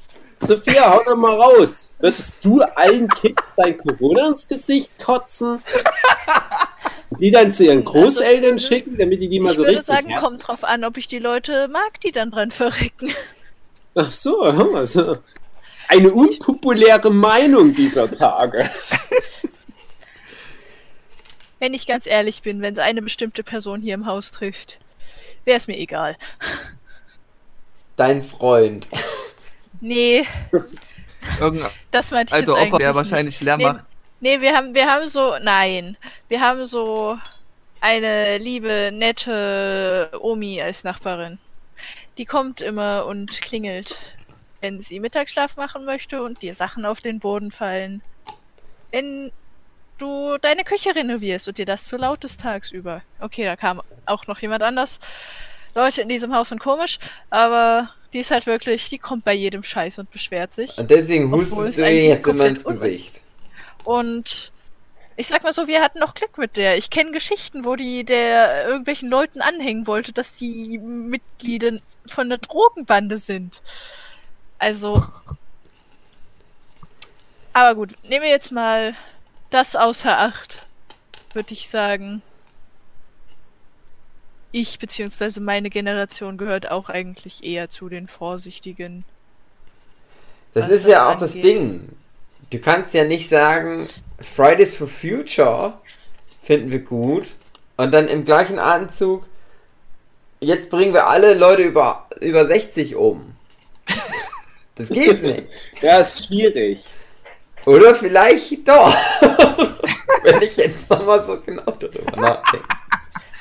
S4: Sophia, hau doch mal raus. Würdest du allen Kids dein Corona ins Gesicht kotzen? Die dann zu ihren Großeltern
S3: Also,
S4: schicken, damit die die mal
S3: Ich
S4: so
S3: würde
S4: richtig.
S3: sagen,
S4: nerven?
S3: kommt drauf an, ob ich die Leute mag, die dann dran verrecken.
S4: Ach so, also eine unpopuläre Meinung dieser Tage.
S3: Wenn ich ganz ehrlich bin, wenn es eine bestimmte Person hier im Haus trifft, wäre es mir egal.
S1: Dein Freund.
S3: Nee,
S2: Irgendein
S3: das meinte ich
S2: alter
S3: jetzt
S2: Opa,
S3: eigentlich
S2: der
S3: nicht.
S2: wahrscheinlich leer
S3: Nee,
S2: macht.
S3: Nee, wir haben, wir haben so, nein, wir haben so eine liebe, nette Omi als Nachbarin. Die kommt immer und klingelt, wenn sie Mittagsschlaf machen möchte und dir Sachen auf den Boden fallen. Wenn du deine Küche renovierst und dir das zu laut ist tagsüber. Okay, da kam auch noch jemand anders. Leute in diesem Haus sind komisch, aber die ist halt wirklich, die kommt bei jedem Scheiß und beschwert sich.
S1: Und deswegen hustest
S3: es
S1: du jetzt immer ins Gesicht.
S3: Und ich sag mal so, wir hatten noch Glück mit der. Ich kenne Geschichten, wo die der irgendwelchen Leuten anhängen wollte, dass die Mitglieder von der Drogenbande sind. Also. Aber gut, nehmen wir jetzt mal das außer Acht, würde ich sagen. Ich beziehungsweise meine Generation gehört auch eigentlich eher zu den Vorsichtigen.
S1: Das ist ja
S3: das
S1: auch das
S3: angeht.
S1: Ding. Du kannst ja nicht sagen, Fridays for Future finden wir gut und dann im gleichen Atemzug, jetzt bringen wir alle Leute über, über 60 um. Das geht nicht.
S4: Ja, ist schwierig.
S1: Oder vielleicht doch. Wenn ich jetzt nochmal so genau darüber nachdenke.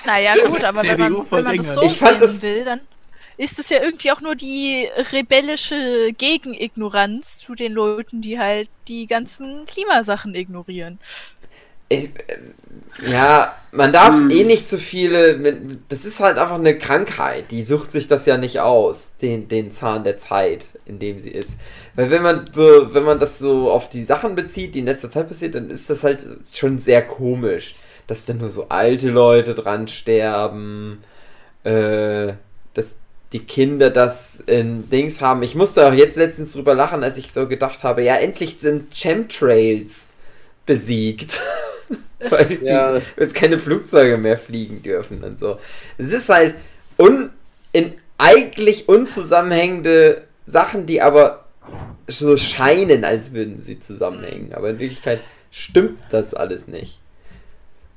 S3: Naja, gut, aber wenn man, wenn man das so
S1: Ich fand
S3: sehen
S1: das-
S3: will, dann ist es ja irgendwie auch nur die rebellische Gegenignoranz zu den Leuten, die halt die ganzen Klimasachen ignorieren.
S1: Ich, äh, ja, man darf
S4: Hm.
S1: eh nicht zu viele. Das ist halt einfach eine Krankheit. Die sucht sich das ja nicht aus, den, den Zahn der Zeit, in dem sie ist. Weil wenn man so, wenn man das so auf die Sachen bezieht, die in letzter Zeit passiert, dann ist das halt schon sehr komisch, dass dann nur so alte Leute dran sterben, äh, dass die Kinder das in Dings haben. Ich musste auch jetzt letztens drüber lachen, als ich so gedacht habe, ja, endlich sind Chemtrails besiegt. Weil die
S4: Ja.
S1: jetzt keine Flugzeuge mehr fliegen dürfen und so. Es ist halt un, in eigentlich unzusammenhängende Sachen, die aber so scheinen, als würden sie zusammenhängen. Aber in Wirklichkeit stimmt das alles nicht.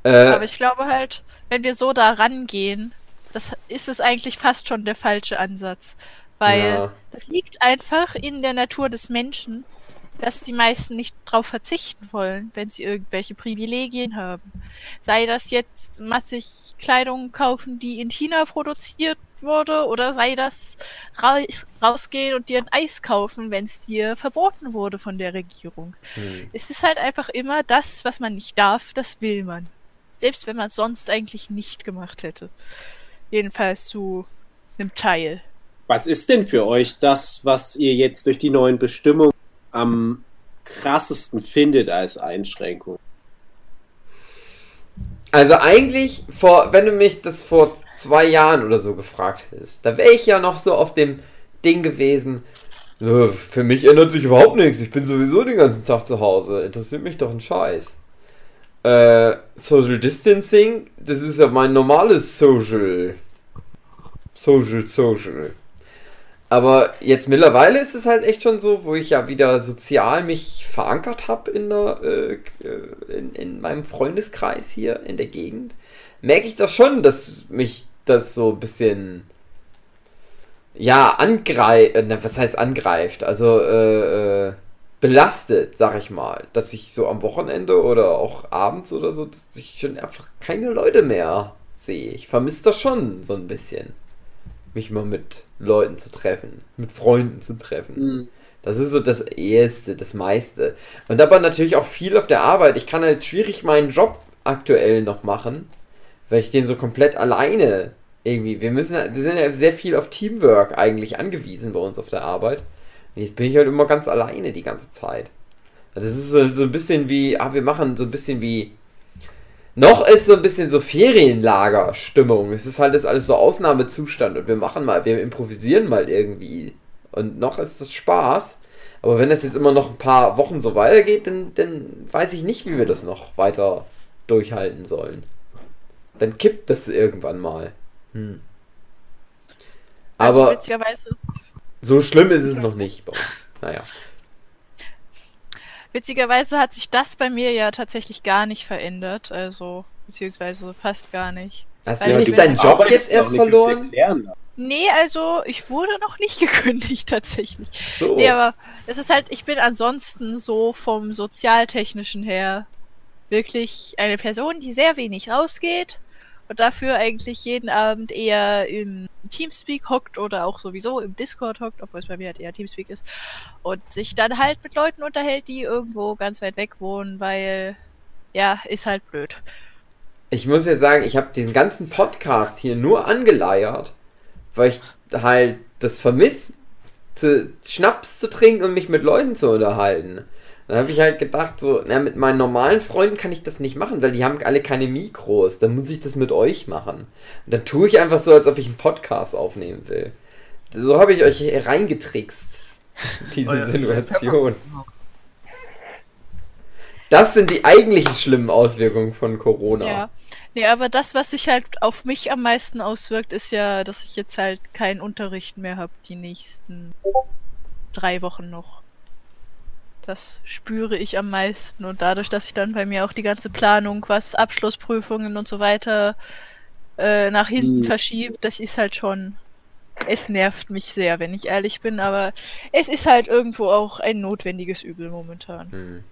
S1: Äh,
S3: Aber ich glaube halt, wenn wir so da rangehen, das ist es eigentlich fast schon der falsche Ansatz. Weil
S1: Ja.
S3: das liegt einfach in der Natur des Menschen, dass die meisten nicht drauf verzichten wollen, wenn sie irgendwelche Privilegien haben. Sei das jetzt massig Kleidung kaufen, die in China produziert wurde, oder sei das ra rausgehen und dir ein Eis kaufen, wenn es dir verboten wurde von der Regierung.
S1: hm.
S3: Es ist halt einfach immer das, was man nicht darf, das will man. Selbst wenn man es sonst eigentlich nicht gemacht hätte. Jedenfalls zu einem Teil.
S4: Was ist denn für euch das, was ihr jetzt durch die neuen Bestimmungen am krassesten findet als Einschränkung?
S1: Also eigentlich, vor, wenn du mich das vor zwei Jahren oder so gefragt hättest, da wäre ich ja noch so auf dem Ding gewesen. "Äh, Für mich ändert sich überhaupt nichts. Ich bin sowieso den ganzen Tag zu Hause. Interessiert mich doch ein Scheiß. Äh, Social Distancing, das ist ja mein normales Social. Social, Social. Aber jetzt mittlerweile ist es halt echt schon so, wo ich ja wieder sozial mich verankert habe in, äh, in, in meinem Freundeskreis hier in der Gegend, merke ich das schon, dass mich das so ein bisschen ja angreift, äh, was heißt angreift, also äh, äh, belastet, sag ich mal, dass ich so am Wochenende oder auch abends oder so, dass ich schon einfach keine Leute mehr sehe. Ich vermisse das schon so ein bisschen mich mal mit Leuten zu treffen, mit Freunden zu treffen.
S4: Hm.
S1: Das ist so das Erste, das meiste. Und aber natürlich auch viel auf der Arbeit. Ich kann halt schwierig meinen Job aktuell noch machen, weil ich den so komplett alleine irgendwie. Wir müssen, wir sind ja sehr viel auf Teamwork eigentlich angewiesen bei uns auf der Arbeit. Jetzt bin ich halt immer ganz alleine die ganze Zeit. Das ist so, so ein bisschen wie, ah, wir machen so ein bisschen wie noch ist so ein bisschen so Ferienlager-Stimmung. Es ist halt das alles so Ausnahmezustand und wir machen mal, wir improvisieren mal irgendwie. Und noch ist das Spaß. Aber wenn das jetzt immer noch ein paar Wochen so weitergeht, dann, dann weiß ich nicht, wie wir das noch weiter durchhalten sollen. Dann kippt das irgendwann mal. Hm.
S3: Also
S1: Aber
S3: witzigerweise,
S1: so schlimm ist es noch nicht bei uns. Naja.
S3: witzigerweise hat sich das bei mir ja tatsächlich gar nicht verändert. Also, beziehungsweise fast gar nicht.
S1: Hast
S3: Weil
S1: du
S3: bin-
S1: deinen Job jetzt erst verloren?
S4: erklären.
S3: Nee, also ich wurde noch nicht gekündigt tatsächlich.
S1: So.
S3: Nee, aber es ist halt, ich bin ansonsten so vom sozialtechnischen her wirklich eine Person, die sehr wenig rausgeht und dafür eigentlich jeden Abend eher im Teamspeak hockt oder auch sowieso im Discord hockt, obwohl es bei mir halt eher Teamspeak ist und sich dann halt mit Leuten unterhält, die irgendwo ganz weit weg wohnen, weil ja, ist halt blöd.
S1: Ich muss ja sagen, ich habe diesen ganzen Podcast hier nur angeleiert, weil ich halt das vermisse, Schnaps zu trinken und mich mit Leuten zu unterhalten. Dann habe ich halt gedacht, so, na, mit meinen normalen Freunden kann ich das nicht machen, weil die haben alle keine Mikros. Dann muss ich das mit euch machen. Und dann tue ich einfach so, als ob ich einen Podcast aufnehmen will. So habe ich euch hier reingetrickst. Diese
S2: Euer-
S1: Situation. Das sind die eigentlichen schlimmen Auswirkungen von Corona.
S3: Ja. Nee, aber das, was sich halt auf mich am meisten auswirkt, ist ja, dass ich jetzt halt keinen Unterricht mehr habe die nächsten drei Wochen noch. Das spüre ich am meisten und dadurch, dass sich dann bei mir auch die ganze Planung, was Abschlussprüfungen und so weiter äh, nach hinten
S4: Mhm.
S3: verschiebt, das ist halt schon. Es nervt mich sehr, wenn ich ehrlich bin, aber es ist halt irgendwo auch ein notwendiges Übel momentan.
S1: Hm.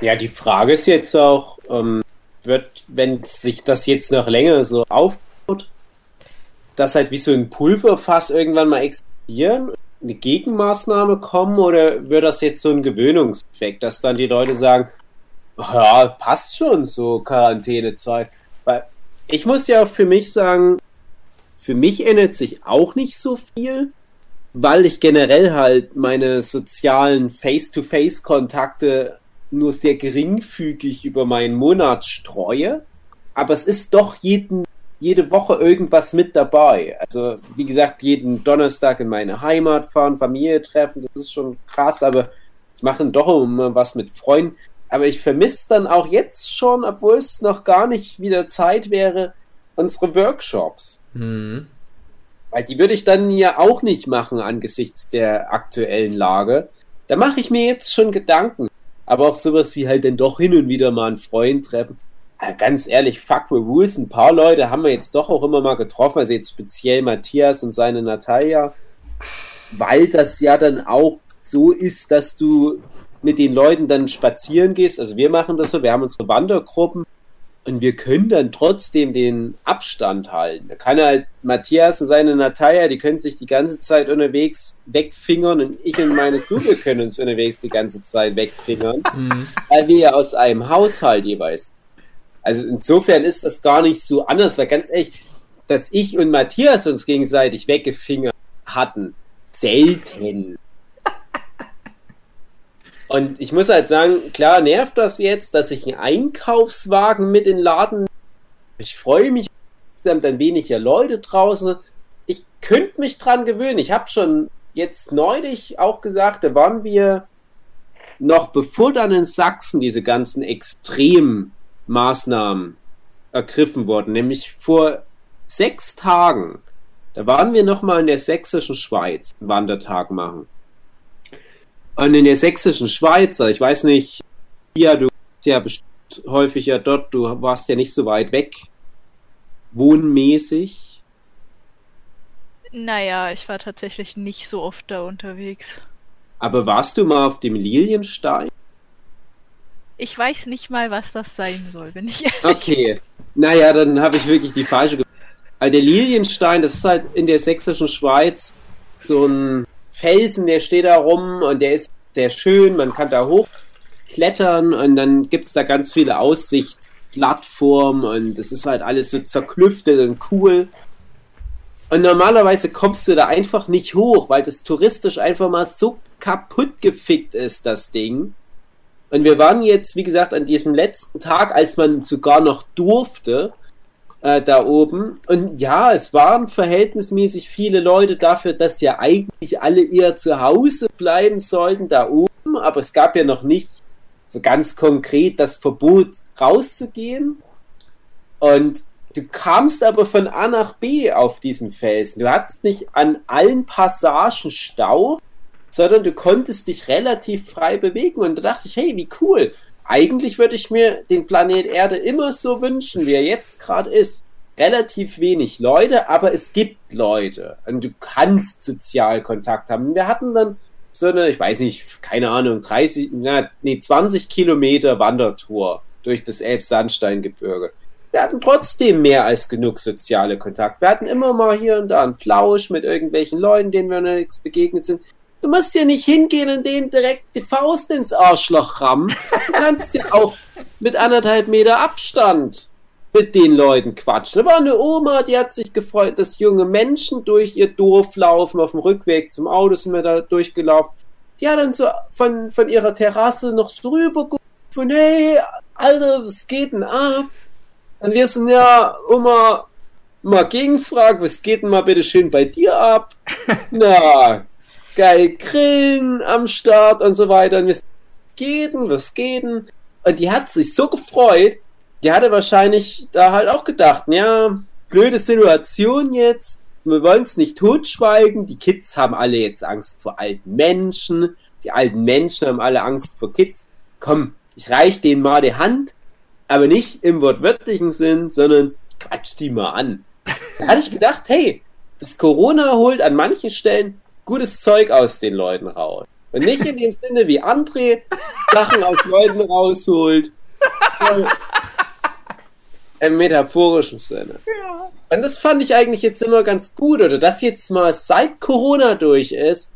S4: Ja, die Frage ist jetzt auch, ähm, wird, wenn sich das jetzt noch länger so aufbaut, dass halt wie so ein Pulverfass irgendwann mal explodieren, eine Gegenmaßnahme kommen oder wird das jetzt so ein Gewöhnungseffekt, dass dann die Leute sagen, ja, passt schon so Quarantänezeit. Weil ich muss ja auch für mich sagen, für mich ändert sich auch nicht so viel, weil ich generell halt meine sozialen Face-to-Face-Kontakte nur sehr geringfügig über meinen Monat streue. Aber es ist doch jeden, jede Woche irgendwas mit dabei. Also, wie gesagt, jeden Donnerstag in meine Heimat fahren, Familie treffen, das ist schon krass, aber ich mache dann doch immer was mit Freunden. Aber ich vermisse dann auch jetzt schon, obwohl es noch gar nicht wieder Zeit wäre, unsere Workshops.
S1: Hm.
S4: Weil die würde ich dann ja auch nicht machen angesichts der aktuellen Lage. Da mache ich mir jetzt schon Gedanken. Aber auch sowas wie halt dann doch hin und wieder mal einen Freund treffen. Aber ganz ehrlich, fuck the rules. Ein paar Leute haben wir jetzt doch auch immer mal getroffen. Also jetzt speziell Matthias und seine Natalia. Weil das ja dann auch so ist, dass du mit den Leuten dann spazieren gehst. Also wir machen das so, wir haben unsere Wandergruppen und wir können dann trotzdem den Abstand halten. Da kann halt Matthias und seine Natalia, die können sich die ganze Zeit unterwegs wegfingern und ich und meine Suche können uns unterwegs die ganze Zeit wegfingern,
S1: Hm.
S4: weil wir ja aus einem Haushalt jeweils. Also insofern ist das gar nicht so anders, weil ganz ehrlich, dass ich und Matthias uns gegenseitig weggefingert hatten, selten. Und ich muss halt sagen, klar nervt das jetzt, dass ich einen Einkaufswagen mit in den Laden. Ich freue mich, es sind dann weniger Leute draußen. Ich könnte mich dran gewöhnen. Ich habe schon jetzt neulich auch gesagt, da waren wir noch bevor dann in Sachsen diese ganzen Extremmaßnahmen ergriffen wurden, nämlich vor sechs Tagen, da waren wir noch mal in der sächsischen Schweiz einen Wandertag machen. Und in der sächsischen Schweiz, ich weiß nicht, ja, du bist ja bestimmt häufiger dort, du warst ja nicht so weit weg, wohnmäßig.
S3: Naja, ich war tatsächlich nicht so oft da unterwegs.
S4: Aber warst du mal auf dem Lilienstein?
S3: Ich weiß nicht mal, was das sein soll, wenn ich ehrlich
S4: Okay. Naja, dann habe ich wirklich die falsche. Ge also der Lilienstein, das ist halt in der sächsischen Schweiz so ein Felsen, der steht da rum und der ist sehr schön. Man kann da hochklettern und dann gibt es da ganz viele Aussichtsplattformen und das ist halt alles so zerklüftet und cool. Und normalerweise kommst du da einfach nicht hoch, weil das touristisch einfach mal so kaputt gefickt ist, das Ding. Und wir waren jetzt, wie gesagt, an diesem letzten Tag, als man sogar noch durfte, äh, da oben. Und ja, es waren verhältnismäßig viele Leute dafür, dass ja eigentlich alle eher zu Hause bleiben sollten, da oben. Aber es gab ja noch nicht so ganz konkret das Verbot, rauszugehen. Und du kamst aber von A nach B auf diesem Felsen. Du hattest nicht an allen Passagen Stau, sondern du konntest dich relativ frei bewegen. Und da dachte ich, hey, wie cool. Eigentlich würde ich mir den Planet Erde immer so wünschen, wie er jetzt gerade ist. Relativ wenig Leute, aber es gibt Leute. Und du kannst Sozialkontakt haben. Wir hatten dann so eine, ich weiß nicht, keine Ahnung, 30, na, nee, 20 Kilometer Wandertour durch das Elbsandsteingebirge. Wir hatten trotzdem mehr als genug soziale Kontakte. Wir hatten immer mal hier und da einen Plausch mit irgendwelchen Leuten, denen wir noch nichts begegnet sind. Du musst ja nicht hingehen und denen direkt die Faust ins Arschloch rammen. Du kannst ja auch mit anderthalb Meter Abstand mit den Leuten quatschen. Da war eine Oma, die hat sich gefreut, dass junge Menschen durch ihr Dorf laufen, auf dem Rückweg zum Auto sind wir da durchgelaufen. Die hat dann so von, von ihrer Terrasse noch so rüber von hey, Alter, was geht denn ab? Und wir sind ja immer mal gegenfragt, was geht denn mal bitte schön bei dir ab? Na, geil grillen am Start und so weiter. Und wir geht denn, was geht? Und die hat sich so gefreut, die hatte wahrscheinlich da halt auch gedacht, ja, blöde Situation jetzt, wir wollen es nicht totschweigen, die Kids haben alle jetzt Angst vor alten Menschen, die alten Menschen haben alle Angst vor Kids. Komm, ich reich denen mal die Hand, aber nicht im wortwörtlichen Sinn, sondern quatsch die mal an. Da hatte ich gedacht, hey, das Corona holt an manchen Stellen gutes Zeug aus den Leuten raus. Und nicht in dem Sinne, wie André Sachen aus Leuten rausholt. Im metaphorischen Sinne. Und das fand ich eigentlich jetzt immer ganz gut, oder dass jetzt mal seit Corona durch ist,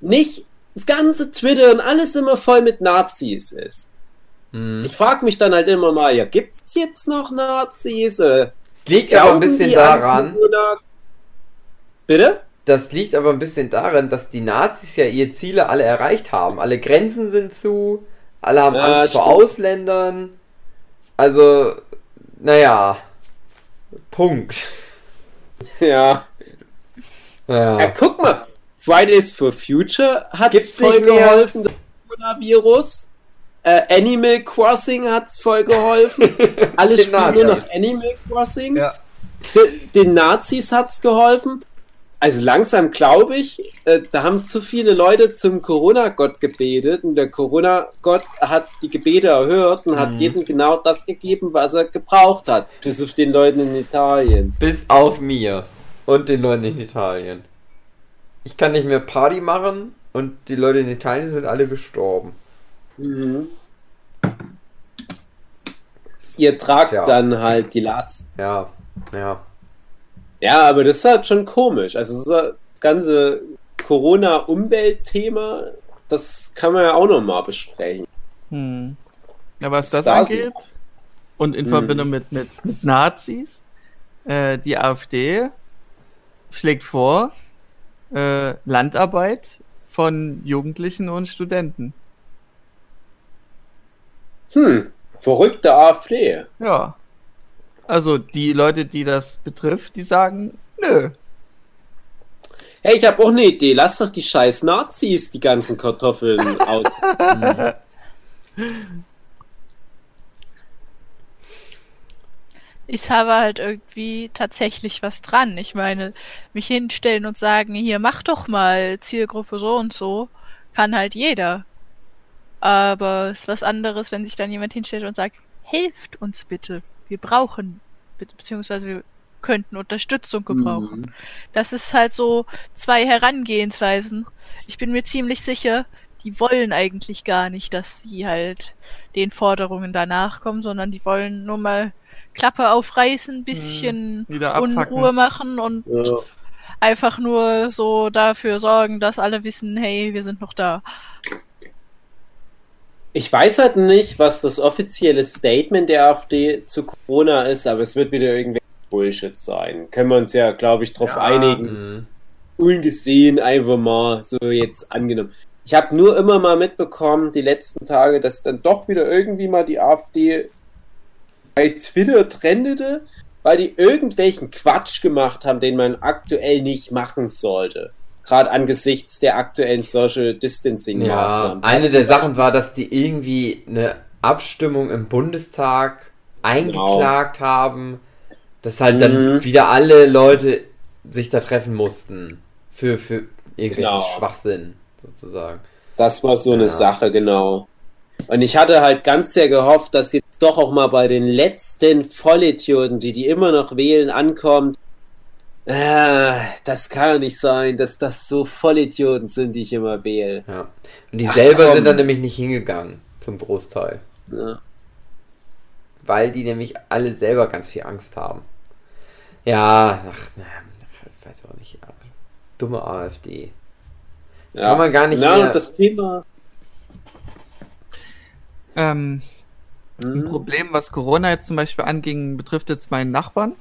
S4: nicht das ganze Twitter und alles immer voll mit Nazis ist. Hm. Ich frage mich dann halt immer mal, ja, gibt es jetzt noch Nazis? Oder
S1: es liegt aber ein bisschen daran.
S4: Bitte?
S1: Das liegt aber ein bisschen daran, dass die Nazis ja ihre Ziele alle erreicht haben. Alle Grenzen sind zu, alle haben ja, Angst vor Ausländern. Also, naja. Punkt.
S4: Ja. ja. Ja, guck mal. Fridays for Future hat es voll geholfen, das Coronavirus. Äh, Animal Crossing hat es voll geholfen. Alle spielen nur noch Animal Crossing. Ja. Den, den Nazis hat es geholfen. Also langsam glaube ich, äh, da haben zu viele Leute zum Corona-Gott gebetet und der Corona-Gott hat die Gebete erhört und mhm. hat jedem genau das gegeben, was er gebraucht hat. Bis auf den Leuten in Italien.
S1: Bis auf mir und den Leuten in Italien. Ich kann nicht mehr Party machen und die Leute in Italien sind alle gestorben. Mhm.
S4: Ihr tragt ja. dann halt die Last.
S1: Ja, ja.
S4: Ja, aber das ist halt schon komisch. Also das ganze Corona-Umweltthema, das kann man ja auch nochmal besprechen.
S2: Hm. Ja, was das Stasi. angeht und in hm. Verbindung mit, mit, mit Nazis, äh, die AfD schlägt vor, äh, Landarbeit von Jugendlichen und Studenten.
S4: Hm, verrückte AfD.
S2: Ja. Also die Leute, die das betrifft, die sagen, nö.
S4: Hey, ich habe auch eine Idee. Lass doch die scheiß Nazis die ganzen Kartoffeln aus.
S3: Ich habe halt irgendwie tatsächlich was dran. Ich meine, mich hinstellen und sagen, hier mach doch mal Zielgruppe so und so, kann halt jeder. Aber es ist was anderes, wenn sich dann jemand hinstellt und sagt, helft uns bitte. Wir brauchen, be- beziehungsweise wir könnten Unterstützung gebrauchen.
S4: Mhm.
S3: Das ist halt so zwei Herangehensweisen. Ich bin mir ziemlich sicher, die wollen eigentlich gar nicht, dass sie halt den Forderungen danach kommen, sondern die wollen nur mal Klappe aufreißen, bisschen
S2: Wieder abfacken.
S3: Unruhe machen und
S4: Ja.
S3: einfach nur so dafür sorgen, dass alle wissen, hey, wir sind noch da.
S4: Ich weiß halt nicht, was das offizielle Statement der AfD zu Corona ist, aber es wird wieder irgendwie Bullshit sein. Können wir uns ja, glaube ich, darauf
S2: Ja.
S4: einigen.
S1: Mhm.
S4: Ungesehen einfach mal so jetzt angenommen. Ich habe nur immer mal mitbekommen, die letzten Tage, dass dann doch wieder irgendwie mal die AfD bei Twitter trendete, weil die irgendwelchen Quatsch gemacht haben, den man aktuell nicht machen sollte. Gerade angesichts der aktuellen Social Distancing
S1: Ja,
S4: Maßnahmen.
S1: eine der Sachen war, dass die irgendwie eine Abstimmung im Bundestag eingeklagt haben, dass halt dann
S4: Mhm.
S1: wieder alle Leute sich da treffen mussten. Für, für irgendwelchen
S4: Genau.
S1: Schwachsinn, sozusagen.
S4: Das war so eine
S1: Ja.
S4: Sache, genau. Und ich hatte halt ganz sehr gehofft, dass jetzt doch auch mal bei den letzten Vollidioten, die die immer noch wählen, ankommt. Ah, das kann ja nicht sein, dass das so Vollidioten sind, die ich immer wähle.
S1: Ja. Und die
S4: Ach,
S1: selber
S4: komm.
S1: sind dann nämlich nicht hingegangen, zum Großteil.
S4: Ja.
S1: Weil die nämlich alle selber ganz viel Angst haben. Ja, ach, na, ich weiß auch nicht. ja. Dumme AfD.
S4: Ja.
S1: Kann man gar nicht
S4: Na,
S1: mehr-
S4: und das Thema.
S2: Ähm, Ein
S4: Hm,
S2: Problem, was Corona jetzt zum Beispiel anging, betrifft jetzt meinen Nachbarn.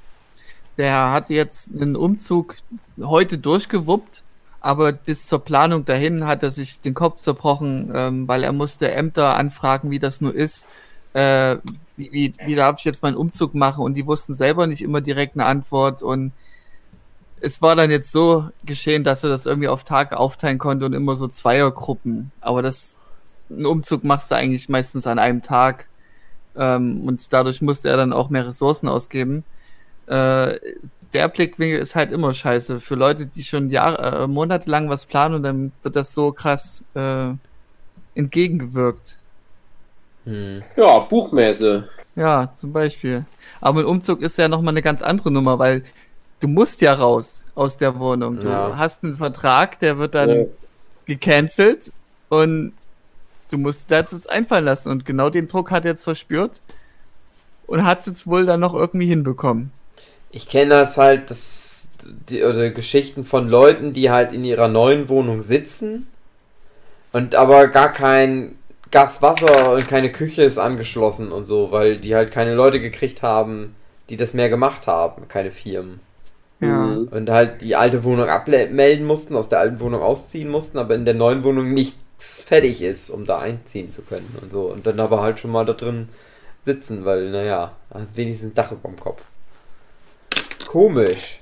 S2: Der hat jetzt einen Umzug heute durchgewuppt, aber bis zur Planung dahin hat er sich den Kopf zerbrochen, ähm, weil er musste Ämter anfragen, wie das nur ist. Äh, wie, wie, wie darf ich jetzt meinen Umzug machen? Und die wussten selber nicht immer direkt eine Antwort. Und es war dann jetzt so geschehen, dass er das irgendwie auf Tage aufteilen konnte und immer so Zweiergruppen. Aber das, einen Umzug machst du eigentlich meistens an einem Tag. Ähm, und dadurch musste er dann auch mehr Ressourcen ausgeben. Äh, der Blickwinkel ist halt immer scheiße. Für Leute, die schon Jahre, äh, monatelang was planen und dann wird das so krass äh, entgegengewirkt.
S1: Hm.
S4: Ja, Buchmesse.
S2: Ja, zum Beispiel. Aber ein Umzug ist ja nochmal eine ganz andere Nummer, weil du musst ja raus aus der Wohnung. Du
S1: Ja.
S2: hast einen Vertrag, der wird dann
S4: Ja.
S2: gecancelt und du musst dir das jetzt einfallen lassen. Und genau den Druck hat er jetzt verspürt und hat es jetzt wohl dann noch irgendwie hinbekommen.
S1: Ich kenne das halt, das, die, oder Geschichten von Leuten, die halt in ihrer neuen Wohnung sitzen und aber gar kein Gas, Wasser und keine Küche ist angeschlossen und so, weil die halt keine Leute gekriegt haben, die das mehr gemacht haben, keine Firmen.
S2: Ja.
S4: Mhm.
S1: Und halt die alte Wohnung abmelden mussten, aus der alten Wohnung ausziehen mussten, aber in der neuen Wohnung nichts fertig ist, um da einziehen zu können und so. Und dann aber halt schon mal da drin sitzen, weil, naja, wenigstens ein Dach über dem Kopf. Komisch.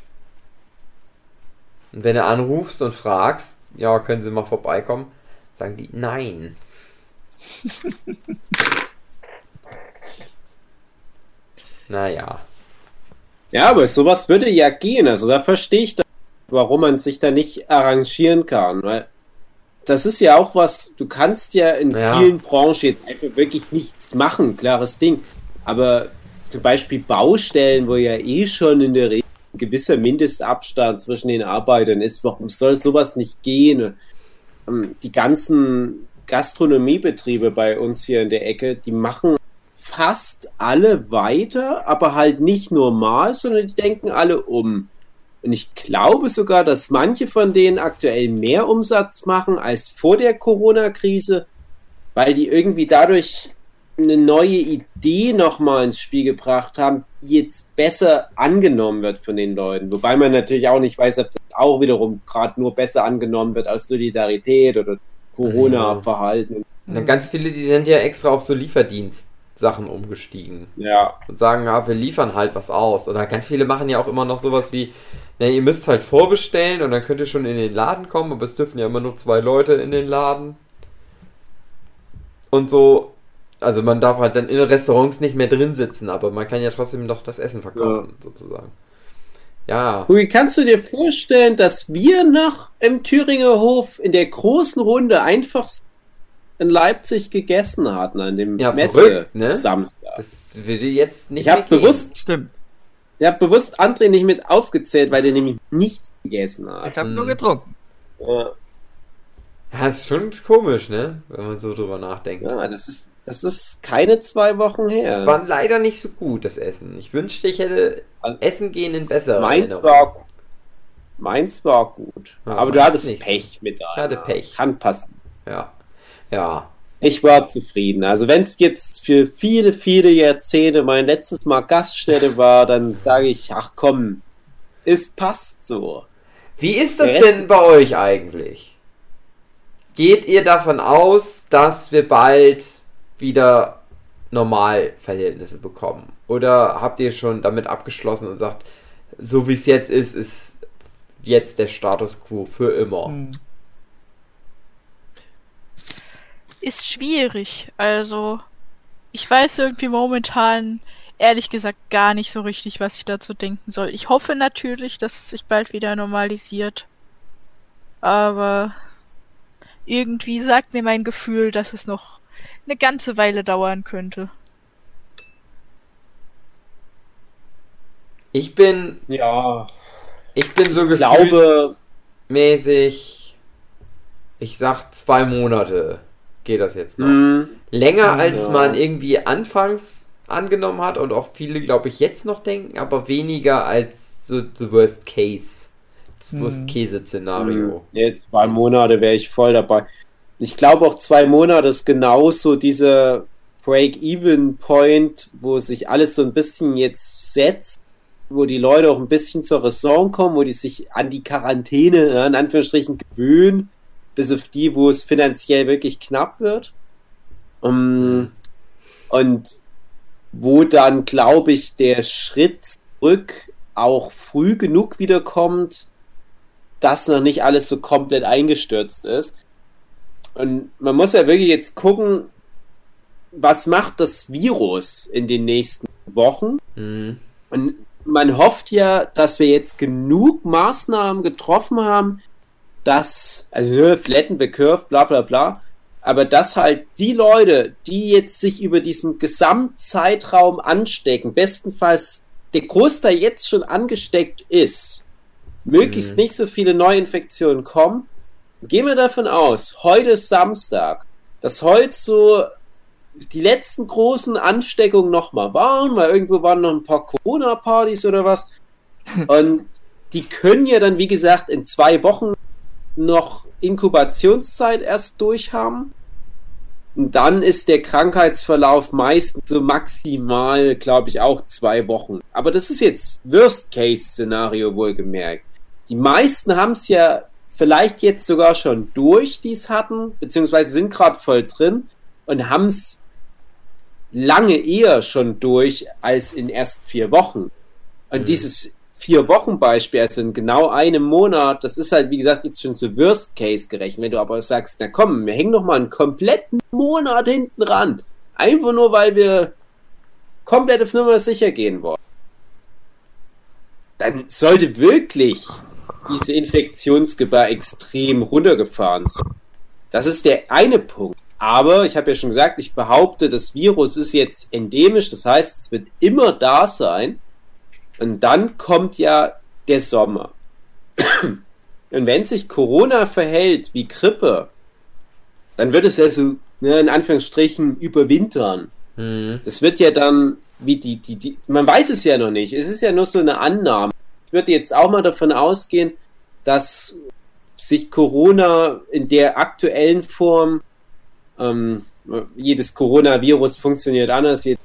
S1: Und wenn du anrufst und fragst, ja, können Sie mal vorbeikommen, sagen die nein. naja.
S4: Ja, aber sowas würde ja gehen. Also da verstehe ich, warum man sich da nicht arrangieren kann. Weil das ist ja auch was, du kannst ja in
S1: Ja.
S4: vielen Branchen jetzt einfach wirklich nichts machen, klares Ding. Aber zum Beispiel Baustellen, wo ja eh schon in der Regel ein gewisser Mindestabstand zwischen den Arbeitern ist, warum soll sowas nicht gehen? Ähm, Die ganzen Gastronomiebetriebe bei uns hier in der Ecke, die machen fast alle weiter, aber halt nicht normal, sondern die denken alle um. Und ich glaube sogar, dass manche von denen aktuell mehr Umsatz machen als vor der Corona-Krise, weil die irgendwie dadurch eine neue Idee nochmal ins Spiel gebracht haben, die jetzt besser angenommen wird von den Leuten. Wobei man natürlich auch nicht weiß, ob das auch wiederum gerade nur besser angenommen wird aus Solidarität oder Corona-Verhalten.
S1: Dann ganz viele, die sind ja extra auf so Lieferdienst Sachen umgestiegen
S4: Ja.
S1: und sagen, ja, wir liefern halt was aus. Oder ganz viele machen ja auch immer noch sowas wie, na, ihr müsst halt vorbestellen und dann könnt ihr schon in den Laden kommen, aber es dürfen ja immer nur zwei Leute in den Laden. Und so, also man darf halt dann in Restaurants nicht mehr drin sitzen, aber man kann ja trotzdem noch das Essen verkaufen, sozusagen. Ja.
S4: Hui, kannst du dir vorstellen, dass wir noch im Thüringer Hof in der großen Runde einfach in Leipzig gegessen hatten an dem
S1: Ja,
S4: Messe
S1: verrückt, ne?
S4: Samstag?
S1: Das würde jetzt nicht
S4: Ich habe bewusst,
S2: Stimmt.
S4: ich hab bewusst André nicht mit aufgezählt, weil der nämlich nichts gegessen hat.
S2: Ich habe
S1: Hm.
S2: nur getrunken.
S4: Ja,
S1: Ja, ist schon komisch, ne? Wenn man so drüber nachdenkt.
S4: ja, das ist, das ist keine zwei Wochen her.
S1: Es war leider nicht so gut, das Essen. Ich wünschte, ich hätte Essen gehen in besserer
S4: Meins
S1: Erinnerung.
S4: war, meins war gut.
S1: Ja,
S4: aber du hattest
S1: nicht.
S4: Pech mit
S1: Ich hatte. Pech.
S4: Kann passen.
S1: Ja. Ja.
S4: Ich war zufrieden. Also wenn es jetzt für viele, viele Jahrzehnte mein letztes Mal Gaststätte war, dann sage ich, ach komm, es passt so.
S1: Wie ist das denn bei euch eigentlich? Geht ihr davon aus, dass wir bald wieder Normalverhältnisse bekommen? Oder habt ihr schon damit abgeschlossen und sagt, so wie es jetzt ist, ist jetzt der Status quo für immer?
S2: Hm.
S3: Ist schwierig. Also, ich weiß irgendwie momentan ehrlich gesagt gar nicht so richtig, was ich dazu denken soll. Ich hoffe natürlich, dass es sich bald wieder normalisiert. Aber irgendwie sagt mir mein Gefühl, dass es noch eine ganze Weile dauern könnte.
S1: Ich bin,
S4: Ja,
S1: ich bin so
S4: ich glaube,
S1: mäßig, ich sag zwei Monate geht das jetzt noch.
S4: mh,
S1: Länger als
S4: Ja.
S1: man irgendwie anfangs angenommen hat und auch viele, glaube ich, jetzt noch denken, aber weniger als so the worst case. Das
S2: Hm.
S1: Worst-Case-Szenario.
S4: jetzt zwei Monate wäre ich voll dabei. Ich glaube auch zwei Monate ist genauso dieser Break-Even-Point, wo sich alles so ein bisschen jetzt setzt, wo die Leute auch ein bisschen zur Raison kommen, wo die sich an die Quarantäne in Anführungsstrichen gewöhnen, bis auf die, wo es finanziell wirklich knapp wird. Um, und wo dann, glaube ich, der Schritt zurück auch früh genug wiederkommt, dass noch nicht alles so komplett eingestürzt ist. Und man muss ja wirklich jetzt gucken, was macht das Virus in den nächsten Wochen?
S1: Mhm.
S4: Und man hofft ja, dass wir jetzt genug Maßnahmen getroffen haben, dass, also ne, flatten the curve, bla bla bla, aber dass halt die Leute, die jetzt sich über diesen Gesamtzeitraum anstecken, bestenfalls der Großteil jetzt schon angesteckt ist, möglichst
S1: Mhm.
S4: nicht so viele Neuinfektionen kommen. Gehen wir davon aus, heute ist Samstag, dass heute so die letzten großen Ansteckungen nochmal waren, weil irgendwo waren noch ein paar Corona-Partys oder was. Und die können ja dann, wie gesagt, in zwei Wochen noch Inkubationszeit erst durchhaben. Und dann ist der Krankheitsverlauf meistens so maximal, glaube ich, auch zwei Wochen. Aber das ist jetzt Worst-Case-Szenario wohlgemerkt. Die meisten haben es ja vielleicht jetzt sogar schon durch, die es hatten, beziehungsweise sind gerade voll drin und haben es lange eher schon durch als in erst vier Wochen. Und
S1: Mhm.
S4: dieses vier Wochen Beispiel, also in genau einem Monat, das ist halt, wie gesagt, jetzt schon so Worst Case gerechnet. Wenn du aber sagst, na komm, wir hängen noch mal einen kompletten Monat hinten ran. Einfach nur, weil wir komplett auf Nummer sicher gehen wollen. Dann sollte wirklich diese Infektionsgefahr extrem runtergefahren sein. Das ist der eine Punkt. Aber ich habe ja schon gesagt, ich behaupte, das Virus ist jetzt endemisch, das heißt, es wird immer da sein. Und dann kommt ja der Sommer. Und wenn sich Corona verhält wie Grippe, dann wird es ja so, ne, in Anführungsstrichen, überwintern.
S1: Mhm.
S4: Das wird ja dann, wie die, die, die, man weiß es ja noch nicht. Es ist ja nur so eine Annahme. Ich würde jetzt auch mal davon ausgehen, dass sich Corona in der aktuellen Form, ähm, jedes Coronavirus funktioniert anders, jedes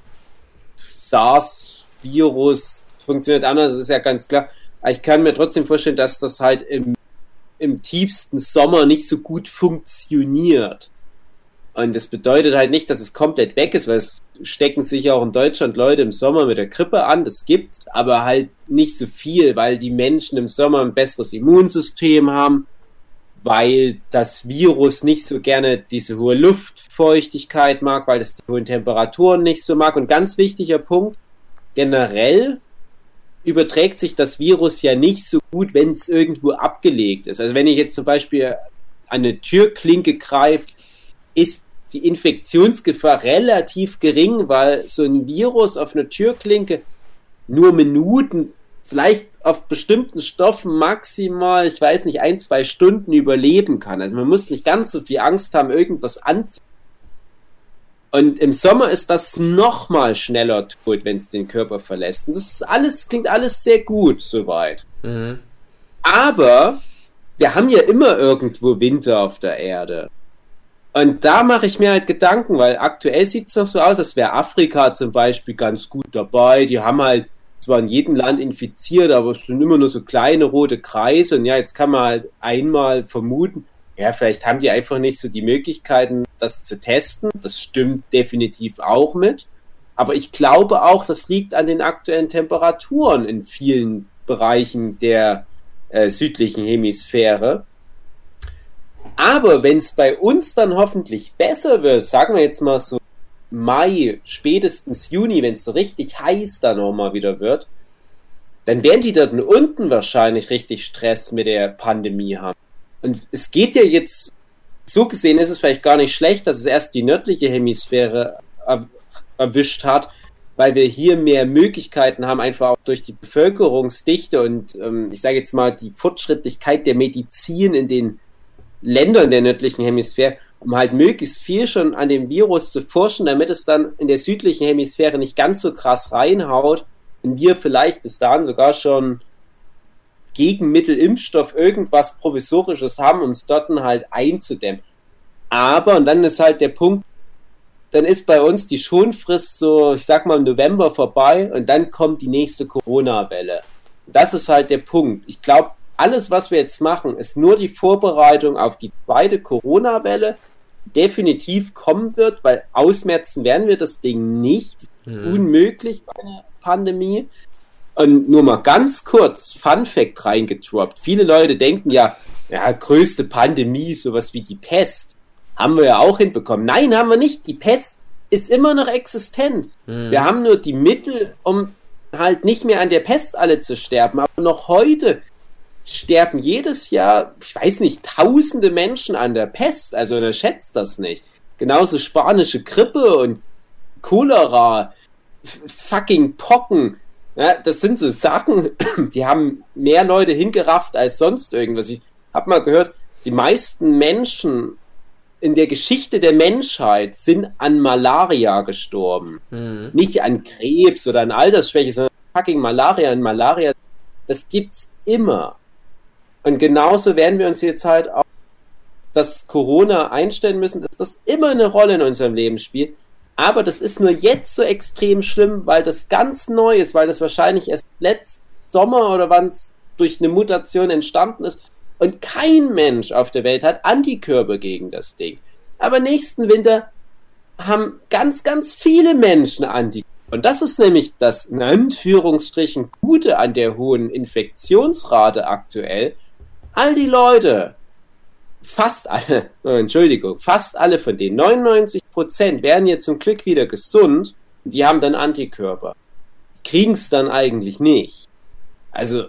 S4: SARS-Virus funktioniert anders, ist ja ganz klar. Ich kann mir trotzdem vorstellen, dass das halt im, im tiefsten Sommer nicht so gut funktioniert. Und das bedeutet halt nicht, dass es komplett weg ist, weil es stecken sich auch in Deutschland Leute im Sommer mit der Grippe an, das gibt's, aber halt nicht so viel, weil die Menschen im Sommer ein besseres Immunsystem haben, weil das Virus nicht so gerne diese hohe Luftfeuchtigkeit mag, weil es die hohen Temperaturen nicht so mag. Und ganz wichtiger Punkt, generell überträgt sich das Virus ja nicht so gut, wenn es irgendwo abgelegt ist. Also wenn ich jetzt zum Beispiel an eine Türklinke greife, ist die Infektionsgefahr relativ gering, weil so ein Virus auf einer Türklinke nur Minuten, vielleicht auf bestimmten Stoffen maximal, ich weiß nicht, ein, zwei Stunden überleben kann. Also man muss nicht ganz so viel Angst haben, irgendwas anzuziehen. Und im Sommer ist das noch mal schneller tot, wenn es den Körper verlässt. Und das ist alles, klingt alles sehr gut soweit. Mhm. Aber wir haben ja immer irgendwo Winter auf der Erde. Und da mache ich mir halt Gedanken, weil aktuell sieht es doch so aus, als wäre Afrika zum Beispiel ganz gut dabei. Die haben halt zwar in jedem Land infiziert, aber es sind immer nur so kleine rote Kreise. Und ja, jetzt kann man halt einmal vermuten, ja, vielleicht haben die einfach nicht so die Möglichkeiten, das zu testen. Das stimmt definitiv auch mit. Aber ich glaube auch, das liegt an den aktuellen Temperaturen in vielen Bereichen der äh, südlichen Hemisphäre. Aber wenn es bei uns dann hoffentlich besser wird, sagen wir jetzt mal so Mai, spätestens Juni, wenn es so richtig heiß dann nochmal wieder wird, dann werden die dort unten wahrscheinlich richtig Stress mit der Pandemie haben. Und es geht ja jetzt, so gesehen ist es vielleicht gar nicht schlecht, dass es erst die nördliche Hemisphäre er, erwischt hat, weil wir hier mehr Möglichkeiten haben, einfach auch durch die Bevölkerungsdichte und ähm, ich sage jetzt mal die Fortschrittlichkeit der Medizin in den Ländern der nördlichen Hemisphäre, um halt möglichst viel schon an dem Virus zu forschen, damit es dann in der südlichen Hemisphäre nicht ganz so krass reinhaut und wir vielleicht bis dahin sogar schon Gegenmittel, Impfstoff, irgendwas Provisorisches haben, um es dort halt einzudämmen. Aber, und dann ist halt der Punkt, dann ist bei uns die Schonfrist so, ich sag mal, im November vorbei und dann kommt die nächste Corona-Welle. Das ist halt der Punkt. Ich glaube, alles, was wir jetzt machen, ist nur die Vorbereitung auf die zweite Corona-Welle, definitiv kommen wird, weil ausmerzen werden wir das Ding nicht. Mhm. Unmöglich bei einer Pandemie. Und nur mal ganz kurz, Fun Fact reingetroppt. Viele Leute denken ja, ja, größte Pandemie, sowas wie die Pest. Haben wir ja auch hinbekommen. Nein, haben wir nicht. Die Pest ist immer noch existent. Mhm. Wir haben nur die Mittel, um halt nicht mehr an der Pest alle zu sterben. Aber noch heute sterben jedes Jahr, ich weiß nicht, tausende Menschen an der Pest. Also er schätzt das nicht. Genauso spanische Grippe und Cholera, fucking Pocken. Ja, das sind so Sachen, die haben mehr Leute hingerafft als sonst irgendwas. Ich habe mal gehört, die meisten Menschen in der Geschichte der Menschheit sind an Malaria gestorben. Mhm. Nicht an Krebs oder an Altersschwäche, sondern fucking Malaria. Und Malaria, das gibt's immer. Und genauso werden wir uns jetzt halt auch das Corona einstellen müssen, dass das immer eine Rolle in unserem Leben spielt. Aber das ist nur jetzt so extrem schlimm, weil das ganz neu ist, weil das wahrscheinlich erst letzten Sommer oder wann es durch eine Mutation entstanden ist. Und kein Mensch auf der Welt hat Antikörper gegen das Ding. Aber nächsten Winter haben ganz, ganz viele Menschen Antikörper. Und das ist nämlich das in Anführungsstrichen Gute an der hohen Infektionsrate aktuell, all die Leute, fast alle, Entschuldigung, fast alle von denen, 99 Prozent werden jetzt zum Glück wieder gesund, die haben dann Antikörper. Kriegen es dann eigentlich nicht. Also,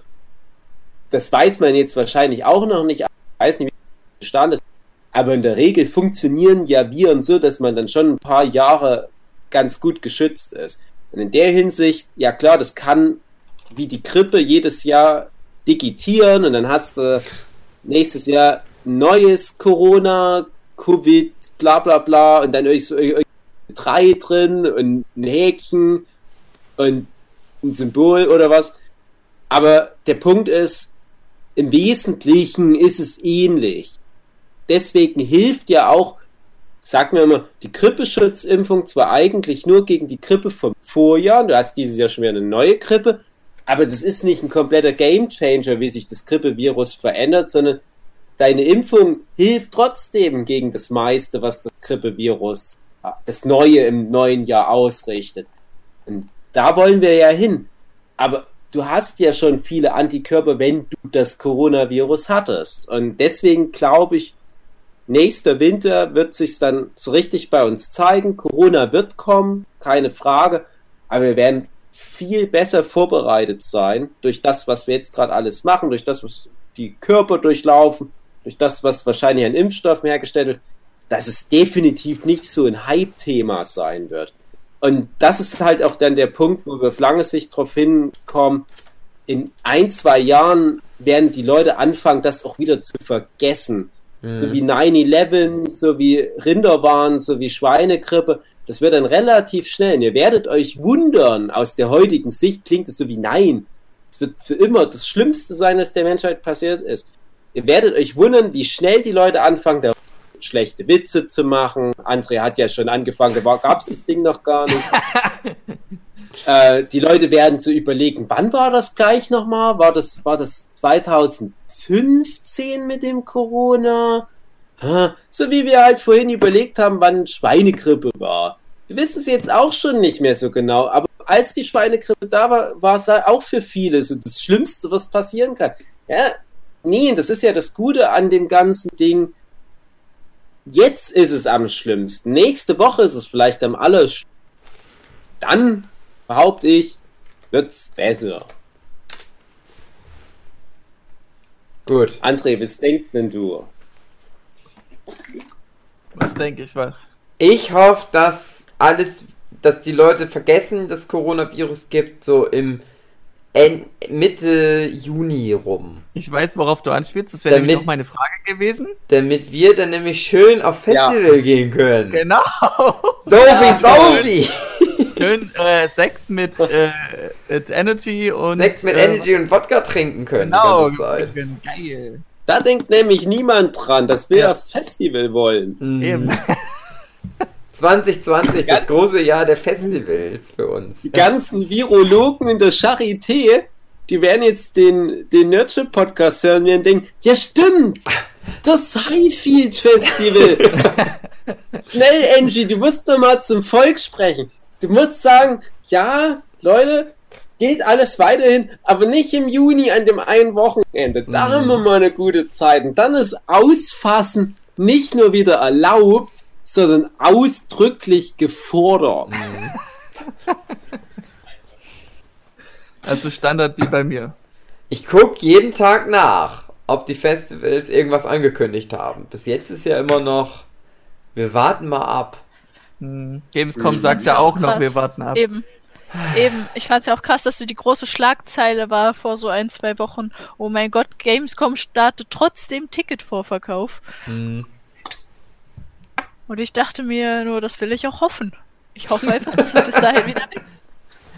S4: das weiß man jetzt wahrscheinlich auch noch nicht, ich weiß nicht, wie Stand ist, aber in der Regel funktionieren ja Viren so, dass man dann schon ein paar Jahre ganz gut geschützt ist. Und in der Hinsicht, ja klar, das kann wie die Grippe jedes Jahr digitieren und dann hast du nächstes Jahr neues Corona, Covid, bla bla bla und dann so drei drin und ein Häkchen und ein Symbol oder was. Aber der Punkt ist, im Wesentlichen ist es ähnlich. Deswegen hilft ja auch, sagen wir immer, die Grippeschutzimpfung zwar eigentlich nur gegen die Grippe vom Vorjahr, du hast dieses Jahr schon wieder eine neue Grippe, aber das ist nicht ein kompletter Gamechanger, wie sich das Grippevirus verändert, sondern deine Impfung hilft trotzdem gegen das meiste, was das Grippevirus, das Neue im neuen Jahr ausrichtet. Und da wollen wir ja hin. Aber du hast ja schon viele Antikörper, wenn du das Coronavirus hattest. Und deswegen glaube ich, nächster Winter wird sich dann so richtig bei uns zeigen. Corona wird kommen, keine Frage. Aber wir werden viel besser vorbereitet sein durch das, was wir jetzt gerade alles machen, durch das, was die Körper durchlaufen, durch das, was wahrscheinlich an Impfstoffen hergestellt wird, dass es definitiv nicht so ein Hype-Thema sein wird. Und das ist halt auch dann der Punkt, wo wir auf lange Sicht darauf hinkommen, in ein, zwei Jahren werden die Leute anfangen, das auch wieder zu vergessen. Mhm. So wie 9-11, so wie Rinderwahn, so wie Schweinegrippe. Das wird dann relativ schnell. Und ihr werdet euch wundern, aus der heutigen Sicht klingt es so wie nein. Es wird für immer das Schlimmste sein, was der Menschheit passiert ist. Ihr werdet euch wundern, wie schnell die Leute anfangen, da schlechte Witze zu machen. André hat ja schon angefangen, da gab es das Ding noch gar nicht. äh, die Leute werden zu überlegen, wann war das gleich nochmal? War das, war das 2015 mit dem Corona? So wie wir halt vorhin überlegt haben, wann Schweinegrippe war. Wir wissen es jetzt auch schon nicht mehr so genau, aber als die Schweinegrippe da war, war es halt auch für viele so das Schlimmste, was passieren kann. Ja, nee, das ist ja das Gute an dem ganzen Ding Jetzt ist es am schlimmsten. Nächste Woche ist es vielleicht am allerschlimmsten. Dann, behaupte ich, wird es besser.
S1: Gut.
S4: André, was denkst denn du?
S2: Was denke ich was?
S1: Ich hoffe, dass alles, dass die Leute vergessen, dass Coronavirus gibt, so im Mitte Juni rum.
S2: Ich weiß, worauf du anspielst. Das wäre nämlich auch meine Frage gewesen.
S1: Damit wir dann nämlich schön auf Festival ja. gehen können.
S2: Genau.
S1: So ja, wie
S2: Schön äh, Sekt mit, äh, mit Energy und.
S1: Sekt mit äh, Energy und Wodka trinken können.
S2: Genau. Geil.
S4: Da denkt nämlich niemand dran, dass wir ja. aufs Festival wollen.
S2: Mhm. Eben.
S1: 2020, das große Jahr der Festivals für uns.
S4: Die ganzen Virologen in der Charité, die werden jetzt den, den Nerdship-Podcast hören und denken, ja stimmt, das Highfield Festival. Schnell, Angie, du musst noch mal zum Volk sprechen. Du musst sagen, ja, Leute, geht alles weiterhin, aber nicht im Juni an dem einen Wochenende. Da mhm. haben wir mal eine gute Zeit. Und dann ist Ausfassen nicht nur wieder erlaubt, sondern ausdrücklich gefordert. Mhm.
S2: Also Standard wie bei mir.
S1: Ich gucke jeden Tag nach, ob die Festivals irgendwas angekündigt haben. Bis jetzt ist ja immer noch, wir warten mal ab.
S2: Hm. Gamescom sagt ja auch noch, wir warten ab.
S3: Eben. Eben, ich fand es ja auch krass, dass so die große Schlagzeile war vor so ein, zwei Wochen. Oh mein Gott, Gamescom startet trotzdem Ticketvorverkauf. Mhm. Und ich dachte mir nur, das will ich auch hoffen. Ich hoffe einfach, dass es bis dahin wieder weg.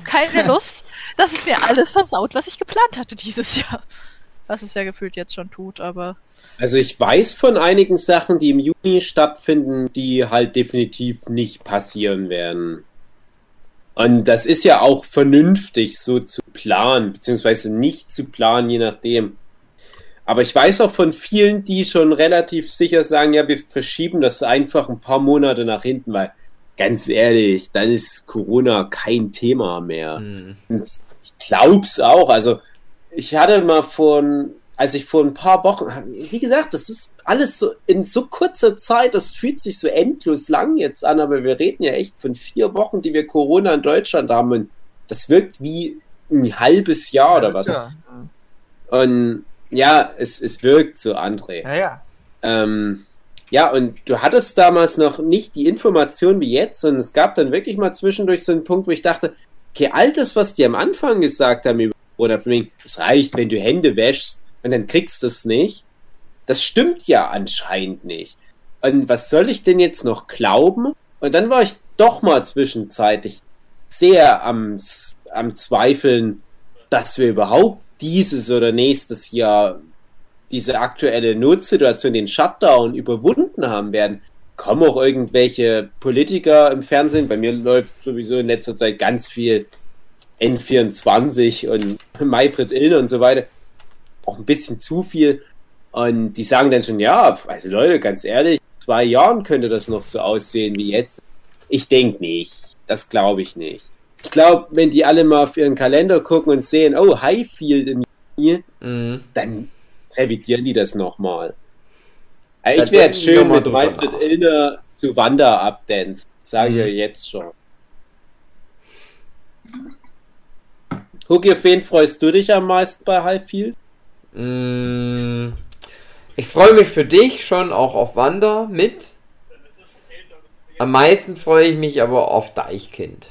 S3: Keine Lust, dass es mir alles versaut, was ich geplant hatte dieses Jahr. Was es ja gefühlt jetzt schon tut, aber.
S4: Also ich weiß von einigen Sachen, die im Juni stattfinden, die halt definitiv nicht passieren werden. Und das ist ja auch vernünftig, so zu planen, beziehungsweise nicht zu planen, je nachdem. Aber ich weiß auch von vielen, die schon relativ sicher sagen, ja, wir verschieben das einfach ein paar Monate nach hinten, weil ganz ehrlich, dann ist Corona kein Thema mehr. Mhm. Ich glaub's auch. Also ich hatte mal vor, als ich vor ein paar Wochen, wie gesagt, das ist alles so in so kurzer Zeit, das fühlt sich so endlos lang jetzt an, aber wir reden ja echt von vier Wochen, die wir Corona in Deutschland haben und das wirkt wie ein halbes Jahr oder was. Ja. Und ja, es, es wirkt so, André.
S2: Ja, ja.
S4: Ähm, ja, und du hattest damals noch nicht die Information wie jetzt, und es gab dann wirklich mal zwischendurch so einen Punkt, wo ich dachte, okay, all das, was die am Anfang gesagt haben, oder von wegen, es reicht, wenn du Hände wäschst und dann kriegst du es nicht, das stimmt ja anscheinend nicht. Und was soll ich denn jetzt noch glauben? Und dann war ich doch mal zwischenzeitlich sehr am, am Zweifeln, dass wir überhaupt dieses oder nächstes Jahr diese aktuelle Notsituation, den Shutdown überwunden haben werden, kommen auch irgendwelche Politiker im Fernsehen. Bei mir läuft sowieso in letzter Zeit ganz viel N24 und Maybrit Illner und so weiter. Auch ein bisschen zu viel. Und die sagen dann schon, ja, also Leute, ganz ehrlich, in zwei Jahren könnte das noch so aussehen wie jetzt. Ich denke nicht. Das glaube ich nicht. Ich glaube, wenn die alle mal auf ihren Kalender gucken und sehen, oh, Highfield im Juni,
S1: Mhm.
S4: dann revidieren die das nochmal.
S1: Da
S4: Ich werde schön mit
S1: nach.
S4: Illner zu Wanda abdancen. Sage ich
S1: Mhm.
S4: jetzt schon. Hugi, auf wen freust du dich am meisten bei Highfield?
S1: Mm, Ich freue mich für dich schon auch auf Wander mit. Am meisten freue ich mich aber auf Deichkind.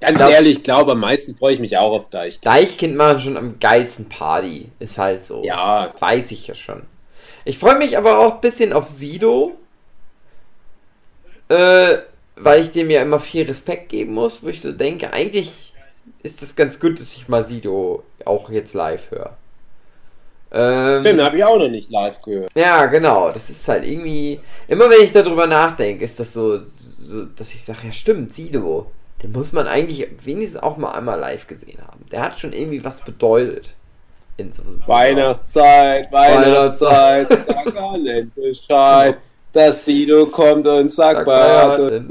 S4: Ganz
S1: Ja.
S4: ehrlich, ich glaube, am meisten freue ich mich auch auf Deich.
S1: Deichkind machen schon am geilsten Party. Ist halt so.
S4: Ja.
S1: Das weiß ich ja schon. Ich freue mich aber auch ein bisschen auf Sido. Äh, weil ich dem ja immer viel Respekt geben muss, wo ich so denke, eigentlich ist das ganz gut, dass ich mal Sido auch jetzt live höre. Ähm,
S4: Den habe ich auch noch nicht live gehört.
S1: Ja, genau. Das ist halt irgendwie. Immer wenn ich darüber nachdenke, ist das so, so dass ich sage, ja stimmt, Sido. Den muss man eigentlich wenigstens auch mal einmal live gesehen haben. Der hat schon irgendwie was bedeutet. In so
S4: Weihnachtszeit, Weihnachtszeit, sag allen Bescheid, dass Sido kommt und sagt,
S1: Sag
S4: bei
S1: mal,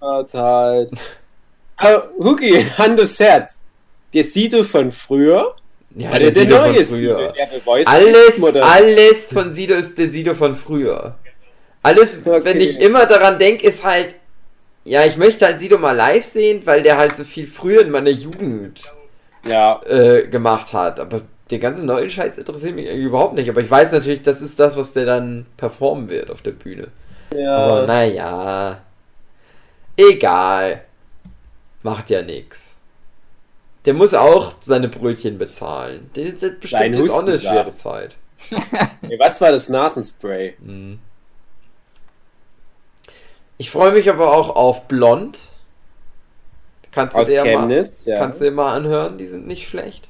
S4: hat
S1: ja,
S4: Aber Hugi, Hand aufs Herz. Der Sido von früher?
S1: Ja, der,
S4: der
S1: Sido
S4: neue
S1: von früher.
S4: Sido?
S1: Alles, alles von Sido ist der Sido von früher. Alles,
S4: Okay.
S1: wenn ich immer daran denke, ist halt, ja, ich möchte halt Sido mal live sehen, weil der halt so viel früher in meiner Jugend
S4: Ja,
S1: äh, gemacht hat. Aber der ganze neue Scheiß interessiert mich überhaupt nicht. Aber ich weiß natürlich, das ist das, was der dann performen wird auf der Bühne. Aber
S4: ja.
S1: naja. Egal. Macht ja nix. Der muss auch seine Brötchen bezahlen. Der der bestimmt jetzt auch eine schwere Zeit.
S4: Hey, was war das Nasenspray?
S1: Mhm. Ich freue mich aber auch auf Blond. Kannst du,
S4: Aus
S1: dir mal,
S4: Chemnitz, ja.
S1: kannst du dir mal anhören, die sind nicht schlecht.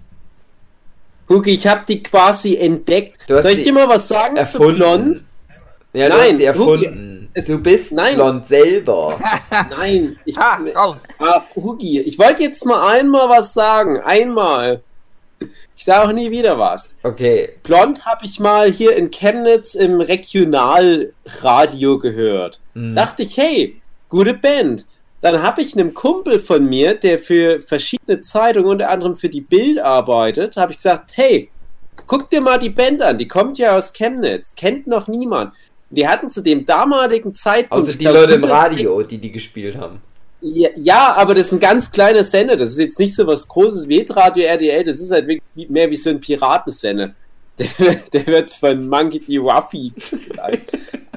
S4: Hugi, ich habe die quasi entdeckt.
S1: Du hast
S4: Soll ich dir mal was sagen zu
S1: Erfunden.
S4: Blond?
S1: Ja, du
S4: Nein,
S1: hast die
S4: Hugi,
S1: erfunden.
S4: es-
S1: du bist
S4: nein.
S1: blond selber.
S4: Nein, ich,
S2: Ha, raus.
S4: Ah, Hugi, ich wollte jetzt mal einmal was sagen. Einmal. Ich sage auch nie wieder was.
S1: Okay.
S4: Blond habe ich mal hier in Chemnitz im Regionalradio gehört.
S1: Hm.
S4: Dachte ich, hey, gute Band. Dann habe ich einem Kumpel von mir, der für verschiedene Zeitungen, unter anderem für die Bild arbeitet, habe ich gesagt, hey, guck dir mal die Band an. Die kommt ja aus Chemnitz. Kennt noch niemand. Die hatten zu dem damaligen Zeitpunkt. Ich
S1: die
S4: glaub,
S1: Leute im
S4: 106
S1: Radio, die die gespielt haben.
S4: ja, ja, aber das ist ein ganz kleiner Sender. Das ist jetzt nicht so was Großes wie Radio RDL. Das ist halt wirklich mehr wie so ein Piratensender. Der, der wird von Monkey D. Ruffy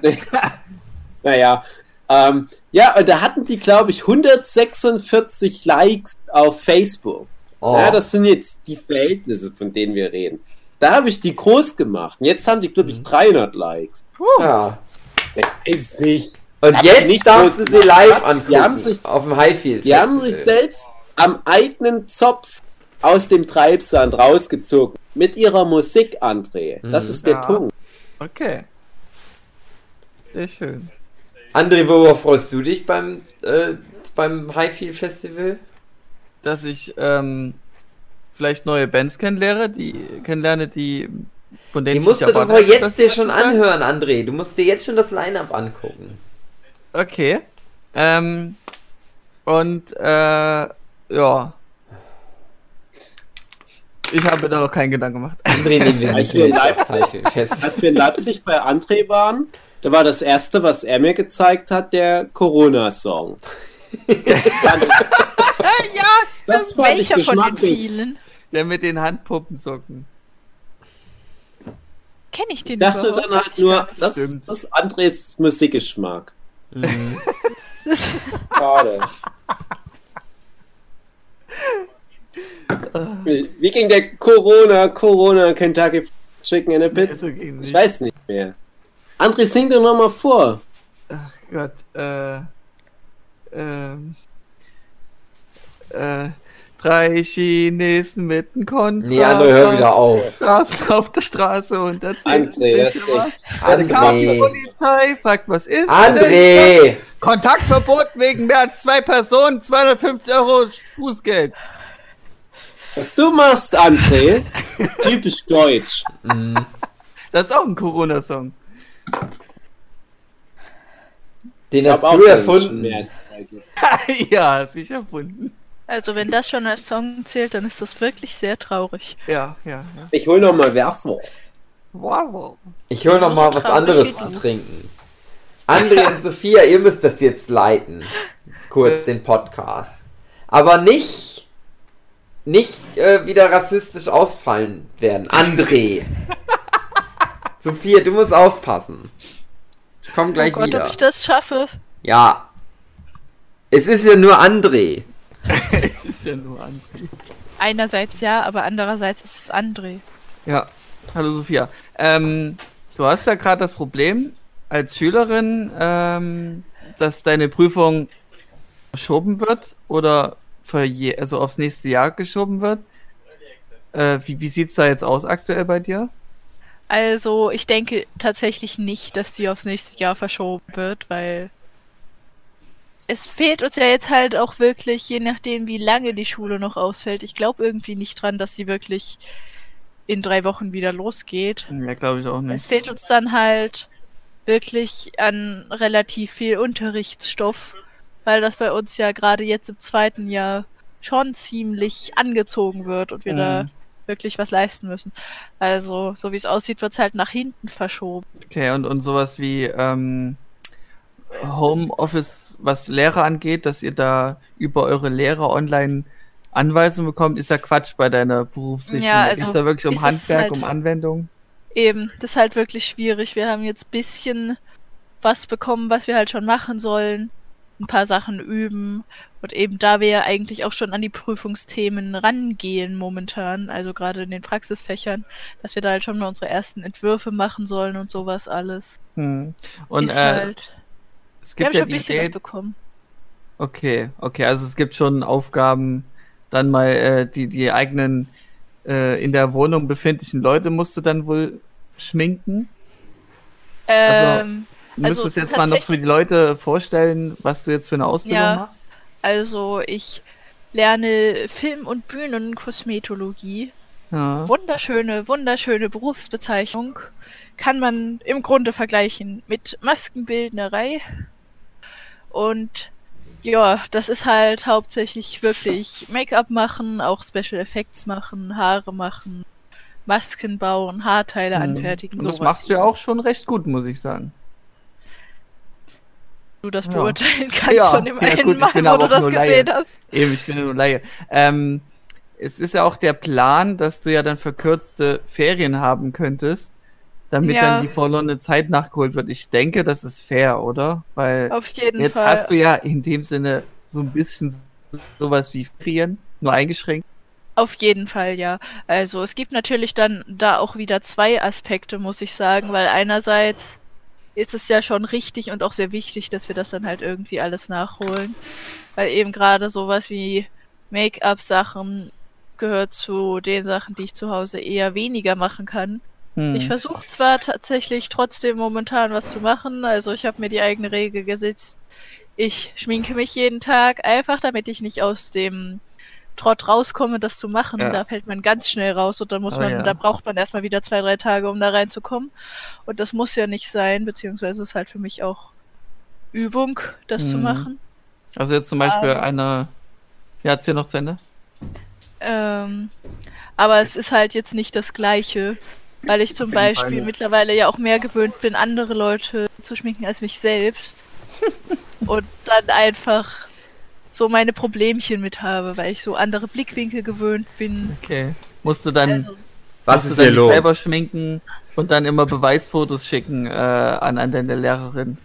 S4: naja. Ähm, ja, und da hatten die, glaube ich, 146 Likes auf Facebook.
S1: Oh.
S4: Ja, das sind jetzt die Verhältnisse, von denen wir reden. Da habe ich die groß gemacht. Und jetzt haben die, glaube ich, 300 Likes.
S1: ja.
S4: Das ist nicht.
S1: Und jetzt
S4: nicht
S1: darfst du sie live angucken.
S4: Die haben sich-
S1: auf dem Highfield.
S4: Die haben sich selbst am eigenen Zopf aus dem Treibsand rausgezogen. Mit ihrer Musik, André. Das
S1: Mhm.
S4: ist der
S2: Ja.
S4: Punkt.
S2: Okay. Sehr schön.
S1: André, worauf freust du dich beim, äh, beim Highfield Festival?
S2: Dass ich ähm, vielleicht neue Bands kennenlerne, die kennenlerne, die von
S1: Die
S2: denen
S1: musst
S2: ich
S1: du doch jetzt dir schon
S2: sagen.
S1: anhören, André. Du musst dir jetzt schon das Line-Up angucken.
S2: Okay. Ähm, und äh, ja. Ich habe da noch keinen Gedanken gemacht.
S1: André nehmen wir
S4: Als
S1: nicht
S4: wir
S1: Festival.
S4: Als wir in Leipzig bei André waren, da war das erste, was er mir gezeigt hat, der Corona-Song.
S2: ja,
S4: Das fand ich
S3: Welcher von den vielen?
S2: Der mit den Handpuppensocken.
S3: Kenne ich den
S4: Ich dachte
S3: überhaupt?
S4: dann halt nur,
S3: nicht.
S4: das,
S2: Stimmt.
S4: das ist Andres Musikgeschmack.
S1: Mhm.
S4: Schade. Wie ging der Corona, Corona, Kentucky Chicken in a Pit?
S2: So ging
S4: Ich
S2: nicht.
S4: weiß nicht mehr. André, sing doch nochmal vor.
S2: Ach Gott, äh, ähm, äh, drei Chinesen mit einem Kontra.
S1: Nee, André, hör wieder auf.
S2: Saßen auf der Straße und erzählten
S4: André, das
S2: sich
S4: ist
S2: immer. Dann kam die. Polizei, fragt, was ist denn
S1: André!
S2: das? Kontaktverbot wegen mehr als zwei Personen, 250 Euro Bußgeld.
S4: Was du machst, André, typisch deutsch.
S1: Mhm.
S2: Das ist auch ein Corona-Song.
S1: Den
S4: Ich
S1: hast du erfunden.
S2: ja, ich erfunden.
S3: Also wenn das schon als Song zählt, dann ist das wirklich sehr traurig.
S2: Ja, ja, ja.
S4: Ich hol noch mal Verso.
S2: Wow.
S1: Ich hol noch mal was anderes zu trinken. André und Sophia, ihr müsst das jetzt leiten. Kurz den Podcast. Aber nicht, nicht äh, wieder rassistisch ausfallen werden. André. Sophia, du musst aufpassen. Ich komm gleich
S3: oh Gott,
S1: wieder.
S3: ob ich das schaffe.
S1: Ja. Es ist ja nur André.
S2: Es ist ja nur André.
S3: Einerseits ja, aber andererseits ist es André.
S2: Ja, hallo Sophia. Ähm, du hast ja gerade das Problem als Schülerin, ähm, dass deine Prüfung verschoben wird oder für je, also aufs nächste Jahr geschoben wird. Äh, wie wie sieht es da jetzt aus aktuell bei dir?
S3: Also ich denke tatsächlich nicht, dass die aufs nächste Jahr verschoben wird, weil es fehlt uns ja jetzt halt auch wirklich, je nachdem wie lange die Schule noch ausfällt. Ich glaube irgendwie nicht dran, dass sie wirklich in drei Wochen wieder losgeht.
S2: Ja, glaube ich auch
S3: Es
S2: nicht.
S3: fehlt uns dann halt wirklich an relativ viel Unterrichtsstoff, weil das bei uns ja gerade jetzt im zweiten Jahr schon ziemlich angezogen wird und wir da
S2: Mhm.
S3: wirklich was leisten müssen. Also, so wie es aussieht, wird es halt nach hinten verschoben.
S2: Okay, und, und sowas wie ähm, Homeoffice, was Lehrer angeht, dass ihr da über eure Lehrer online Anweisungen bekommt, ist ja Quatsch bei deiner Berufsrichtung.
S3: Ja,
S2: Da
S3: also
S2: geht's da wirklich um Handwerk,
S3: halt-
S2: um Anwendung.
S3: Eben, das ist halt wirklich schwierig. Wir haben jetzt bisschen was bekommen, was wir halt schon machen sollen. Ein paar Sachen üben. Und eben da wir ja eigentlich auch schon an die Prüfungsthemen rangehen momentan, also gerade in den Praxisfächern, dass wir da halt schon mal unsere ersten Entwürfe machen sollen und sowas alles.
S2: Hm. Und
S3: ist
S2: äh,
S3: halt.
S2: Es
S3: Wir haben
S2: gibt ja
S3: schon ein bisschen was
S2: Idee,
S3: bekommen.
S2: okay, okay, also es gibt schon Aufgaben, dann mal äh, die, die eigenen äh, in der Wohnung befindlichen Leute musst du dann wohl schminken. Also,
S3: Ähm,
S2: Du
S3: Also
S2: müsstest jetzt mal noch für die Leute vorstellen, was du jetzt für eine Ausbildung
S3: Ja.
S2: machst.
S3: also ich lerne Film- und Bühnenkosmetologie.
S2: Ja.
S3: Wunderschöne, wunderschöne Berufsbezeichnung. Kann man im Grunde vergleichen mit Maskenbildnerei. Und ja, das ist halt hauptsächlich wirklich Make-up machen, auch Special Effects machen, Haare machen, Masken bauen, Haarteile anfertigen,
S2: Und das machst du ja auch schon recht gut, muss ich sagen.
S3: du das
S2: Ja.
S3: beurteilen kannst
S2: Ja,
S3: von dem
S2: ja,
S3: einen
S2: gut,
S3: Mal, wo du das gesehen
S2: Laie.
S3: hast.
S2: Eben, ich bin ja nur Laie. Ähm, es ist ja auch der Plan, dass du ja dann verkürzte Ferien haben könntest, damit
S3: Ja.
S2: dann die verlorene Zeit nachgeholt wird. Ich denke, das ist fair, oder? Weil
S3: Auf jeden
S2: jetzt
S3: Fall.
S2: hast du ja in dem Sinne so ein bisschen sowas wie Ferien, nur eingeschränkt.
S3: Auf jeden Fall, ja. Also es gibt natürlich dann da auch wieder zwei Aspekte, muss ich sagen, weil einerseits ist es ja schon richtig und auch sehr wichtig, dass wir das dann halt irgendwie alles nachholen. Weil eben gerade sowas wie Make-up-Sachen gehört zu den Sachen, die ich zu Hause eher weniger machen kann.
S2: Hm.
S3: Ich versuche zwar tatsächlich trotzdem momentan was zu machen, also ich habe mir die eigene Regel gesetzt. Ich schminke mich jeden Tag, einfach damit ich nicht aus dem Trott rauskomme, das zu machen.
S2: Ja.
S3: Da fällt man ganz schnell raus und dann muss
S2: Oh
S3: man,
S2: ja.
S3: da braucht man erstmal wieder zwei, drei Tage, um da reinzukommen. Und das muss ja nicht sein, beziehungsweise ist halt für mich auch Übung, das zu
S2: Mhm.
S3: machen.
S2: Also jetzt zum Beispiel
S3: Aber-
S2: eine. Ja, erzähl noch zu Ende.
S3: Ähm, aber es ist halt jetzt nicht das Gleiche, weil ich zum Beispiel mittlerweile ja auch mehr gewöhnt bin, andere Leute zu schminken als mich selbst. und dann einfach so meine Problemchen mit habe, weil ich so andere Blickwinkel gewöhnt bin.
S2: Okay. Musst du dann,
S3: Also,
S1: Was
S2: musst
S1: ist
S2: du dann
S1: los?
S2: selber schminken und dann immer Beweisfotos schicken äh, an, an deine Lehrerin.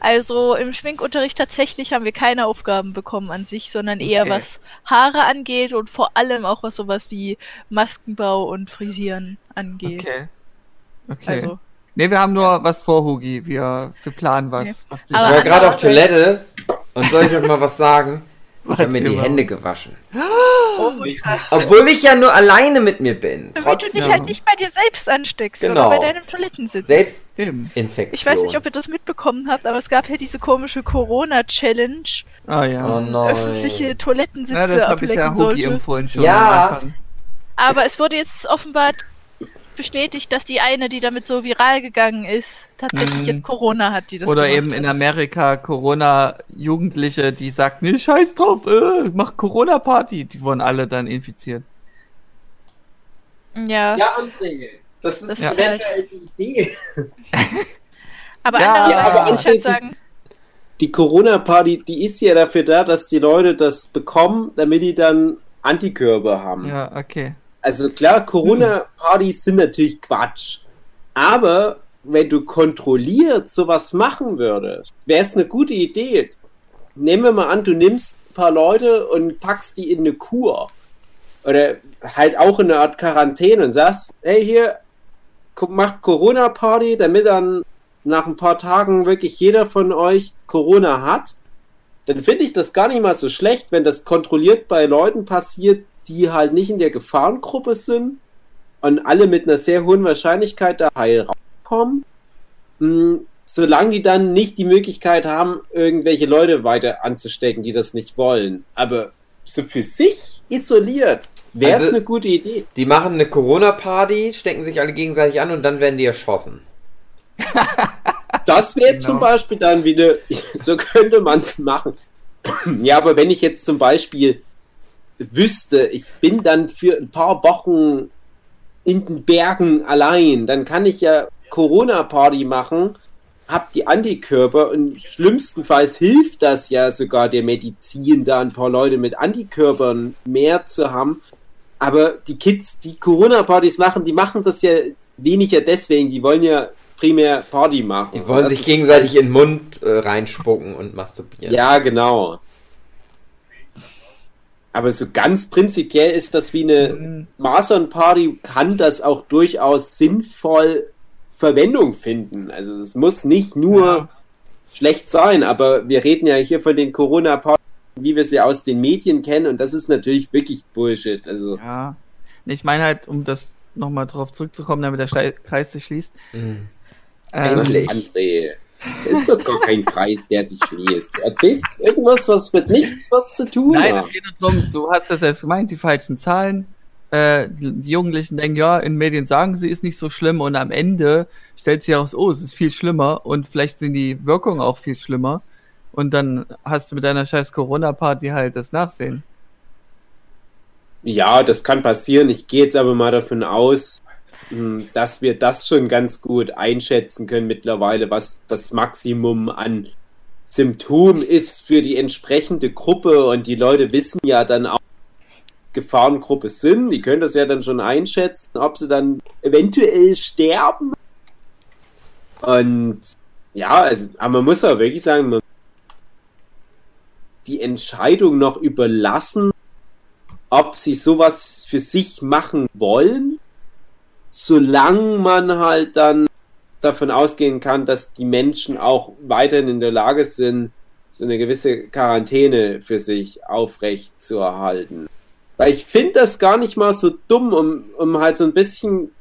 S3: also im Schminkunterricht tatsächlich haben wir keine Aufgaben bekommen an sich, sondern eher
S2: Okay.
S3: was Haare angeht und vor allem auch was sowas wie Maskenbau und Frisieren angeht.
S2: Okay. Okay.
S3: Also
S2: Ne, wir haben nur was vor, Hugi. Wir, wir planen was.
S3: Okay.
S2: was
S1: Ich war gerade auf Toilette und soll ich euch mal was sagen? Ich habe mir die
S2: mal.
S1: Hände gewaschen.
S3: Oh.
S1: Obwohl ich ja nur alleine mit mir bin.
S3: Damit du dich halt nicht bei dir selbst ansteckst
S1: Genau.
S3: oder bei deinem Toilettensitz.
S1: Selbstinfektion.
S3: Ich weiß nicht, ob ihr das mitbekommen habt, aber es gab ja diese komische Corona-Challenge,
S2: Ah ja.
S1: Oh nein.
S3: öffentliche Toilettensitze
S2: ja das habe ich
S3: ablecken
S2: ja
S3: sollte.
S2: empfohlen schon.
S1: Ja.
S3: Aber es wurde jetzt offenbar bestätigt, dass die eine, die damit so viral gegangen ist, tatsächlich
S2: Mhm.
S3: jetzt Corona hat, die das
S2: Oder eben
S3: hat.
S2: in Amerika Corona-Jugendliche, die sagten, nee, scheiß drauf, äh, mach Corona-Party. Die wurden alle dann infiziert.
S3: Ja,
S4: Ja, André, das ist
S3: Das
S2: ist
S4: eventuell die Idee.
S3: aber
S2: Ja,
S3: andererseits
S4: aber
S3: muss ich halt sagen,
S4: Die Corona-Party, die ist ja dafür da, dass die Leute das bekommen, damit die dann Antikörper haben.
S2: Ja, okay.
S4: Also klar, Corona-Partys sind natürlich Quatsch. Aber wenn du kontrolliert sowas machen würdest, wäre es eine gute Idee. Nehmen wir mal an, du nimmst ein paar Leute und packst die in eine Kur. Oder halt auch in eine Art Quarantäne und sagst, hey hier, macht Corona-Party, damit dann nach ein paar Tagen wirklich jeder von euch Corona hat. Dann finde ich das gar nicht mal so schlecht, wenn das kontrolliert bei Leuten passiert, die halt nicht in der Gefahrengruppe sind und alle mit einer sehr hohen Wahrscheinlichkeit da heil rauskommen. Mm, Solange die dann nicht die Möglichkeit haben, irgendwelche Leute weiter anzustecken, die das nicht wollen. Aber so für sich isoliert wäre es
S1: Also-
S4: eine gute Idee.
S1: Die machen eine Corona-Party, stecken sich alle gegenseitig an und dann werden die erschossen.
S4: Das wäre
S2: Genau.
S4: zum Beispiel dann wieder, so könnte man es machen. Ja, aber wenn ich jetzt zum Beispiel wüsste, ich bin dann für ein paar Wochen in den Bergen allein, dann kann ich ja Corona-Party machen, hab die Antikörper und schlimmstenfalls hilft das ja sogar der Medizin, da ein paar Leute mit Antikörpern mehr zu haben. Aber die Kids, die Corona-Partys machen, die machen das ja weniger deswegen, die wollen ja primär Party machen.
S1: Die wollen
S4: Das
S1: sich gegenseitig in den Mund äh, reinspucken und masturbieren.
S4: Ja, genau. Aber so ganz prinzipiell ist das wie eine
S2: Mhm.
S4: Masern-Party, kann das auch durchaus sinnvoll Verwendung finden. Also es muss nicht nur
S2: Ja.
S4: schlecht sein, aber wir reden ja hier von den Corona-Partys, wie wir sie aus den Medien kennen und das ist natürlich wirklich Bullshit. Also
S2: Ja. Ich meine halt, um das nochmal drauf zurückzukommen, damit der Kreis sich schließt.
S1: Mhm.
S2: Ähm,
S1: Endlich.
S4: André, das ist doch gar kein Kreis, der sich schließt. Du erzählst irgendwas, was mit nichts was zu tun
S2: Nein,
S4: hat.
S2: es geht nur darum, du hast ja selbst gemeint, die falschen Zahlen. Äh, die Jugendlichen denken, ja, in Medien sagen sie, ist nicht so schlimm und am Ende stellt sich heraus, oh, es ist viel schlimmer und vielleicht sind die Wirkungen auch viel schlimmer. Und dann hast du mit deiner scheiß Corona-Party halt das Nachsehen.
S4: Ja, das kann passieren. Ich gehe jetzt aber mal davon aus, dass wir das schon ganz gut einschätzen können mittlerweile, was das Maximum an Symptom ist für die entsprechende Gruppe und die Leute wissen ja dann auch, Gefahrengruppe sind. Die können das ja dann schon einschätzen, ob sie dann eventuell sterben. Und ja, also, aber man muss auch wirklich sagen, man die Entscheidung noch überlassen, ob sie sowas für sich machen wollen, solange man halt dann davon ausgehen kann, dass die Menschen auch weiterhin in der Lage sind, so eine gewisse Quarantäne für sich aufrecht zu erhalten. Weil ich finde das gar nicht mal so dumm, um, um halt so ein bisschen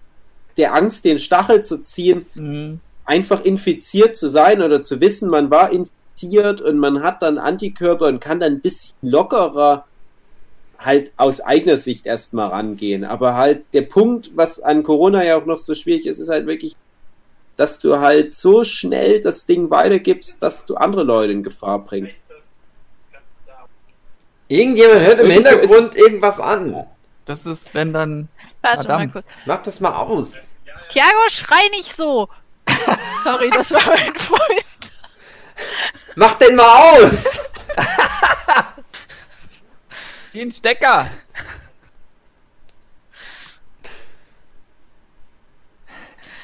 S4: der Angst den Stachel zu ziehen,
S2: Mhm.
S4: einfach infiziert zu sein oder zu wissen, man war infiziert und man hat dann Antikörper und kann dann ein bisschen lockerer halt aus eigener Sicht erstmal rangehen. Aber halt der Punkt, was an Corona ja auch noch so schwierig ist, ist halt wirklich, dass du halt so schnell das Ding weitergibst, dass du andere Leute in Gefahr bringst.
S1: Irgendjemand hört im Hintergrund irgendwas an.
S2: Das ist, wenn dann.
S3: Warte mal kurz.
S1: Mach das mal aus.
S3: Tiago, schrei nicht so! Sorry, das war mein Freund.
S1: Mach den mal aus!
S2: Zieh einen Stecker!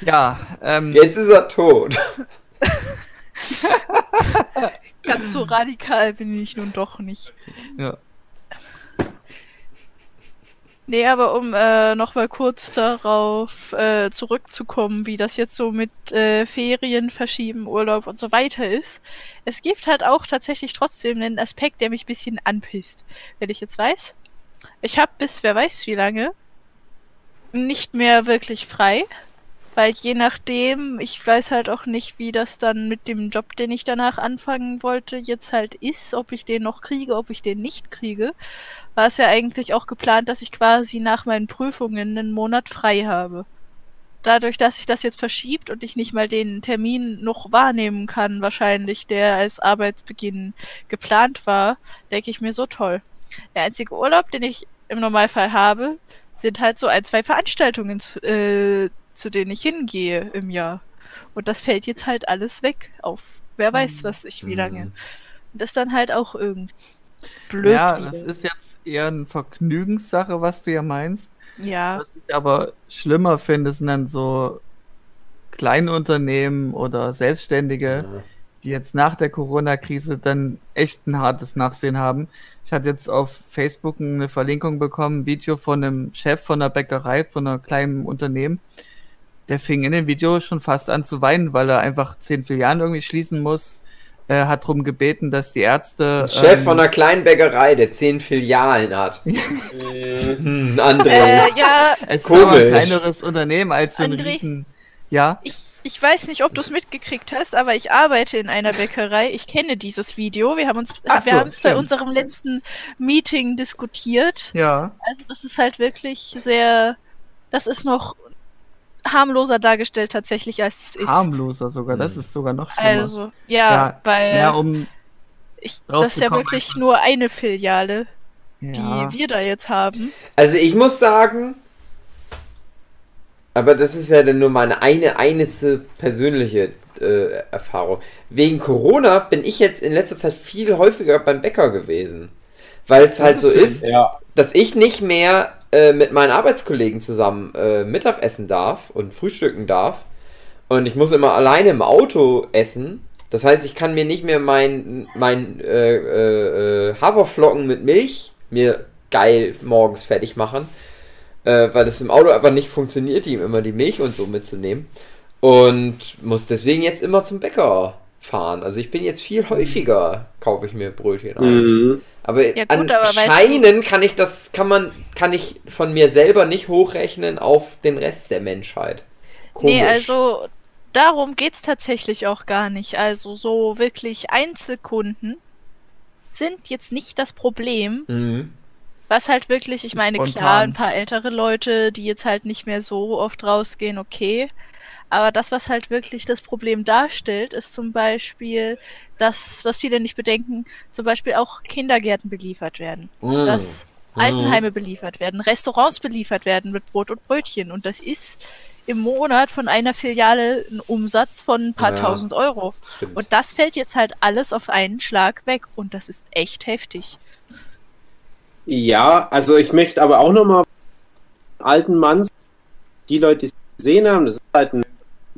S2: Ja, ähm,
S1: Jetzt ist er tot.
S3: Ganz so radikal bin ich nun doch nicht.
S2: ja.
S3: Nee, aber um äh, nochmal kurz darauf äh, zurückzukommen, wie das jetzt so mit äh, Ferien, Verschieben, Urlaub und so weiter ist. Es gibt halt auch tatsächlich trotzdem einen Aspekt, der mich bisschen anpisst. Wenn ich jetzt weiß, ich habe bis wer weiß wie lange nicht mehr wirklich frei. Weil je nachdem, ich weiß halt auch nicht, wie das dann mit dem Job, den ich danach anfangen wollte, jetzt halt ist, ob ich den noch kriege, ob ich den nicht kriege war es ja eigentlich auch geplant, dass ich quasi nach meinen Prüfungen einen Monat frei habe. dadurch, dass sich das jetzt verschiebt und ich nicht mal den Termin noch wahrnehmen kann, wahrscheinlich, der als Arbeitsbeginn geplant war, denke ich mir so toll. Der einzige Urlaub, den ich im Normalfall habe, sind halt so ein, zwei Veranstaltungen, äh, zu denen ich hingehe im Jahr. Und das fällt jetzt halt alles weg auf wer weiß was ich wie lange. Und das ist dann halt auch irgendwie blöd.
S2: Ja,
S3: wieder.
S2: das ist jetzt eher eine Vergnügenssache, was du ja meinst.
S3: ja.
S2: Was ich aber schlimmer finde, sind dann so Kleinunternehmen oder Selbstständige, die jetzt nach der Corona-Krise dann echt ein hartes Nachsehen haben. Ich hatte jetzt auf Facebook eine Verlinkung bekommen, ein Video von einem Chef von einer Bäckerei, von einer kleinen Unternehmen. Der fing in dem Video schon fast an zu weinen, weil er einfach zehn Filialen irgendwie schließen muss. Er hat darum gebeten, dass die Ärzte.
S1: Chef
S2: ähm,
S1: von einer kleinen Bäckerei, der zehn Filialen hat.
S4: Äh,
S1: Hm, André.
S3: Äh, ja,
S2: Es ist aber ein
S1: Komisch.
S2: kleineres Unternehmen als so ein
S3: André?
S2: riesen. Ja,
S3: ich, ich weiß nicht, ob du es mitgekriegt hast, aber ich arbeite in einer Bäckerei. Ich kenne dieses Video. Wir haben uns,
S2: Ach
S3: wir
S2: so,
S3: haben es bei unserem letzten Meeting diskutiert.
S2: ja.
S3: Also das ist halt wirklich sehr, das ist noch harmloser dargestellt tatsächlich, als es ist.
S2: Harmloser sogar. Das
S1: Hm.
S2: ist sogar noch schlimmer.
S3: Also, ja,
S2: Ja,
S3: weil
S2: ja, um.
S3: ich, das ist ja wirklich
S2: einfach-
S3: nur eine Filiale,
S2: Ja.
S3: die wir da jetzt haben.
S1: Also ich muss sagen, aber das ist ja dann nur meine eine einzige persönliche äh, Erfahrung. Wegen Corona bin ich jetzt in letzter Zeit viel häufiger beim Bäcker gewesen. Weil es halt so ist,
S4: ja.
S1: dass ich nicht mehr äh, mit meinen Arbeitskollegen zusammen äh, Mittag essen darf und frühstücken darf. Und ich muss immer alleine im Auto essen. Das heißt, ich kann mir nicht mehr mein, mein äh, äh, äh, Haferflocken mit Milch mir geil morgens fertig machen. Äh, weil es im Auto einfach nicht funktioniert, ihm immer die Milch und so mitzunehmen. Und muss deswegen jetzt immer zum Bäcker fahren. Also ich bin jetzt viel häufiger, kaufe ich mir Brötchen ein.
S4: Mhm.
S1: Aber
S3: Ja, gut,
S1: anscheinend kann ich das, kann man, kann ich von mir selber nicht hochrechnen auf den Rest der Menschheit.
S3: Nee, also darum geht's tatsächlich auch gar nicht. Also so wirklich Einzelkunden sind jetzt nicht das Problem.
S1: Mhm.
S3: Was halt wirklich, ich meine,
S2: Spontan.
S3: klar, ein paar ältere Leute, die jetzt halt nicht mehr so oft rausgehen, okay. Aber das, was halt wirklich das Problem darstellt, ist zum Beispiel das, was viele nicht bedenken, zum Beispiel auch Kindergärten beliefert werden.
S1: Mhm.
S3: Dass
S1: Mhm.
S3: Altenheime beliefert werden, Restaurants beliefert werden mit Brot und Brötchen. Und das ist im Monat von einer Filiale ein Umsatz von ein paar
S1: Ja.
S3: tausend Euro.
S1: Stimmt.
S3: Und das fällt jetzt halt alles auf einen Schlag weg. Und das ist echt heftig.
S4: Ja, also ich möchte aber auch nochmal alten Mann, die Leute, die es gesehen haben, das ist halt ein,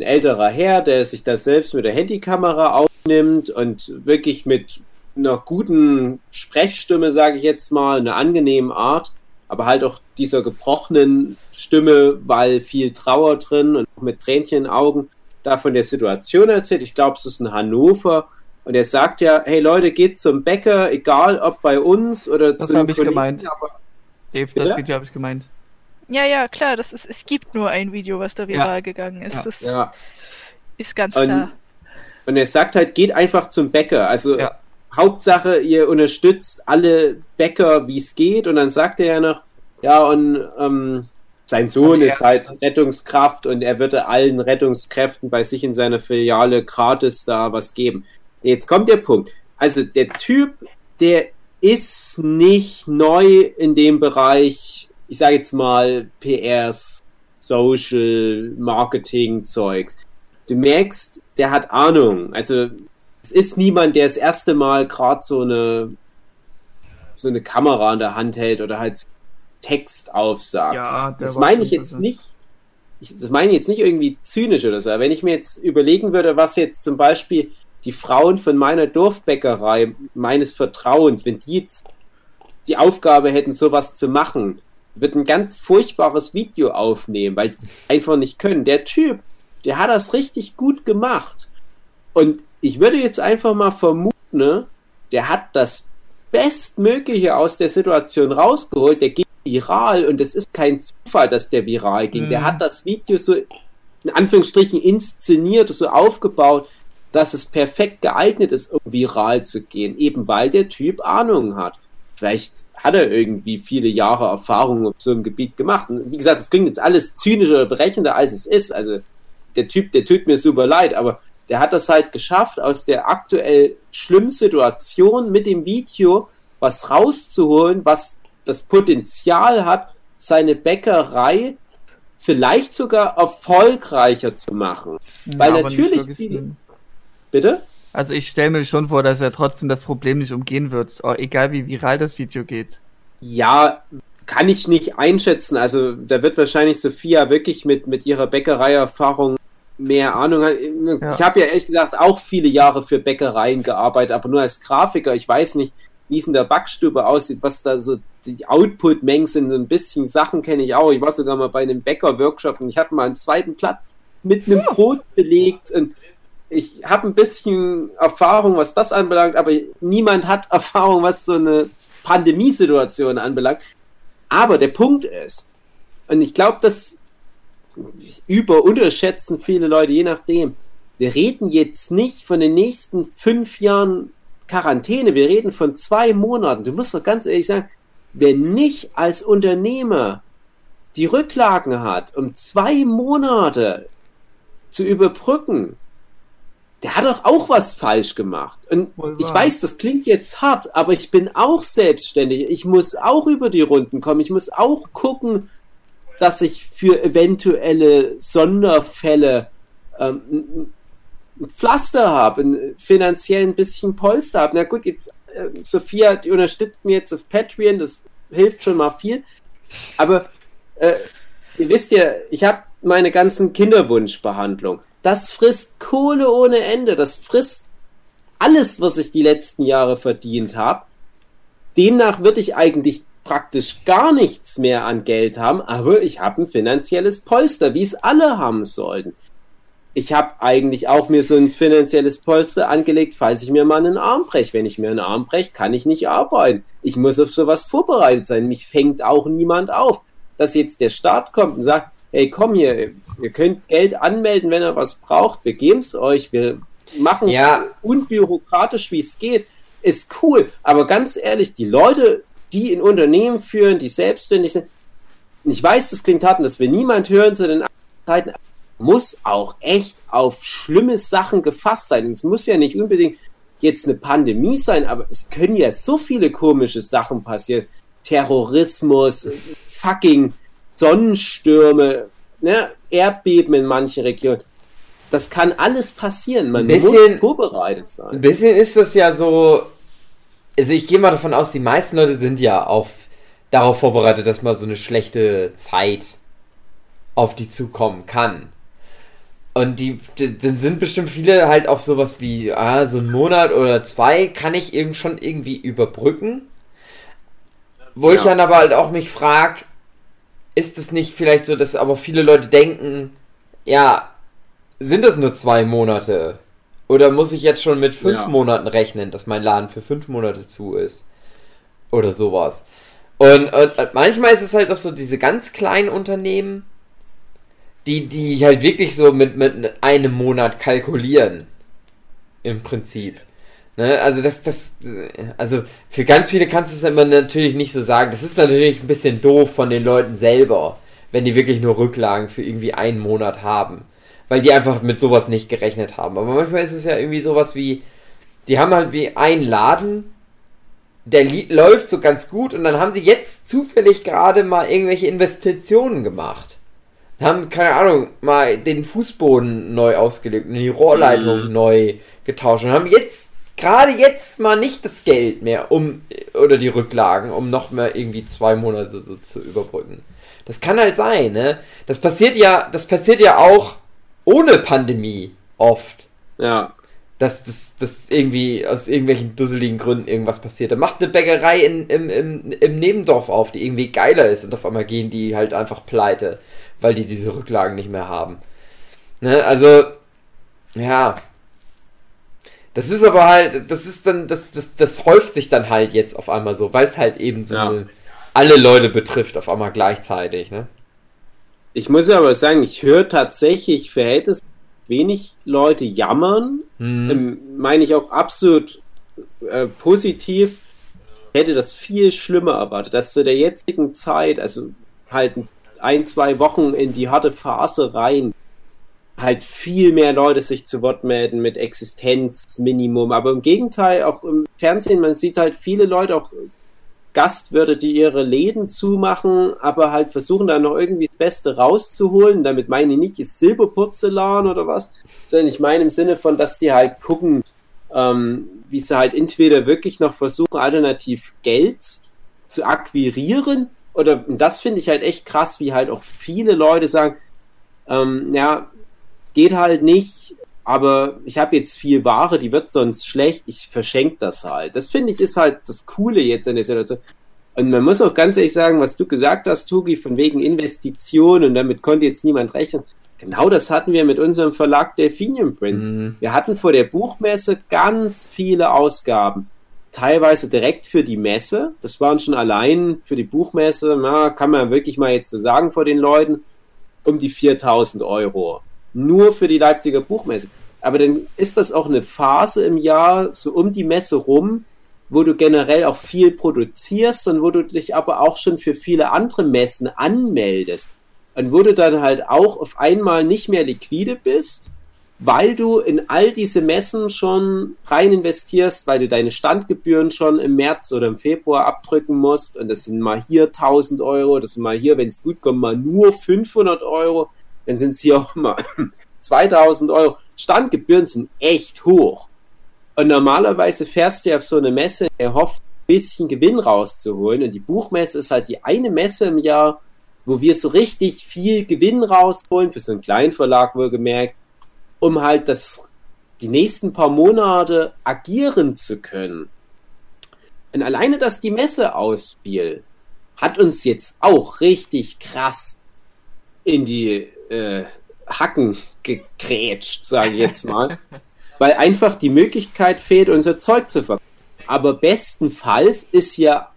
S4: ein älterer Herr, der sich das selbst mit der Handykamera aufnimmt und wirklich mit einer guten Sprechstimme, sage ich jetzt mal, einer angenehmen Art, aber halt auch dieser gebrochenen Stimme, weil viel Trauer drin und auch mit Tränchen in den Augen, da von der Situation erzählt. Ich glaube, es ist in Hannover. Und er sagt ja, hey Leute, geht zum Bäcker, egal ob bei uns oder
S2: Das
S4: zu den
S2: hab ich gemeint.
S4: aber
S2: Dave, das Video habe ich gemeint.
S3: Ja, ja, klar, das ist, es gibt nur ein Video, was da viral gegangen ist.
S2: Ja.
S3: Das
S4: Ja.
S3: ist ganz
S4: Und-
S3: klar.
S4: Und er sagt halt, geht einfach zum Bäcker. Also
S2: Ja.
S4: Hauptsache, ihr unterstützt alle Bäcker, wie es geht. Und dann sagt er ja noch, ja, und ähm, sein Sohn ist halt Rettungskraft und er würde allen Rettungskräften bei sich in seiner Filiale gratis da was geben. Jetzt kommt der Punkt. Also der Typ, der ist nicht neu in dem Bereich, ich sage jetzt mal PRs, Social Marketing Zeugs. Du merkst, der hat Ahnung. Also es ist niemand, der das erste Mal gerade so eine so eine Kamera in der Hand hält oder halt Text aufsagt.
S2: Ja,
S4: das meine ich jetzt nicht. Ich, das meine ich jetzt nicht irgendwie zynisch oder so. Aber wenn ich mir jetzt überlegen würde, was jetzt zum Beispiel die Frauen von meiner Dorfbäckerei meines Vertrauens, wenn die jetzt die Aufgabe hätten, sowas zu machen, wird ein ganz furchtbares Video aufnehmen, weil die einfach nicht können. Der Typ, der hat das richtig gut gemacht. Und ich würde jetzt einfach mal vermuten, ne, der hat das Bestmögliche aus der Situation rausgeholt. Der geht viral und es ist kein Zufall, dass der viral ging.
S2: Mhm.
S4: Der hat das Video so in Anführungsstrichen inszeniert, so aufgebaut, dass es perfekt geeignet ist, um viral zu gehen, eben weil der Typ Ahnung hat. Vielleicht hat er irgendwie viele Jahre Erfahrung auf so einem Gebiet gemacht. Und wie gesagt, das klingt jetzt alles zynischer oder berechender, als es ist. Also der Typ, der tut mir super leid, aber der hat das halt geschafft, aus der aktuell schlimmen Situation mit dem Video was rauszuholen, was das Potenzial hat, seine Bäckerei vielleicht sogar erfolgreicher zu machen.
S2: Ja,
S4: Weil natürlich viele-. Bitte?
S2: Also ich stelle mir schon vor, dass er trotzdem das Problem nicht umgehen wird, auch egal wie viral das Video geht.
S4: Ja, kann ich nicht einschätzen. Also da wird wahrscheinlich Sophia wirklich mit, mit ihrer Bäckereierfahrung mehr Ahnung haben.
S2: Ja.
S4: Ich habe ja ehrlich gesagt auch viele Jahre für Bäckereien gearbeitet, aber nur als Grafiker. Ich weiß nicht, wie es in der Backstube aussieht, was da so die Output-Mengen sind. So ein bisschen Sachen kenne ich auch. Ich war sogar mal bei einem Bäcker-Workshop und ich hatte mal einen zweiten Platz mit einem Brot belegt und ich habe ein bisschen Erfahrung, was das anbelangt, aber niemand hat Erfahrung, was so eine Pandemiesituation anbelangt. Aber der Punkt ist, und ich glaube, das über unterschätzen viele Leute, je nachdem. Wir reden jetzt nicht von den nächsten fünf Jahren Quarantäne, wir reden von zwei Monaten. Du musst doch ganz ehrlich sagen, wer nicht als Unternehmer die Rücklagen hat, um zwei Monate zu überbrücken, der hat doch auch was falsch gemacht. Und ich weiß, das klingt jetzt hart, aber ich bin auch selbstständig. Ich muss auch über die Runden kommen. Ich muss auch gucken, dass ich für eventuelle Sonderfälle ähm, ein- Pflaster habe, ein finanziell ein bisschen Polster habe. Na gut, jetzt äh, Sophia, die unterstützt mir jetzt auf Patreon, das hilft schon mal viel. Aber äh, ihr wisst ja, ich habe meine ganzen Kinderwunschbehandlung. Das frisst Kohle ohne Ende. Das frisst alles, was ich die letzten Jahre verdient habe. Demnach würde ich eigentlich praktisch gar nichts mehr an Geld haben, aber ich habe ein finanzielles Polster, wie es alle haben sollten. Ich habe eigentlich auch mir so ein finanzielles Polster angelegt, falls ich mir mal einen Arm breche. Wenn ich mir einen Arm breche, kann ich nicht arbeiten. Ich muss auf sowas vorbereitet sein. Mich fängt auch niemand auf. Dass jetzt der Staat kommt und sagt, hey, komm hier, ihr könnt Geld anmelden, wenn ihr was braucht. Wir geben es euch. Wir machen es
S1: Ja.
S4: unbürokratisch, wie es geht. Ist cool. Aber ganz ehrlich, die Leute, die in Unternehmen führen, die selbstständig sind, ich weiß, das klingt hart und das will niemand hören zu den Zeiten, muss auch echt auf schlimme Sachen gefasst sein. Und es muss ja nicht unbedingt jetzt eine Pandemie sein, aber es können ja so viele komische Sachen passieren. Terrorismus, fucking Sonnenstürme, ne? Erdbeben in manchen Regionen. Das kann alles passieren. Man
S1: bisschen-
S4: muss vorbereitet sein.
S1: Ein bisschen ist das ja so. Also ich gehe mal davon aus, die meisten Leute sind ja auf darauf vorbereitet, dass mal so eine schlechte Zeit auf die zukommen kann. Und die, die sind bestimmt viele halt auf sowas wie, ah, so einen Monat oder zwei kann ich irgend schon irgendwie überbrücken. Wo ich
S4: Ja.
S1: dann aber halt auch mich frag, ist es nicht vielleicht so, dass aber viele Leute denken, ja, sind das nur zwei Monate? Oder muss ich jetzt schon mit fünf
S4: Ja.
S1: Monaten rechnen, dass mein Laden für fünf Monate zu ist? Oder sowas. Und, und, und manchmal ist es halt auch so, diese ganz kleinen Unternehmen, die, die halt wirklich so mit, mit einem Monat kalkulieren. Im Prinzip. Ne? Also das, das, also für ganz viele kannst du es immer natürlich nicht so sagen. Das ist natürlich ein bisschen doof von den Leuten selber, wenn die wirklich nur Rücklagen für irgendwie einen Monat haben. Weil die einfach mit sowas nicht gerechnet haben. Aber manchmal ist es ja irgendwie sowas wie, die haben halt wie einen Laden, der läuft so ganz gut und dann haben sie jetzt zufällig gerade mal irgendwelche Investitionen gemacht. Haben, keine Ahnung, mal den Fußboden neu ausgelegt und die Rohrleitung
S4: Mhm.
S1: neu getauscht und haben jetzt, gerade jetzt mal nicht das Geld mehr, um, oder die Rücklagen, um noch mehr irgendwie zwei Monate so zu überbrücken. Das kann halt sein, ne? Das passiert ja, das passiert ja auch ohne Pandemie oft
S4: Ja.
S1: dass das dass irgendwie aus irgendwelchen dusseligen Gründen irgendwas passiert. Da macht eine Bäckerei in, im, im, im Nebendorf auf, die irgendwie geiler ist und auf einmal gehen die halt einfach pleite, weil die diese Rücklagen nicht mehr haben. Ne? Also, ja. Das ist aber halt, das ist dann, das, das, das häuft sich dann halt jetzt auf einmal so, weil es halt eben so
S4: Ja.
S1: eine, alle Leute betrifft auf einmal gleichzeitig, ne?
S4: Ich muss aber sagen, ich höre tatsächlich verhältnismäßig wenig Leute jammern.
S1: Hm.
S4: Ähm, meine ich auch absolut äh, positiv. hätte das viel schlimmer erwartet, dass zu der jetzigen Zeit, also halt ein, zwei Wochen in die harte Phase rein, halt viel mehr Leute sich zu Wort melden mit Existenzminimum. Aber im Gegenteil, auch im Fernsehen, man sieht halt viele Leute, auch Gastwirte, die ihre Läden zumachen, aber halt versuchen da noch irgendwie das Beste rauszuholen. Damit meine ich nicht Silberporzellan oder was, sondern ich meine im Sinne von, dass die halt gucken, ähm, wie sie halt entweder wirklich noch versuchen, alternativ Geld zu akquirieren. Oder und das finde ich halt echt krass, wie halt auch viele Leute sagen, ähm, ja, geht halt nicht, aber ich habe jetzt viel Ware, die wird sonst schlecht, ich verschenke das halt. Das finde ich ist halt das Coole jetzt in der Situation. Und man muss auch ganz ehrlich sagen, was du gesagt hast, Tugi, von wegen Investitionen, und damit konnte jetzt niemand rechnen. Genau das hatten wir mit unserem Verlag Delphinium Prince. Mhm. Wir hatten vor der Buchmesse ganz viele Ausgaben. Teilweise direkt für die Messe. Das waren schon allein für die Buchmesse, na, kann man wirklich mal jetzt so sagen vor den Leuten, um die 4000 Euro nur für die Leipziger Buchmesse. Aber dann ist das auch eine Phase im Jahr, so um die Messe rum, wo du generell auch viel produzierst und wo du dich aber auch schon für viele andere Messen anmeldest. Und wo du dann halt auch auf einmal nicht mehr liquide bist, weil du in all diese Messen schon rein investierst, weil du deine Standgebühren schon im März oder im Februar abdrücken musst. Und das sind mal hier 1000 Euro, das sind mal hier, wenn es gut kommt, mal nur 500 Euro dann sind es hier auch immer 2000 Euro. Standgebühren sind echt hoch. Und normalerweise fährst du ja auf so eine Messe, der hofft, ein bisschen Gewinn rauszuholen. Und die Buchmesse ist halt die eine Messe im Jahr, wo wir so richtig viel Gewinn rausholen, für so einen kleinen Verlag wohlgemerkt, um halt das, die nächsten paar Monate agieren zu können. Und alleine, dass die Messe ausfiel, hat uns jetzt auch richtig krass in die äh, Hacken gekrätscht, sage ich jetzt mal. weil einfach die Möglichkeit fehlt, unser Zeug zu verkaufen. Aber bestenfalls ist ja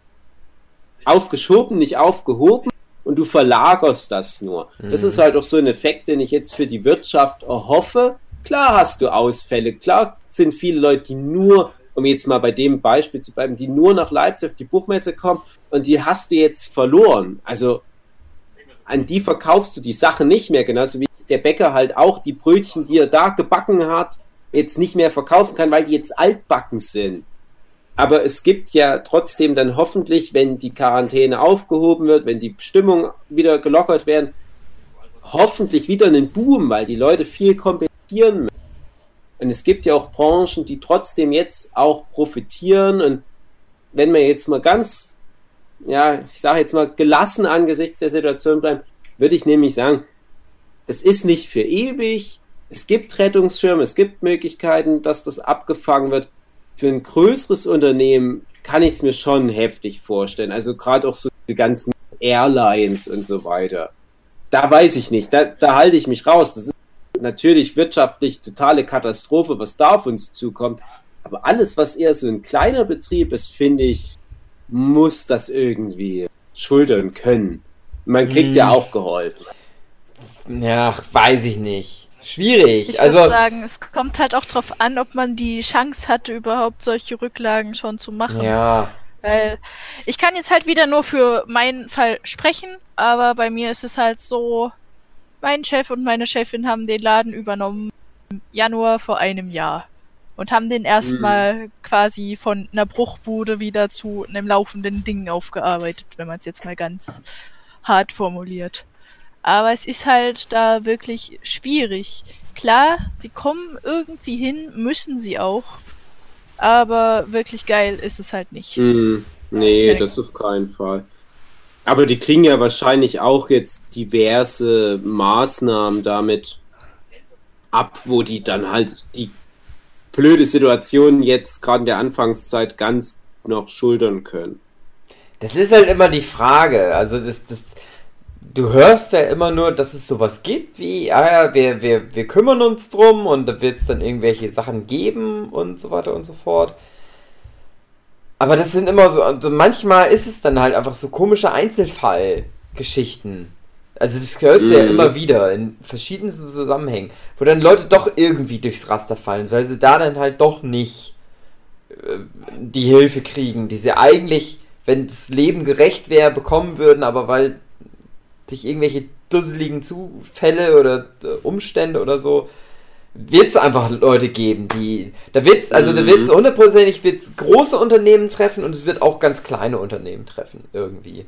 S4: aufgeschoben, nicht aufgehoben und du verlagerst das nur. Mhm. Das ist halt auch so ein Effekt, den ich jetzt für die Wirtschaft erhoffe. Klar hast du Ausfälle, klar sind viele Leute, die nur, um jetzt mal bei dem Beispiel zu bleiben, die nur nach Leipzig auf die Buchmesse kommen und die hast du jetzt verloren. Also an die verkaufst du die Sache nicht mehr, genauso wie der Bäcker halt auch die Brötchen, die er da gebacken hat, jetzt nicht mehr verkaufen kann, weil die jetzt altbacken sind. Aber es gibt ja trotzdem dann hoffentlich, wenn die Quarantäne aufgehoben wird, wenn die Bestimmungen wieder gelockert werden, hoffentlich wieder einen Boom, weil die Leute viel kompensieren müssen. Und es gibt ja auch Branchen, die trotzdem jetzt auch profitieren. Und wenn man jetzt mal ganz ja, ich sage jetzt mal, gelassen angesichts der Situation bleiben, würde ich nämlich sagen, es ist nicht für ewig. Es gibt Rettungsschirme, es gibt Möglichkeiten, dass das abgefangen wird. Für ein größeres Unternehmen kann ich es mir schon heftig vorstellen. Also gerade auch so die ganzen Airlines und so weiter. Da weiß ich nicht, da, da halte ich mich raus. Das ist natürlich wirtschaftlich totale Katastrophe, was da auf uns zukommt. Aber alles, was eher so ein kleiner Betrieb ist, finde ich, muss das irgendwie schultern können. Man kriegt hm. ja auch geholfen.
S1: Ja, weiß ich nicht. Schwierig.
S3: Ich also, würde sagen, es kommt halt auch darauf an, ob man die Chance hatte, überhaupt solche Rücklagen schon zu machen.
S1: Ja.
S3: Weil ich kann jetzt halt wieder nur für meinen Fall sprechen, aber bei mir ist es halt so, mein Chef und meine Chefin haben den Laden übernommen im Januar vor einem Jahr und haben den erstmal mhm. quasi von einer Bruchbude wieder zu einem laufenden Ding aufgearbeitet, wenn man es jetzt mal ganz hart formuliert. Aber es ist halt da wirklich schwierig. Klar, sie kommen irgendwie hin, müssen sie auch. Aber wirklich geil ist es halt nicht.
S4: Mhm. Nee, okay. das auf keinen Fall. Aber die kriegen ja wahrscheinlich auch jetzt diverse Maßnahmen damit ab, wo die dann halt die blöde Situation jetzt gerade in der Anfangszeit ganz noch schultern können.
S1: Das ist halt immer die Frage. Also das, das, du hörst ja immer nur, dass es sowas gibt wie, ah ja, wir, wir, wir kümmern uns drum und da wird es dann irgendwelche Sachen geben und so weiter und so fort. Aber das sind immer so, also manchmal ist es dann halt einfach so komische Einzelfallgeschichten. Also das hörst du mhm. ja immer wieder in verschiedensten Zusammenhängen, wo dann Leute doch irgendwie durchs Raster fallen, weil sie da dann halt doch nicht äh, die Hilfe kriegen, die sie eigentlich, wenn das Leben gerecht wäre, bekommen würden, aber weil sich irgendwelche dusseligen Zufälle oder äh, Umstände oder so, wird es einfach Leute geben, die. Da wird's, also da wird es hundertprozentig wird's große Unternehmen treffen und es wird auch ganz kleine Unternehmen treffen, irgendwie.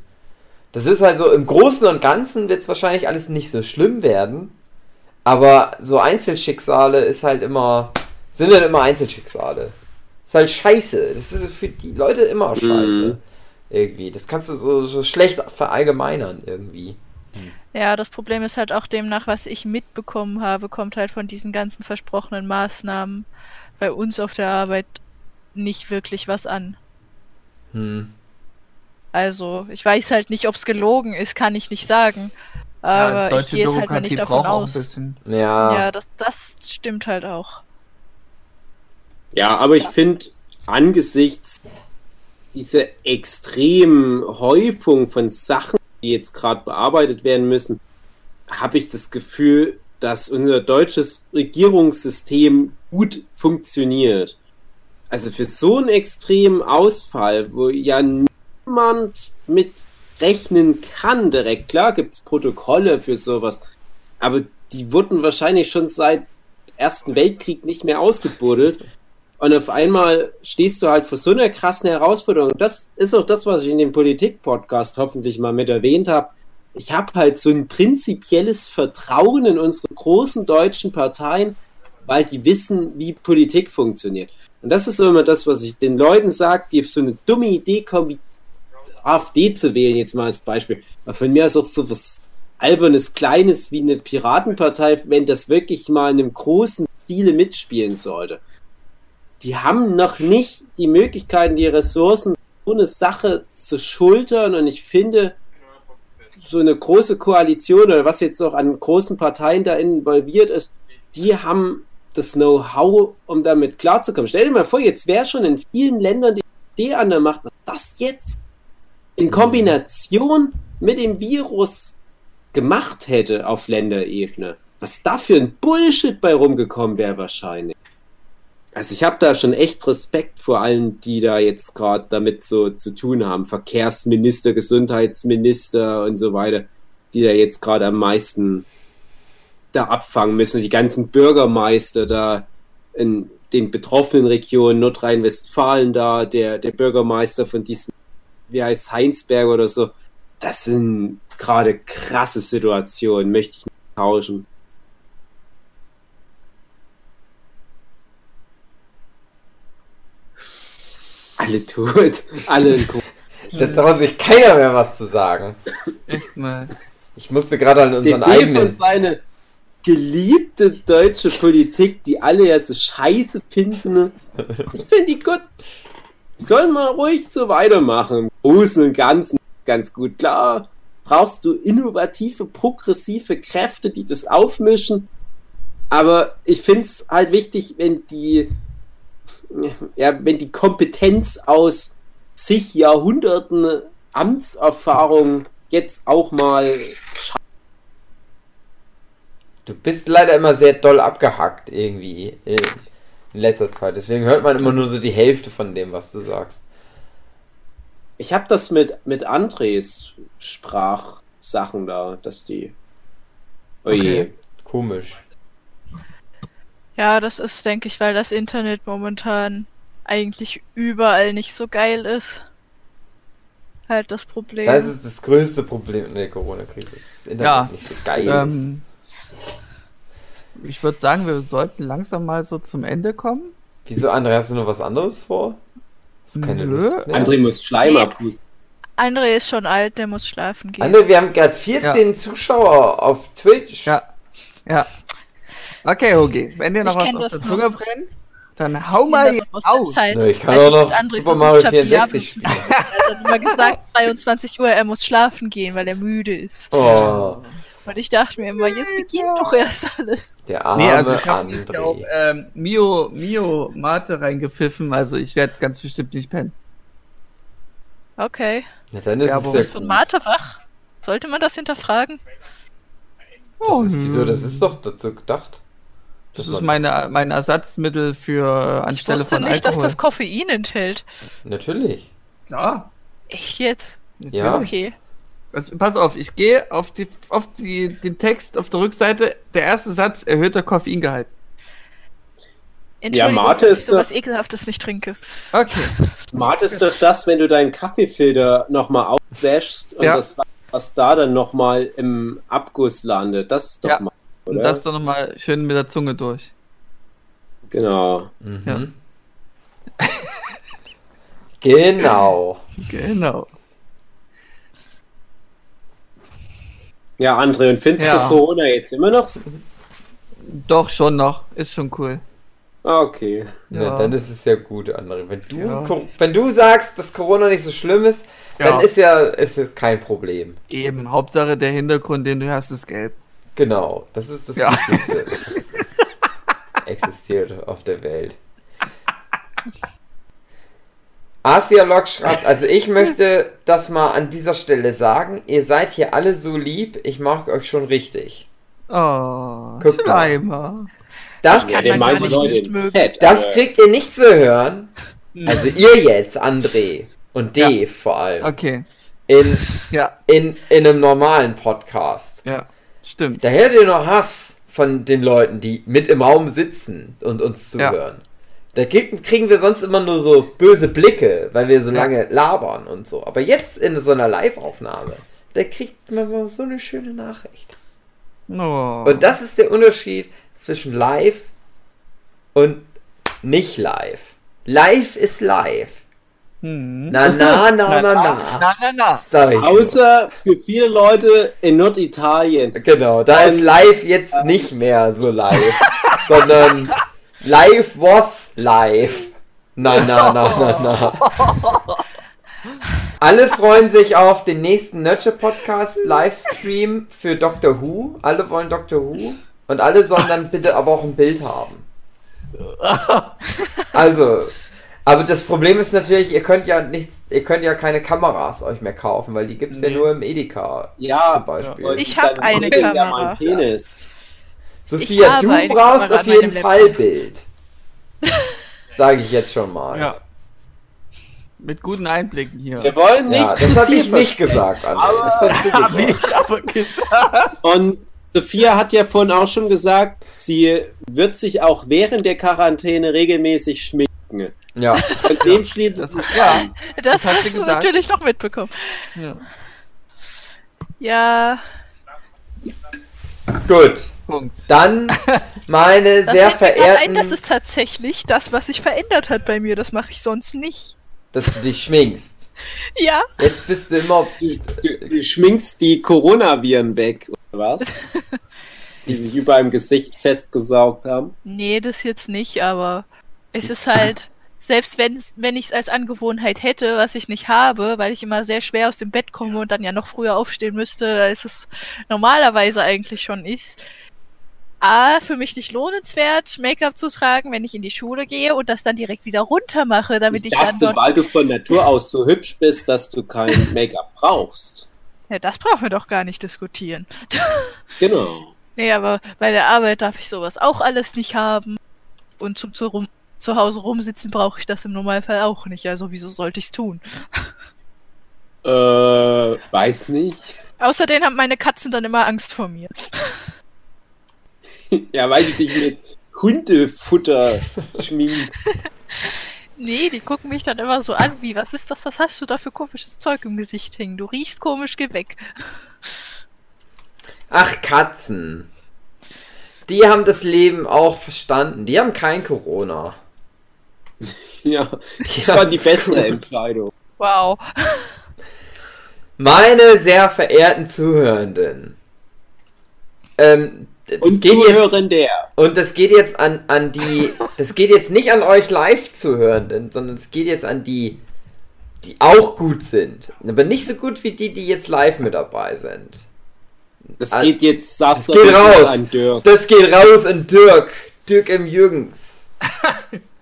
S1: Das ist halt so, im Großen und Ganzen wird es wahrscheinlich alles nicht so schlimm werden. Aber so Einzelschicksale ist halt immer. Sind halt immer Einzelschicksale. Ist halt scheiße. Das ist für die Leute immer scheiße.
S4: Mhm.
S1: Irgendwie. Das kannst du so, so schlecht verallgemeinern irgendwie.
S3: Ja, das Problem ist halt auch demnach, was ich mitbekommen habe, kommt halt von diesen ganzen versprochenen Maßnahmen bei uns auf der Arbeit nicht wirklich was an.
S1: Hm.
S3: Also, ich weiß halt nicht, ob es gelogen ist, kann ich nicht sagen. Aber ich gehe jetzt halt mal nicht davon aus.
S1: Ja.
S3: Ja, das, das stimmt halt auch.
S4: Ja, aber ich finde, angesichts dieser extremen Häufung von Sachen, die jetzt gerade bearbeitet werden müssen, habe ich das Gefühl, dass unser deutsches Regierungssystem gut funktioniert. Also für so einen extremen Ausfall, wo ja niemand mit rechnen kann direkt, klar gibt es Protokolle für sowas, aber die wurden wahrscheinlich schon seit Ersten Weltkrieg nicht mehr ausgebuddelt. Und auf einmal stehst du halt vor so einer krassen Herausforderung. Das ist auch das, was ich in dem Politik-Podcast hoffentlich mal mit erwähnt habe. Ich habe halt so ein prinzipielles Vertrauen in unsere großen deutschen Parteien, weil die wissen, wie Politik funktioniert. Und das ist immer das, was ich den Leuten sage, die auf so eine dumme Idee kommen, wie AfD zu wählen, jetzt mal als Beispiel. Aber von mir aus auch so was albernes, kleines wie eine Piratenpartei, wenn das wirklich mal in einem großen Stile mitspielen sollte die haben noch nicht die Möglichkeiten, die Ressourcen, so eine Sache zu schultern. Und ich finde, so eine große Koalition oder was jetzt auch an großen Parteien da involviert ist, die haben das Know-how, um damit klarzukommen. Stell dir mal vor, jetzt wäre schon in vielen Ländern die Idee an der Macht, was das jetzt in Kombination mit dem Virus gemacht hätte auf Länderebene. Was da für ein Bullshit bei rumgekommen wäre wahrscheinlich. Also ich habe da schon echt Respekt vor allen, die da jetzt gerade damit so zu tun haben. Verkehrsminister, Gesundheitsminister und so weiter, die da jetzt gerade am meisten da abfangen müssen. Die ganzen Bürgermeister da in den betroffenen Regionen, Nordrhein-Westfalen da, der, der Bürgermeister von diesem, wie heißt Heinsberg oder so. Das sind gerade krasse Situationen, möchte ich nicht tauschen. Alle tot, alle in Ko
S1: Da traut sich keiner mehr was zu sagen.
S2: Echt mal.
S1: Ich musste gerade an unseren
S4: DB
S1: eigenen.
S4: und seine geliebte deutsche Politik, die alle ja so scheiße finden. Ich finde die gut. Sollen mal ruhig so weitermachen. Großen und Ganzen ganz gut. Klar, brauchst du innovative, progressive Kräfte, die das aufmischen. Aber ich finde es halt wichtig, wenn die, ja, wenn die Kompetenz aus zig Jahrhunderten Amtserfahrung jetzt auch mal
S1: Du bist leider immer sehr doll abgehackt irgendwie in letzter Zeit. Deswegen hört man immer nur so die Hälfte von dem, was du sagst.
S4: Ich habe das mit, mit Andres Sprachsachen da, dass die. Oje.
S2: Okay.
S1: Komisch.
S3: Ja, das ist, denke ich, weil das Internet momentan eigentlich überall nicht so geil ist. Halt das Problem.
S1: Das ist das größte Problem in der Corona-Krise. Das Internet
S2: Ja,
S1: nicht so geil
S2: Ähm, ich würde sagen, wir sollten langsam mal so zum Ende kommen.
S1: ist. Wieso, André, hast du noch was anderes vor? Hast du keine
S2: Nö.
S1: Lust mehr?
S4: André muss Schleim abpusten.
S3: André ist schon alt, der muss schlafen gehen.
S1: André, wir haben gerade 14 Zuschauer auf Twitch.
S2: Ja. Ja. Okay, okay. Wenn dir noch
S3: Ich
S2: was auf
S3: das
S2: der
S3: noch.
S2: Zunge brennt, dann hau
S3: Ich
S2: mal
S3: das
S2: jetzt
S3: aus
S2: aus.
S3: Zeit,
S1: Nö, ich kann auch
S3: ich
S1: noch
S3: André
S1: Super Mario
S3: hab,
S1: 64
S3: Diablo zu spielen. Er hat immer gesagt, 23 Uhr, er muss schlafen gehen, weil er müde ist.
S1: Oh,
S3: Und ich dachte mir immer, jetzt beginnt doch erst alles.
S1: der arme
S2: Nee, also ich habe auch ähm, Mio, Mio Mate reingepfiffen, also ich werde ganz bestimmt nicht pennen.
S3: Okay.
S1: Ja, dann ist
S2: Ja,
S1: es
S3: Ist von. Mate wach? Sollte man das hinterfragen?
S1: Das ist, wieso, das ist doch dazu gedacht.
S2: Das ist meine, mein Ersatzmittel für
S3: Ich
S2: anstelle
S3: wusste
S2: von
S3: nicht, dass
S2: Alkohol.
S3: das Koffein enthält.
S1: Natürlich.
S2: ja,
S3: Echt jetzt?
S1: Ja.
S3: Okay.
S2: Also, pass auf, ich gehe auf, die, auf die, den Text auf der Rückseite. Der erste Satz, erhöhter Koffeingehalt.
S3: Entschuldigung,
S4: Mate
S3: dass
S4: ist
S3: ich sowas
S4: doch-
S3: Ekelhaftes nicht trinke.
S2: Okay.
S4: Mart ist doch das, wenn du deinen Kaffeefilter nochmal auswäschst und
S2: Ja.
S4: das, was da dann nochmal im Abguss landet. Das ist doch
S2: Ja.
S4: mal,
S2: Und
S4: oder?
S2: das dann nochmal schön mit der Zunge durch.
S4: genau.
S1: Mhm.
S2: Ja.
S1: Genau.
S2: Genau.
S4: Ja, André, und findest
S2: Ja.
S4: du Corona jetzt immer noch so?
S2: Doch, schon noch. Ist schon cool.
S4: Ah, Okay.
S1: Ja.
S2: Ja.
S1: dann ist es ja gut, André. Wenn du,
S2: Ja.
S1: Wenn du sagst, dass Corona nicht so schlimm ist, dann
S2: Ja.
S1: ist ja ist ja kein Problem.
S2: Eben, Hauptsache der Hintergrund, den du hörst, ist gelb.
S1: Genau, das ist das
S2: Ja.
S1: Wichtigste. Das existiert auf der Welt. Asialog schreibt, also ich möchte das mal an dieser Stelle sagen, ihr seid hier alle so lieb, ich mag euch schon richtig.
S2: Oh,
S1: Guck mal.
S2: Schleimer.
S1: Das,
S3: Kann
S4: Ja, den
S3: man nicht nicht mögen.
S1: Das kriegt ihr nicht zu hören. Also ihr jetzt, André und Dave vor allem.
S2: Okay.
S1: In,
S2: Ja,
S1: in, in einem normalen Podcast.
S2: ja. Stimmt.
S1: Da hört ihr nur Hass von den Leuten, die mit im Raum sitzen und uns
S2: Ja.
S1: Da krieg- kriegen wir sonst immer nur so böse Blicke, weil wir so
S2: Ja.
S1: lange labern und so. Aber jetzt in so einer Live-Aufnahme, da kriegt man mal so eine schöne Nachricht.
S2: Oh.
S1: Und das ist der Unterschied zwischen live und nicht live. Live ist live.
S2: Hm.
S1: Na, na, na, na, na.
S2: Na, na, na.
S1: Nur.
S4: Außer für viele Leute in Norditalien.
S1: Genau, da ist live jetzt nicht mehr so live, sondern live was live. Na, na, na, na, na. Alle freuen sich auf den nächsten Nurture Podcast Livestream für Doctor Who. Alle wollen Doctor Who. Und alle sollen dann bitte aber auch ein Bild haben. Also, aber das Problem ist natürlich, ihr könnt ja nicht, ihr könnt ja keine Kameras euch mehr kaufen, weil die gibt's ja
S2: Nee.
S1: nur im Edeka
S4: Ja,
S1: zum Beispiel.
S4: und
S3: Ich hab
S4: dann
S3: eine
S4: sieht ja
S3: Kamera.
S4: mein Penis.
S1: Sophia, du brauchst
S3: Kamera
S1: auf jeden Fall
S3: Laptop.
S1: Bild. Sage ich jetzt schon mal.
S2: Ja. Mit guten Einblicken hier.
S4: Wir wollen nicht
S1: Ja, das habe ich nicht gesagt, André.
S4: Aber-
S1: Das hast du gesagt.
S2: ich aber gesagt.
S4: Und Sophia hat ja vorhin auch schon gesagt, sie wird sich auch während der Quarantäne regelmäßig schminken.
S1: Ja,
S4: Und dem schließen
S2: Das, ja,
S3: Das,
S2: Das hat
S3: hast
S2: sie
S3: du
S2: gesagt.
S3: natürlich noch mitbekommen.
S2: ja.
S3: Ja,
S1: gut.
S3: Punkt.
S1: Dann meine
S3: Da
S1: sehr
S3: grad ein,
S1: verehrten,
S3: das ist tatsächlich das, was sich verändert hat bei mir. Das mache ich sonst nicht.
S1: dass du dich schminkst.
S3: Ja,
S1: Jetzt bist du immer.
S4: Du, du, du schminkst die Coronaviren weg, oder was? Die sich über im Gesicht festgesaugt haben.
S3: nee, das jetzt nicht, aber es ist halt, selbst wenn, wenn ich es als Angewohnheit hätte, was ich nicht habe, weil ich immer sehr schwer aus dem Bett komme und dann ja noch früher aufstehen müsste, als es normalerweise eigentlich schon ist. A, für mich nicht lohnenswert, Make-up zu tragen, wenn ich in die Schule gehe und das dann direkt wieder runter mache, damit ich,
S4: ich
S3: dann
S4: dachte,
S3: dort.
S4: weil du von Natur aus so hübsch bist, dass du kein Make-up brauchst.
S3: Ja, das brauchen wir doch gar nicht diskutieren.
S4: Genau.
S3: Nee, aber bei der Arbeit darf ich sowas auch alles nicht haben. Und zum zu, rum, zu Hause rumsitzen brauche ich das im Normalfall auch nicht. Also wieso sollte ich es tun?
S4: Äh, weiß nicht.
S3: Außerdem haben meine Katzen dann immer Angst vor mir.
S4: Ja, weil du dich mit Hundefutter schminkst.
S3: Nee, die gucken mich dann immer so an, wie, was ist das, was hast du da für komisches Zeug im Gesicht hängen? Du riechst komisch, geh weg.
S1: Ach, Katzen. Die haben das Leben auch verstanden. Die haben kein Corona.
S4: Ja, das war die bessere. Entscheidung.
S3: Wow.
S1: Meine sehr verehrten Zuhörenden. Ähm, das
S4: Und
S1: geht jetzt,
S4: zuhören der.
S1: und das geht jetzt an, an die. Das geht jetzt nicht an euch Live-Zuhörenden, sondern es geht jetzt an die, die auch gut sind. Aber nicht so gut wie die, die jetzt live mit dabei sind.
S4: Das
S1: Al-
S4: geht jetzt, sagst
S1: Das geht raus.
S4: Ein Dirk.
S1: Das geht raus an Dirk. Dirk M. Jürgens.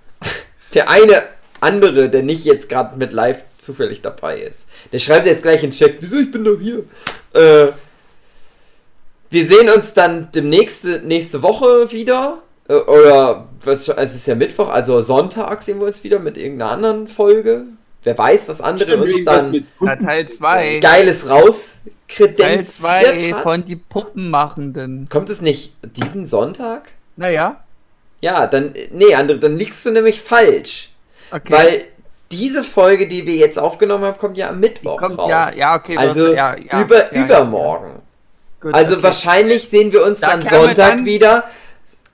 S1: Der eine andere, der nicht jetzt gerade mit live zufällig dabei ist. Der schreibt jetzt gleich in den Chat, wieso ich bin doch hier. Äh, wir sehen uns dann demnächst nächste Woche wieder. Äh, Oder was, es ist ja Mittwoch, also Sonntag sehen wir uns wieder mit irgendeiner anderen Folge. Wer weiß, was andere
S4: Stimmt,
S1: uns dann
S4: mit
S2: Ja, Teil 2.
S1: Geiles
S2: Teil
S1: rauskredenziert
S2: 2
S1: hat.
S2: von die Puppenmachenden.
S1: Kommt es nicht diesen Sonntag?
S2: Naja,
S1: Ja, dann, nee, André, dann liegst du nämlich falsch.
S2: okay.
S1: Weil diese Folge, die wir jetzt aufgenommen haben, kommt ja am Mittwoch
S2: Kommt,
S1: raus.
S2: ja, ja, okay.
S1: also
S2: hast- ja, ja,
S1: über,
S2: ja,
S1: übermorgen.
S2: Ja, gut,
S1: Also
S2: okay.
S1: wahrscheinlich sehen wir uns
S2: Da
S1: dann Sonntag
S2: dann
S1: wieder.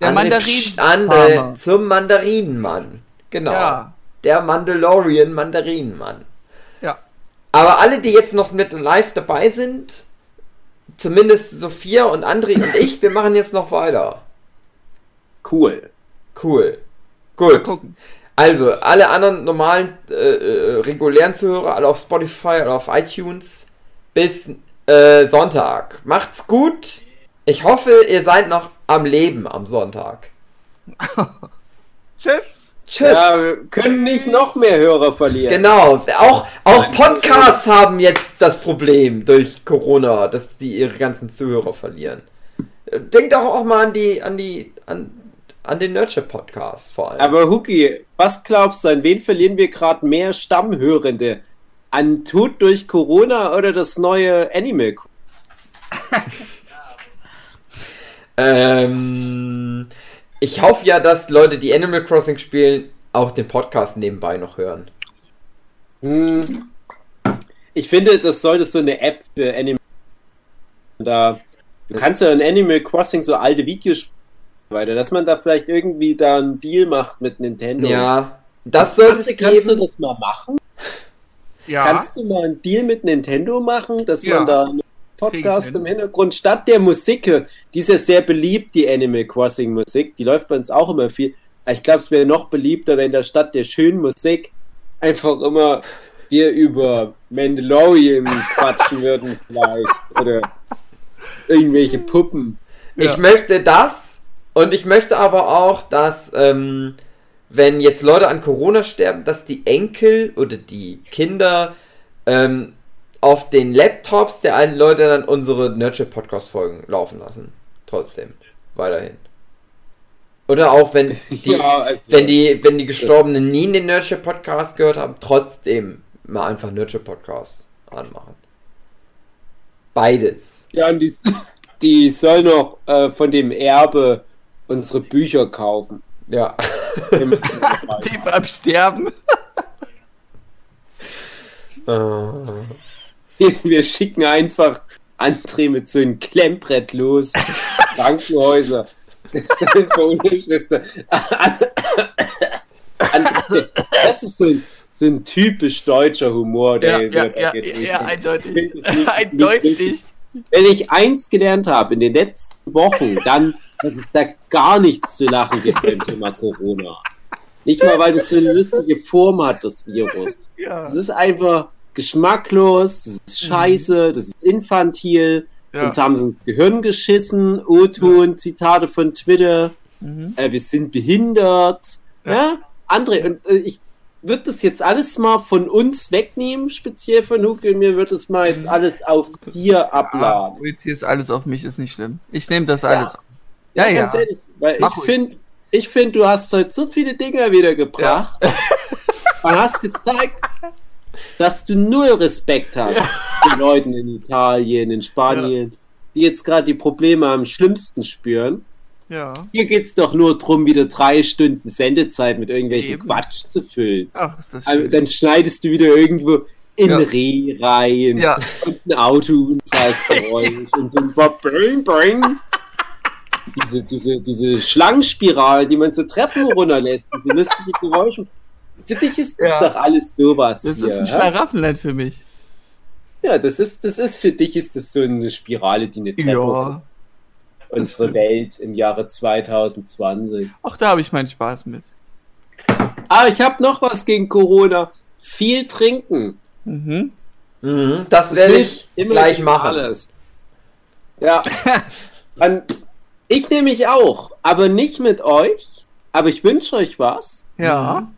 S2: der
S1: André, pst, André, zum Mandarinenmann. Genau.
S2: Ja,
S1: Der Mandalorian Mandarinenmann.
S2: ja.
S1: Aber alle, die jetzt noch mit live dabei sind, zumindest Sophia und André und ich, wir machen jetzt noch weiter.
S4: Cool.
S1: Cool.
S2: Mal
S1: Gut.
S2: gucken.
S1: Also, alle anderen normalen, äh, äh, regulären Zuhörer, alle auf Spotify oder auf iTunes, bis äh, Sonntag. Macht's gut. Ich hoffe, ihr seid noch am Leben am Sonntag.
S2: Tschüss.
S1: Tschüss.
S4: Ja, wir können nicht noch mehr Hörer verlieren.
S1: Genau, auch, auch Podcasts haben jetzt das Problem durch Corona, dass die ihre ganzen Zuhörer verlieren. Äh, Denkt auch, auch mal an die, an die, an, an den Nurture Podcast vor allem.
S4: Aber Huki, was glaubst du, an wen verlieren wir gerade mehr Stammhörende? An Tod durch Corona oder das neue Animal?
S1: Ähm, ich hoffe ja, dass Leute, die Animal Crossing spielen, auch den Podcast nebenbei noch hören.
S4: Hm. Ich finde, das sollte so eine App für Animal. Da, du kannst ja in Animal Crossing so alte Videos spielen, weiter, dass man da vielleicht irgendwie da einen Deal macht mit Nintendo.
S1: Ja, das sollte es
S4: Kannst, kannst du das mal machen?
S2: Ja.
S4: Kannst du mal einen Deal mit Nintendo machen, dass
S2: Ja.
S4: man da einen Podcast
S2: Krieg ich
S4: im Hintergrund statt der Musik, die ist ja sehr beliebt, die Animal Crossing Musik, die läuft bei uns auch immer viel. Ich glaube, es wäre noch beliebter, wenn da statt der schönen Musik einfach immer wir über Mandalorian quatschen würden vielleicht oder irgendwelche Puppen.
S1: Ich
S2: Ja.
S1: möchte das und ich möchte aber auch, dass, ähm, wenn jetzt Leute an Corona sterben, dass die Enkel oder die Kinder ähm, auf den Laptops der alten Leute dann unsere Nurture-Podcast-Folgen laufen lassen. Trotzdem. Weiterhin. Oder auch wenn die,
S4: also,
S1: wenn die, wenn die Gestorbenen nie den Nurture-Podcast gehört haben, trotzdem mal einfach Nurture-Podcast anmachen. Beides.
S4: ja, und die, die soll noch äh, von dem Erbe unsere Bücher kaufen.
S1: Ja.
S2: Tief am Sterben.
S4: Wir schicken einfach André mit so einem Klemmbrett los. Krankenhäuser. Das ist so ein, so ein typisch deutscher Humor. Der,
S2: ja, ja, ja, ja, eindeutig. Eindeutig.
S4: Wenn ich eins gelernt habe in den letzten Wochen, dann, dass es da gar nichts zu lachen gibt beim Thema Corona. Nicht mal, weil das so eine lustige Form hat, das Virus.
S2: Ja.
S4: Das ist einfach geschmacklos, das ist scheiße, das ist infantil.
S2: Ja.
S4: Uns haben sie ins Gehirn geschissen, O-Ton, Zitate von Twitter,
S2: Mhm.
S4: äh, wir sind behindert. Ja,
S2: Ja.
S4: André, und äh, ich würde das jetzt alles mal von uns wegnehmen, speziell von Huke, und mir wird es mal jetzt alles auf dir abladen.
S2: ist alles auf mich, ist nicht schlimm. Ich nehme das alles. Ja, ja.
S4: Ganz ehrlich, weil
S2: Mach
S4: ich finde, ich find, du hast heute so viele Dinge wieder gebracht und hast gezeigt, dass du null Respekt hast den Leuten in Italien, in Spanien, die jetzt gerade die Probleme am schlimmsten spüren.
S2: Ja.
S4: Hier geht es doch nur darum, wieder drei Stunden Sendezeit mit irgendwelchen
S2: Eben.
S4: Quatsch zu füllen.
S2: Ach, ist das
S4: Also,
S2: schön.
S4: dann schneidest du wieder irgendwo in
S2: Ja.
S4: Reh rein
S2: Ja.
S4: und ein Autounfallsgeräusch und so ein Bing, Bing. Diese, diese, diese Schlangenspiralen, die man so Treppen runterlässt, diese lustigen Geräusche. Für dich ist das
S2: Ja.
S4: doch alles sowas
S2: Das ist
S4: hier.
S2: ein
S4: ja?
S2: Schlaraffenland für mich.
S4: ja, das ist, das ist für dich ist das so eine Spirale, die eine Treppe
S2: Ja.
S4: unsere. Welt im Jahre 2020.
S2: Auch da habe ich meinen Spaß mit.
S4: Ah, ich habe noch was gegen Corona. Viel trinken.
S2: Mhm.
S1: Mhm, das
S4: Das
S1: werde ich
S4: immer
S1: gleich machen.
S4: Alles. Ja. Dann, ich nehme mich auch, aber nicht mit euch. Aber ich wünsche euch was.
S2: Ja.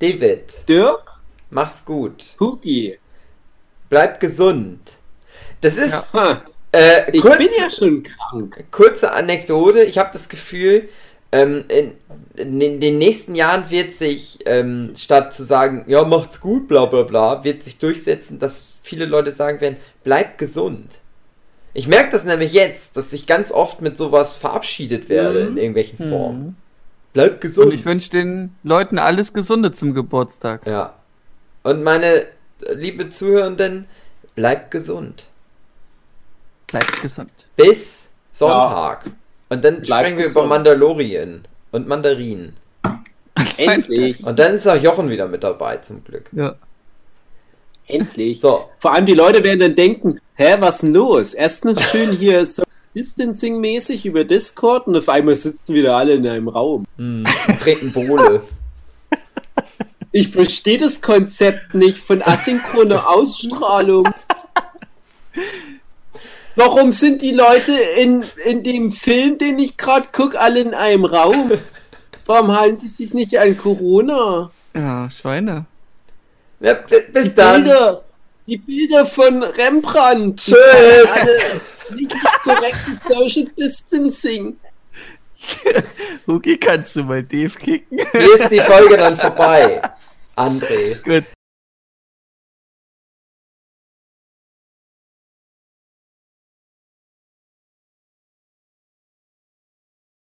S1: David,
S4: Dirk,
S1: mach's gut.
S4: Hugi.
S1: Bleib gesund. Das ist
S4: Ha,
S1: äh,
S4: ich
S1: kurz,
S4: bin ja schon krank.
S1: kurze Anekdote. Ich habe das Gefühl, ähm, in, in den nächsten Jahren wird sich, ähm, statt zu sagen, ja, macht's gut, bla bla bla, wird sich durchsetzen, dass viele Leute sagen werden, bleibt gesund. Ich merke das nämlich jetzt, dass ich ganz oft mit sowas verabschiedet werde in irgendwelchen
S2: Mhm.
S1: Formen. Bleibt gesund.
S2: Und ich wünsche den Leuten alles Gesunde zum Geburtstag.
S1: Ja. Und meine äh, liebe Zuhörenden, bleibt gesund.
S2: Bleibt gesund.
S1: Bis Sonntag. Und dann
S4: Bleibt
S1: sprechen wir über
S4: gesund.
S1: Mandalorien und Mandarinen.
S4: Endlich.
S1: Und dann ist auch Jochen wieder mit dabei, zum Glück.
S2: Ja.
S4: Endlich.
S1: So,
S4: Vor allem die Leute werden dann denken, hä, was denn los? Erstens schön hier so Distancing-mäßig über Discord und auf einmal sitzen wieder alle in einem Raum.
S1: hm, treten Bohle.
S4: Ich verstehe das Konzept nicht von asynchroner Ausstrahlung. Warum sind die Leute in, in dem Film, den ich gerade gucke, alle in einem Raum? Warum halten die sich nicht an Corona?
S2: Ja, Schweine.
S1: Ja, bis
S4: Die
S1: dann.
S4: Bilder, die Bilder von Rembrandt.
S1: Tschüss.
S4: Nicht korrektes Social Distancing.
S2: Hugi, kannst du mal Dave kicken?
S1: Hier ist die Folge dann vorbei. André.
S2: Gut.